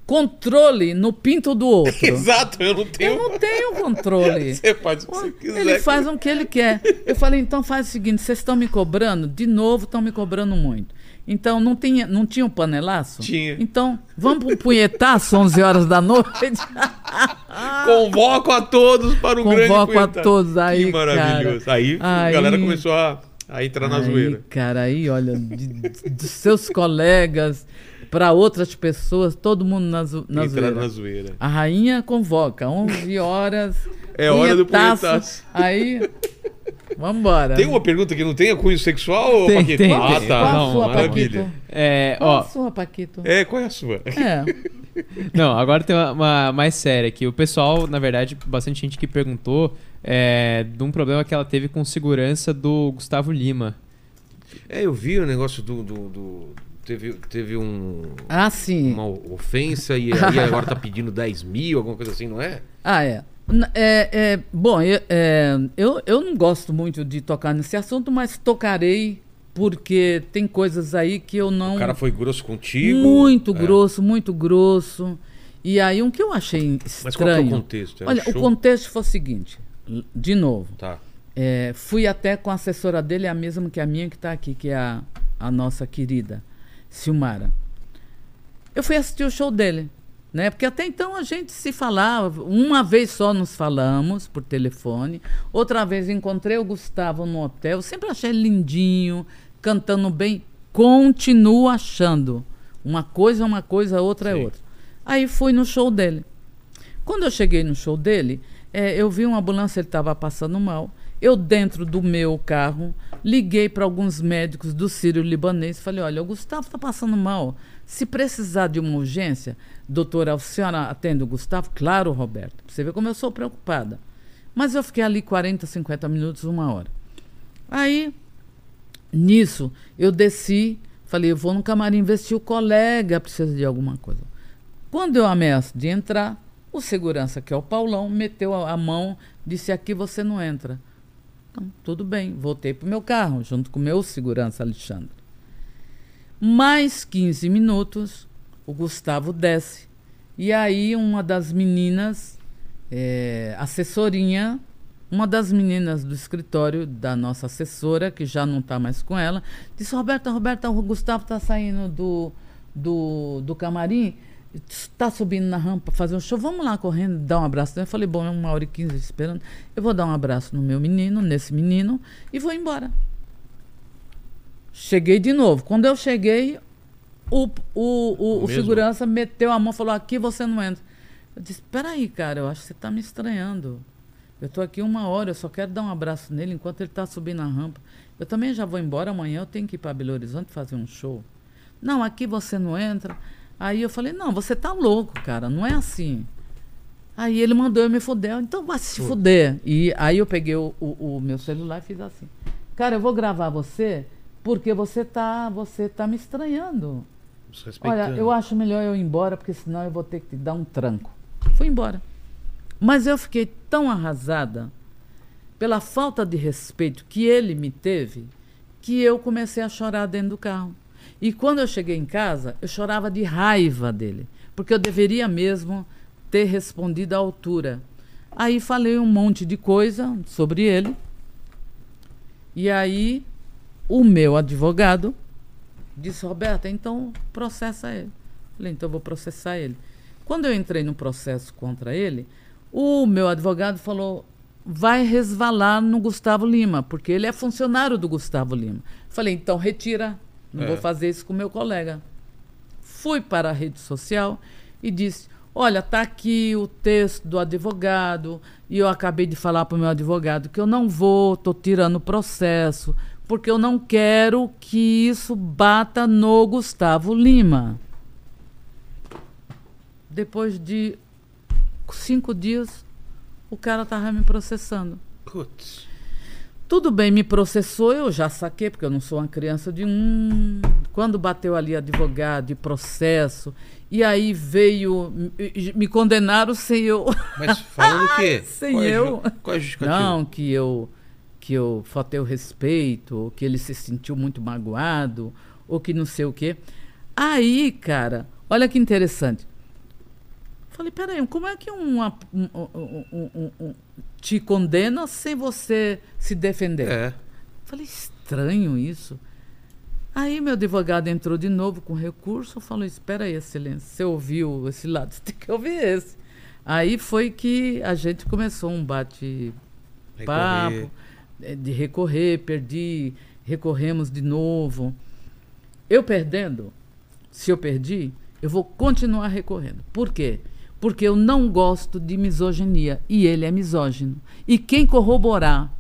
controle no pinto do outro? Exato, eu não tenho. Eu não tenho controle. Você faz o que você quiser. Ele faz o que ele quer. Eu falei, então faz o seguinte, vocês estão me cobrando? De novo, estão me cobrando muito. Então, não tinha, não tinha um panelaço? Tinha. Então, vamos pro punhetaço, 11 horas da noite? Convoco a todos para o grande Convoco a todos aí, Que maravilhoso. cara. Aí, a Aí- galera começou a, a entrar na aí, zoeira. cara, aí, olha, de, de seus colegas para outras pessoas, todo mundo na, zo, na zoeira. na zoeira. A rainha convoca, 11 horas. É hora do punhetaço. Aí, vambora. Tem uma pergunta que não tem cunho sexual, Tem, Paquito? tem, ah, tem. tá. Qual a Não, sua, maravilha. Paquito? É, Qual ó, a sua, Paquito? É, qual é a sua? É. Não, agora tem uma, uma mais séria aqui. O pessoal, na verdade, bastante gente que perguntou é, de um problema que ela teve com segurança do Gustavo Lima. É, eu vi o negócio do. do- do- teve, teve um, Ah, sim. uma ofensa e aí agora tá pedindo 10 mil, alguma coisa assim, não é? Ah, é. É, é, bom, eu, é, eu, eu não gosto muito de tocar nesse assunto, mas tocarei porque tem coisas aí que eu não. O cara foi grosso contigo. muito É. grosso, muito grosso. E aí, um que eu achei Mas qual é o estranho. contexto? É um Olha, o show? contexto foi o seguinte: de novo, Tá. é, fui até com a assessora dele, a mesma que a minha que está aqui, que é a, a nossa querida Silmara. Eu fui assistir o show dele, né? Porque até então a gente se falava, uma vez só nos falamos por telefone, outra vez encontrei o Gustavo no hotel, sempre achei ele lindinho, cantando bem, continuo achando. Uma coisa é uma coisa, outra Sim. é outra. Aí fui no show dele. Quando eu cheguei no show dele, eh, eu vi uma ambulância, ele estava passando mal. Eu, dentro do meu carro, liguei para alguns médicos do Sírio Libanês. Falei: olha, o Gustavo está passando mal. Se precisar de uma urgência, doutora, a senhora atende o Gustavo? Claro, Roberto. Você vê como eu sou preocupada. Mas eu fiquei ali 40, 50 minutos, uma hora. Aí, nisso, eu desci Falei, eu vou no camarim se o colega precisa de alguma coisa. Quando eu ameaço de entrar, o segurança, que é o Paulão, meteu a mão, disse: aqui você não entra. Então, tudo bem, voltei pro meu carro, junto com o meu segurança, Alexandre. Mais 15 minutos, o Gustavo desce. E aí, uma das meninas, é, assessorinha, uma das meninas do escritório da nossa assessora, que já não está mais com ela, disse: Roberta, Roberta, o Gustavo está saindo do, do, do camarim, está subindo na rampa fazer um show, vamos lá correndo, dar um abraço. Eu falei: bom, é uma hora e quinze esperando. Eu vou dar um abraço no meu menino, nesse menino, e vou embora. Cheguei de novo. Quando eu cheguei, o, o, o, o segurança meteu a mão e falou: aqui você não entra. Eu disse: peraí, cara, eu acho que você está me estranhando. Eu estou aqui uma hora, eu só quero dar um abraço nele enquanto ele está subindo a rampa. Eu também já vou embora amanhã, eu tenho que ir para Belo Horizonte fazer um show. Não, aqui você não entra. Aí eu falei, não, você tá louco, cara, não é assim. Aí ele mandou eu me fuder, então vai se fuder. E aí eu peguei o, o- o meu celular e fiz assim. Cara, eu vou gravar você porque você tá, você tá me estranhando. Olha, eu acho melhor eu ir embora, porque senão eu vou ter que te dar um tranco. Fui embora. Mas eu fiquei tão arrasada pela falta de respeito que ele me teve, que eu comecei a chorar dentro do carro. E quando eu cheguei em casa, eu chorava de raiva dele, porque eu deveria mesmo ter respondido à altura. Aí falei um monte de coisa sobre ele. E aí o meu advogado disse, Roberta, então processa ele. Falei, então eu vou processar ele. Quando eu entrei no processo contra ele, o meu advogado falou, vai resvalar no Gustavo Lima, porque ele é funcionário do Gustavo Lima. Falei, então retira, não É. vou fazer isso com meu colega. Fui para a rede social e disse, olha, tá aqui o texto do advogado, e eu acabei de falar para o meu advogado que eu não vou, estou tirando o processo, porque eu não quero que isso bata no Gustavo Lima. Depois de cinco dias, o cara estava me processando. Putz. Tudo bem, me processou, eu já saquei, porque eu não sou uma criança de um. Quando bateu ali advogado de processo, e aí veio. Me, me condenaram sem eu. Mas falando o quê? Sem Qual é eu. ju- Qual é? Não, que eu que eu faltei o respeito, ou que ele se sentiu muito magoado, ou que não sei o quê. Aí, cara, olha que interessante. Falei, peraí, como é que um, um, um- um- um- um- te condena sem você se defender? É. Falei, estranho isso. Aí meu advogado entrou de novo com recurso, falou, espera aí, excelência, você ouviu esse lado, você tem que ouvir esse. Aí foi que a gente começou um bate papo Recorrer. eh, de recorrer, perdi, recorremos de novo. Eu perdendo, se eu perdi, eu vou continuar recorrendo. Por quê? Porque eu não gosto de misoginia e ele é misógino. E quem corroborar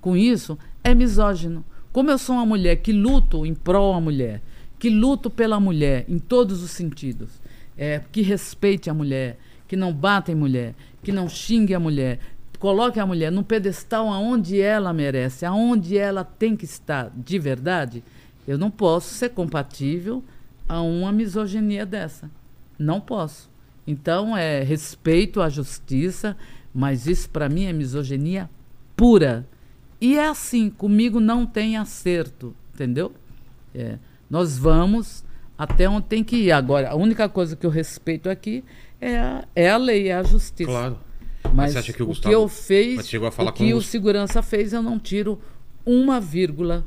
com isso é misógino. Como eu sou uma mulher que luto em prol da mulher, que luto pela mulher em todos os sentidos, é, que respeite a mulher, que não bata em mulher, que não xingue a mulher, coloque a mulher no pedestal aonde ela merece, aonde ela tem que estar de verdade, eu não posso ser compatível a uma misoginia dessa. Não posso. Então, é respeito à justiça, mas isso para mim é misoginia pura. E é assim, comigo não tem acerto, entendeu? É, nós vamos até onde tem que ir. Agora, a única coisa que eu respeito aqui é a, é a lei, é a justiça. Claro. Mas acha que o o Gustavo- que eu fiz, Mas o que o segurança fez, eu não tiro uma vírgula.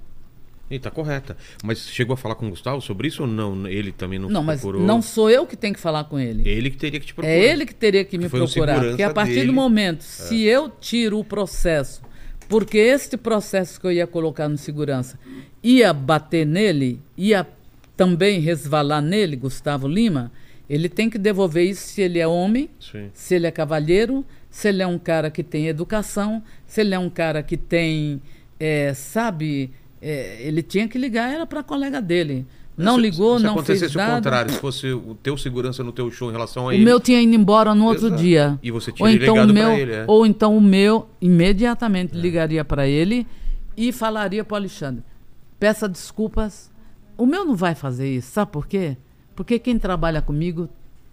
E tá correta. Mas chegou a falar com o Gustavo sobre isso ou não? Ele também não, Não, mas procurou? não sou eu que tenho que falar com ele. Ele que teria que te procurar. É ele que teria que me procurar. Porque a partir dele. É. do momento, se eu tiro o processo, porque este processo que eu ia colocar no segurança ia bater nele, ia também resvalar nele, Gustavo Lima, ele tem que devolver isso se ele é homem, Sim. se ele é cavalheiro, se ele é um cara que tem educação, se ele é um cara que tem, é, sabe, é, ele tinha que ligar, era para colega dele. Não Se- ligou, se não fez acontecesse o nada. contrário, se fosse o teu segurança no teu show em relação a O ele. meu tinha ido embora no outro Exato. dia. E você ou tinha então o ligado meu, ele, é. ou então o meu imediatamente ligaria para ele e falaria para o Alexandre: peça desculpas, O meu não vai fazer isso, sabe por quê? Porque quem trabalha comigo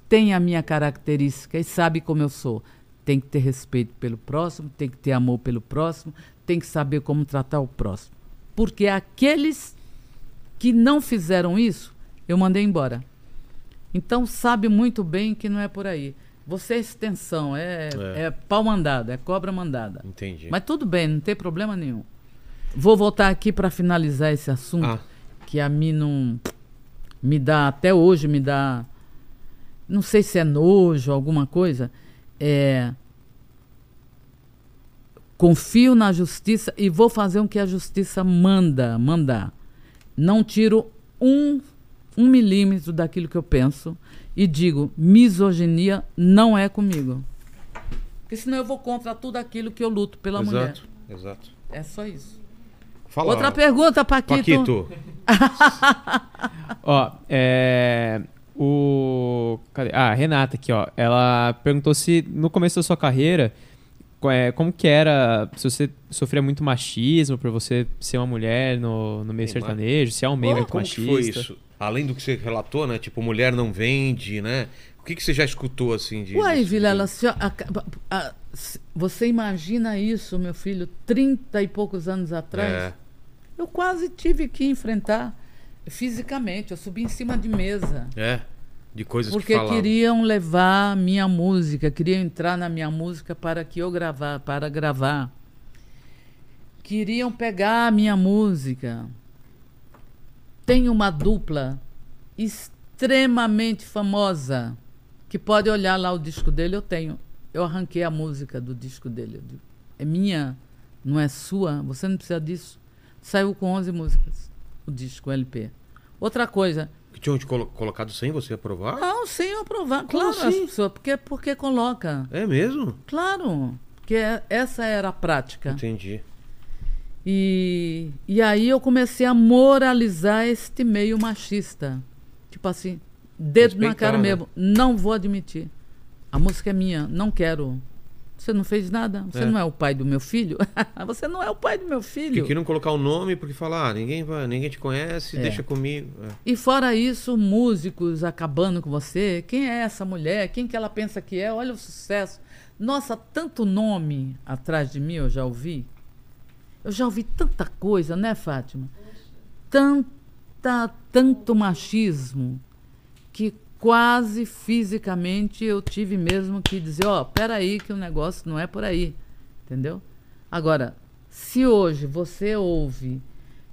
tem a minha característica e sabe como eu sou. Tem que ter respeito pelo próximo, tem que ter amor pelo próximo, tem que saber como tratar o próximo. Porque aqueles que não fizeram isso, eu mandei embora. Então sabe muito bem que não é por aí. Você é extensão, é, É. é. pau mandado, é cobra mandada. Entendi. Mas tudo bem, não tem problema nenhum. Vou voltar aqui para finalizar esse assunto, Ah. que a mim não me dá, até hoje me dá, não sei se é nojo, alguma coisa. É, confio na justiça e vou fazer o que a justiça manda, mandar. Não tiro um, um milímetro daquilo que eu penso e digo, misoginia não é comigo. Porque senão eu vou contra tudo aquilo que eu luto pela mulher. Exato, exato. É só isso. Fala, Outra pergunta, Paquito. Paquito. Ó, é. O. Cadê? Ah, a Renata aqui, ó. Ela perguntou se no começo da sua carreira. É, Como que era, se você sofria muito machismo por você ser uma mulher no, no meio Sim, mas- sertanejo, se é um meio Fala muito como que machista. foi isso? Além do que você relatou, né? Tipo, mulher não vende, né? O que, que você já escutou assim de. Uai, Vilela, a senhora- a- a- se- você imagina isso, meu filho, 30 e poucos anos atrás? É. Eu quase tive que enfrentar fisicamente. Eu subi em cima de mesa. É. De coisas Porque que falavam. queriam levar minha música, queriam entrar na minha música para que eu gravar, para gravar. Queriam pegar a minha música. Tem uma dupla extremamente famosa que pode olhar lá o disco dele, eu tenho. Eu arranquei a música do disco dele. Digo, É minha, não é sua, você não precisa disso. Saiu com 11 músicas, o disco, o LP. Outra coisa, tinham te colo- colocado sem você aprovar? não, sem eu aprovar. Como Claro, as assim? pessoas. Porque, porque coloca. É mesmo? Claro. Porque essa era a prática. Entendi. E, e aí eu comecei a moralizar este meio machista. Tipo assim, dedo na Respeitar, cara né? mesmo. Não vou admitir. A música é minha, não quero. Você não fez nada? Você É. não é o pai do meu filho? Você não é o pai do meu filho. queriam colocar o nome porque falar, ah, ninguém, vai, ninguém te conhece, É. deixa comigo. É. E fora isso, músicos acabando com você. Quem é essa mulher? Quem que ela pensa que é? Olha o sucesso. Nossa, tanto nome atrás de mim eu já ouvi. Eu já ouvi tanta coisa, né, Fátima? Tanta, tanto machismo que quase fisicamente eu tive mesmo que dizer, ó, peraí que o negócio não é por aí, entendeu? Agora, se hoje você ouve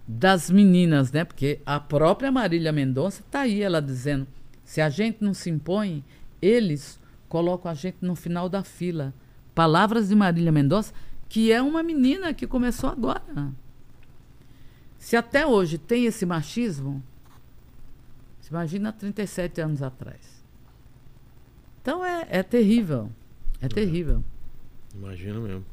das meninas, né? Porque a própria Marília Mendonça está aí, ela dizendo: se a gente não se impõe, eles colocam a gente no final da fila. Palavras de Marília Mendonça, que é uma menina que começou agora. Se até hoje tem esse machismo, se imagina 37 anos atrás. Então é, é terrível. É terrível. Imagina mesmo.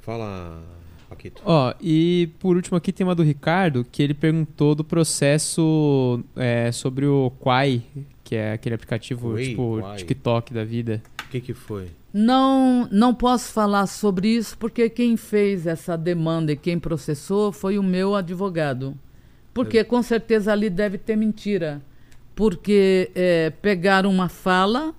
Fala, Paquito. Ó, e por último aqui tem uma do Ricardo, que ele perguntou do processo é, sobre o Quai, que é aquele aplicativo Quai, tipo Quai. TikTok da vida. O que que foi? Não, não posso falar sobre isso porque quem fez essa demanda e quem processou foi o meu advogado. Porque com certeza ali deve ter mentira. Porque é, pegaram uma fala,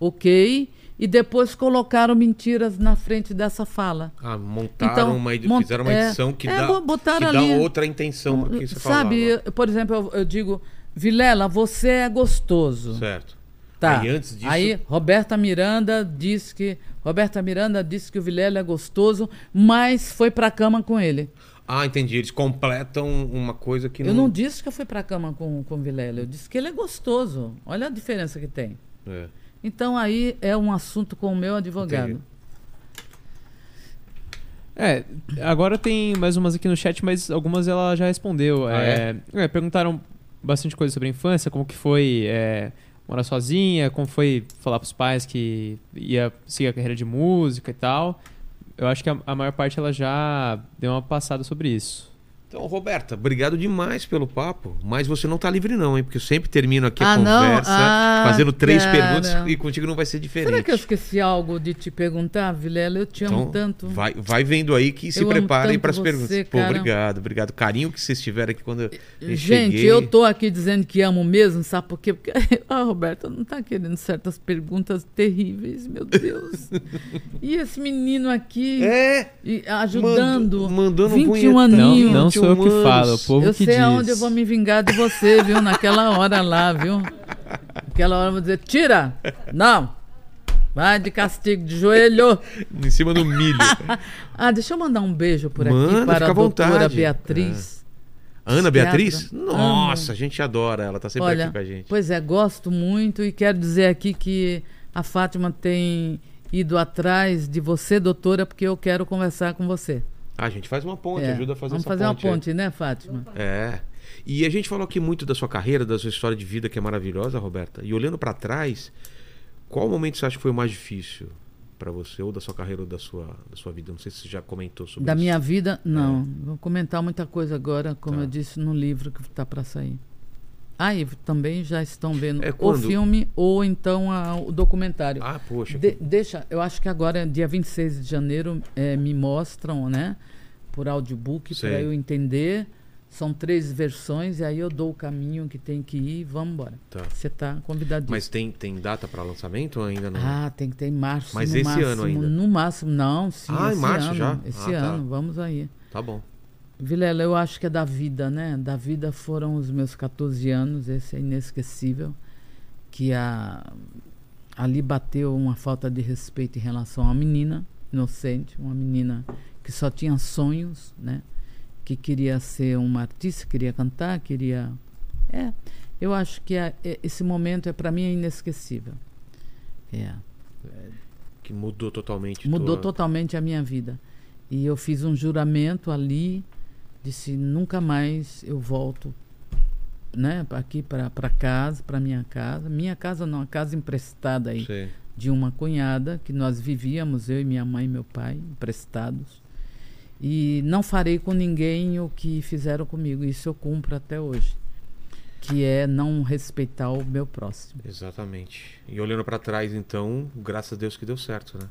ok, e depois colocaram mentiras na frente dessa fala. Ah, montaram Então, uma, mont- fizeram uma é, edição que é, dá, bo- botaram que dá ali. outra intenção pro que você Sabe, falava. por exemplo, eu, eu digo, Vilela, você é gostoso. Certo. Tá. Aí antes disso- Aí Roberta Miranda disse que Roberta Miranda disse que o Vilela é gostoso, mas foi pra cama com ele. Ah, entendi. Eles completam uma coisa que Eu não disse que eu fui pra cama com com o Vilela, eu disse que ele é gostoso. Olha a diferença que tem. É. Então aí é um assunto com o meu advogado. Entendi. É, agora tem mais umas aqui no chat, mas algumas ela já respondeu. Ah, é, é, perguntaram bastante coisa sobre a infância, como que foi é, morar sozinha, como foi falar pros pais que ia seguir a carreira de música e tal. Eu acho que a, a maior parte ela já deu uma passada sobre isso. Então, Roberta, obrigado demais pelo papo. Mas você não tá livre, não, hein? Porque eu sempre termino aqui a Ah, não? conversa Ah, fazendo três cara. perguntas e contigo não vai ser diferente. Será que eu esqueci algo de te perguntar, Vilela? Eu te amo Então, tanto. Vai, vai vendo aí que se Eu tanto para as perguntas. Pô, obrigado, obrigado. Carinho que vocês tiveram aqui quando eu Gente, cheguei. eu tô aqui dizendo que amo mesmo, sabe por quê? Porque a Roberta não tá querendo certas perguntas terríveis, meu Deus. e esse menino aqui É, ajudando. Mandando 21 punhetão. Não, aninhos. não sou eu que falo, é o povo eu que sei diz. aonde eu vou me vingar de você, viu? Naquela hora lá, viu? Naquela hora eu vou dizer, tira! Não! Vai de castigo, de joelho! em cima do milho. Ah, deixa eu mandar um beijo por Manda, aqui para a doutora vontade. Beatriz. Ana Beatriz? Nossa, a gente adora ela, tá sempre Olha, aqui com a gente. pois é, gosto muito e quero dizer aqui que a Fátima tem ido atrás de você, doutora, porque eu quero conversar com você. Ah, a gente faz uma ponte, É, ajuda a fazer Vamos essa fazer ponte. uma ponte, né, Fátima? É. E a gente falou aqui muito da sua carreira, da sua história de vida que é maravilhosa, Roberta. E olhando pra trás, qual momento você acha que foi o mais difícil pra você, ou da sua carreira ou da sua, da sua vida? Não sei se você já comentou sobre Da isso. minha vida, não. Vou comentar muita coisa agora, como Tá. eu disse no livro que está para sair. Ah, e também já estão vendo É o filme ou então a- o documentário. Ah, poxa. De- deixa, eu acho que agora, dia 26 de janeiro, eh, me mostram, né? Por audiobook, para eu entender. São três versões, e aí eu dou o caminho que tem que ir e vamos embora. Tá. Você está convidadíssimo. Mas tem, tem data pra lançamento ou ainda não? Ah, tem que ter em março. Mas esse máximo, ano ainda? No máximo, não, sim. Ah, em março ano, já? Esse Ah, tá. ano, vamos aí. Tá bom. Vilela, eu acho que é da vida, né? Da vida foram os meus 14 anos, esse é inesquecível. Que a, ali bateu uma falta de respeito em relação a uma menina inocente, uma menina que só tinha sonhos, né? Que queria ser uma artista, queria cantar, queria. É, eu acho que a- é- esse momento é para mim é inesquecível. É. Que mudou totalmente. Mudou tua- totalmente a minha vida. E eu fiz um juramento ali, disse nunca mais eu volto, né, aqui para para casa, para minha casa, minha casa não, a casa emprestada aí Sei. de uma cunhada que nós vivíamos eu e minha mãe e meu pai emprestados. E não farei com ninguém o que fizeram comigo. Isso eu cumpro até hoje, que é não respeitar o meu próximo. Exatamente. E olhando pra trás, então, graças a Deus que deu certo, né?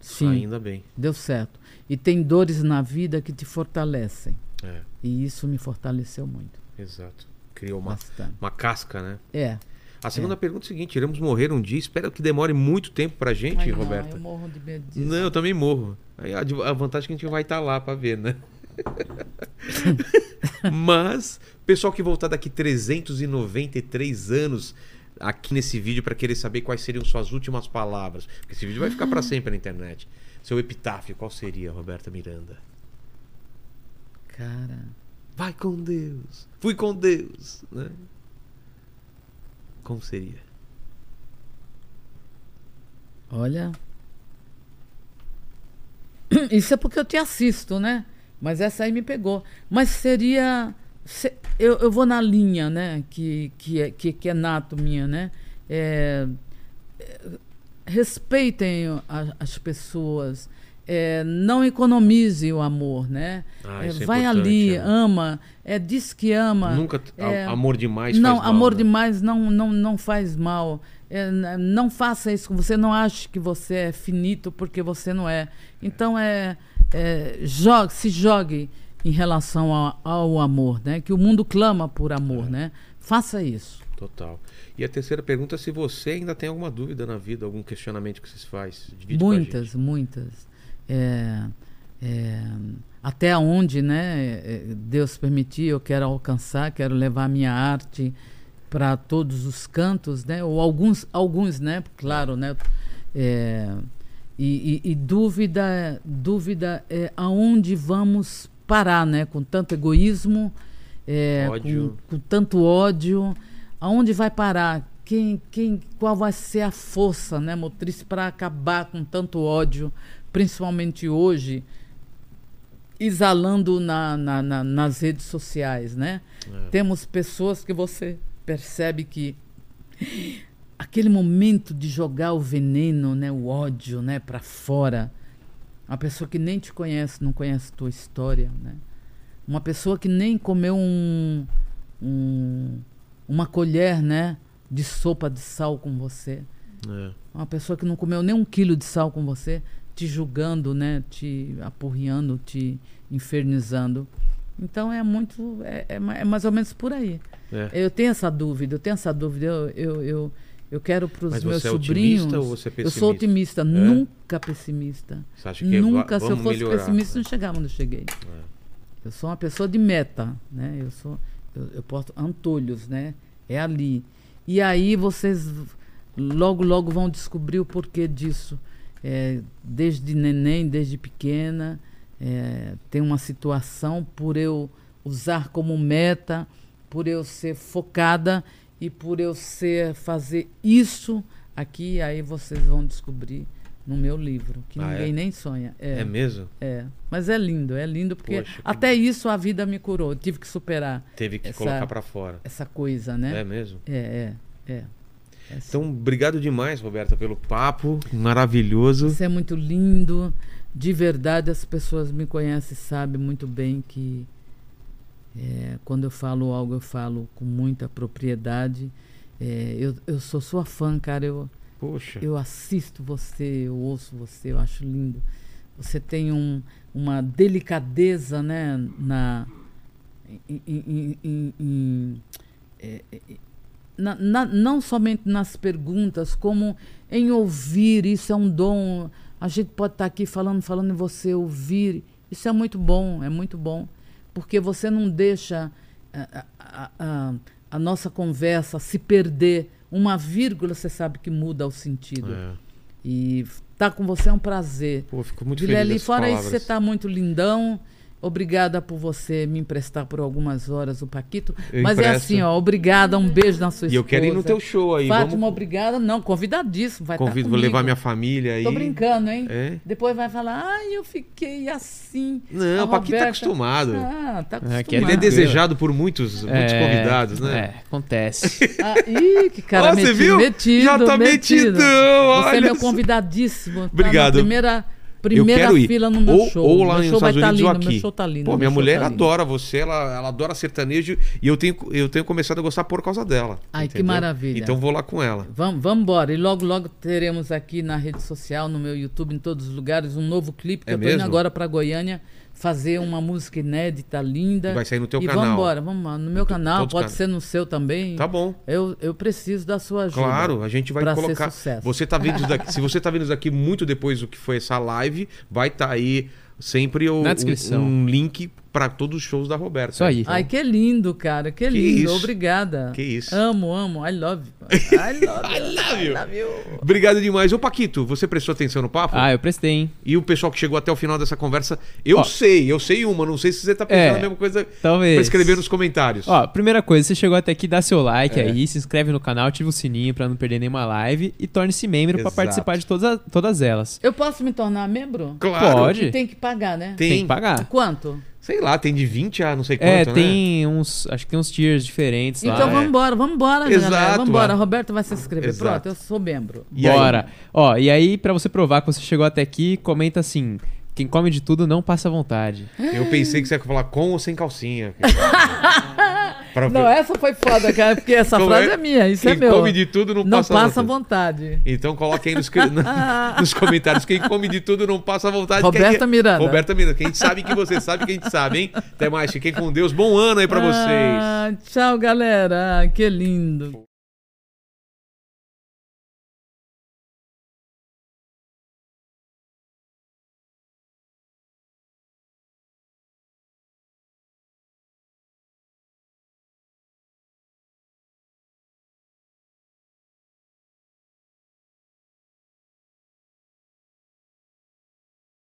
Sim. Ainda bem. Deu certo. E tem dores na vida que te fortalecem. É, E isso me fortaleceu muito. exato. Criou uma, Bastante. uma casca, né? É. A segunda pergunta é a seguinte: iremos morrer um dia? Espero que demore muito tempo pra gente, Ai, não, Roberta. eu morro de medo disso. Não, eu também morro. Aí a, a vantagem é que a gente vai estar lá pra ver, né? Mas, pessoal que voltar daqui 393 anos aqui nesse vídeo pra querer saber quais seriam suas últimas palavras, porque esse vídeo vai ficar pra sempre na internet. Seu epitáfio, qual seria, Roberta Miranda? Cara, Vai com Deus. Fui com Deus, né? Como seria? olha. Isso é porque eu te assisto, né? Mas essa aí me pegou. Mas seria. se- eu, eu vou na linha, né? Que, que, é, que, que é nato minha, né? É, é, respeitem a- as pessoas. É, não economize o amor, né? Ah, É, é vai ali, é. ama, é, diz que ama. Nunca. é, amor demais não, mal, amor né? demais não, não, não faz mal. Não faça isso. Você não acha que você é finito porque você não é. Então é, jogue, se jogue em relação ao, ao amor, né? Que o mundo clama por amor, né? Faça isso. Total. E a terceira pergunta é se você ainda tem alguma dúvida na vida, algum questionamento que você se faz. Divide muitas, muitas. É, é, até onde, né? é, Deus permitir, eu quero alcançar, quero levar a minha arte para todos os cantos, né? Ou alguns, alguns, né? Claro, né? É, e, e- e dúvida, dúvida é aonde vamos parar, né? Com tanto egoísmo, é. Com, com tanto ódio, aonde vai parar? Quem, quem, qual vai ser a força, né, motriz para acabar com tanto ódio, principalmente hoje, exalando na, na- na- nas redes sociais, né? É. Temos pessoas que você percebe que aquele momento de jogar o veneno, né, o ódio, né, para fora, a pessoa que nem te conhece, não conhece tua história, né? uma pessoa que nem comeu um, um- uma colher, né, de sopa de sal com você. É. Uma pessoa que não comeu nem um quilo de sal com você, te julgando, né? Te apurriando, te infernizando. Então é muito. É, é é mais ou menos por aí. É. Eu tenho essa dúvida, eu tenho essa dúvida. Eu, eu, eu, eu quero para os meus você é sobrinhos. otimista ou você é eu sou pessimista? otimista, nunca pessimista. Você acha que Nunca, se eu fosse melhorar? pessimista, não chegava onde eu cheguei. É. Eu sou uma pessoa de meta, né? Eu sou, eu, eu posto antolhos, né? É ali. E aí vocês logo, logo vão descobrir o porquê disso. É, desde neném, desde pequena, é, tem uma situação por eu usar como meta, por eu ser focada e por eu ser fazer isso aqui, aí vocês vão descobrir no meu livro, que Ah, é? ninguém nem sonha. É mesmo? É, mas é lindo, é lindo porque Poxa, que até isso a vida me curou. Eu tive que superar Teve que Essa- colocar pra fora. essa coisa, É né? mesmo? É, é, é. É sim. Então, obrigado demais, Roberta, pelo papo maravilhoso. Isso é muito lindo. De verdade, as pessoas me conhecem e sabem muito bem que é, quando eu falo algo, eu falo com muita propriedade. É, eu, eu sou sua fã, cara. Eu, Poxa. Eu assisto você, eu ouço você, eu acho lindo. Você tem um, uma delicadeza, né, na, em- em- em- é, é, na- na- não somente nas perguntas, como em ouvir. Isso é um dom. A gente pode estar aqui falando, falando e você ouvir. Isso é muito bom, é muito bom, porque você não deixa a, a- a- a nossa conversa se perder. Uma vírgula você sabe que muda o sentido. É. E estar com você é um prazer. Pô, fico muito Guilherme, feliz fora isso, você está muito lindão. Obrigada por você me emprestar por algumas horas o Paquito. Eu Mas é empresto. assim, ó, obrigada, um beijo na sua E esposa. eu quero ir no teu show aí. Fátima, vamos... obrigada. Não, convidadíssimo, vai Convido, estar vou levar minha família aí. Tô brincando, hein? É? Depois vai falar, ai, eu fiquei assim. Não, o Paquito tá acostumado. Ah, tá acostumado. É, Ele é desejado por muitos, muitos É, convidados, né? É, acontece. Ah, ih, que cara Ó, você metido, viu? metido. Já tá metido. metidão, Você é meu convidadíssimo. Tá Obrigado. na primeira Eu quero ir. fila no meu ou, show. ou lá meu nos Estados estar Unidos ou lindo, aqui. meu show tá lindo. Pô, minha mulher tá adora você, ela, ela adora sertanejo e eu tenho, eu tenho começado a gostar por causa dela. Ai, que entendeu? maravilha. Então vou lá com ela. Vamos, vamos embora. E logo, logo teremos aqui na rede social, no meu YouTube, em todos os lugares, um novo clipe. Que É eu tô indo mesmo? agora para Goiânia fazer uma música inédita, linda. Vai sair no teu e canal. vamos embora, vamos lá. No meu canal, todos pode os ser no seu também. Tá bom. Eu, eu preciso da sua ajuda. Claro, a gente vai pra ser colocar. sucesso. Você tá vendo daqui, se você tá vendo isso daqui muito depois do que foi essa live, vai estar aí sempre o, Na um, um link para todos os shows da Roberta. Isso aí. Ai, que lindo, cara. Que lindo. isso. Obrigada. Que isso. Amo, amo. I love you. I love you. I love you. I love you. Obrigado demais. Ô, Paquito, você prestou atenção no papo? Ah, eu prestei, hein? E o pessoal que chegou até o final dessa conversa, eu Ó. sei, eu sei uma, não sei se você tá pensando É, a mesma coisa talvez. pra escrever nos comentários. Ó, primeira coisa, você chegou até aqui, dá seu like É. aí, se inscreve no canal, ativa o sininho pra não perder nenhuma live e torne-se membro pra Exato. participar de todas, todas elas. Eu posso me tornar membro? claro. Pode. E tem que pagar, né? Tem, Tem que pagar. Quanto? Sei lá, tem de 20 a não sei quanto, É, né? tem uns. Acho que tem uns tiers diferentes lá. Então é. vamos embora, vamos embora, Exato, galera. Vamos embora. é. Roberto vai se inscrever. Exato. Pronto, eu sou membro. E aí? Bora. Ó, e aí, pra você provar que você chegou até aqui, comenta assim: quem come de tudo não passa vontade. Eu pensei que você ia falar com ou sem calcinha. Pra- Não, essa foi foda, cara, porque essa Como frase é? é, minha, isso Quem é meu. come de tudo não, não passa, passa vontade. vontade. Então coloque aí nos, nos comentários. Quem come de tudo não passa vontade. Roberta Quem- Miranda. Roberta Miranda. Quem sabe que você sabe que a gente sabe, hein? Até mais. Fiquem com Deus. Bom ano aí pra vocês. Ah, tchau, galera. Que lindo.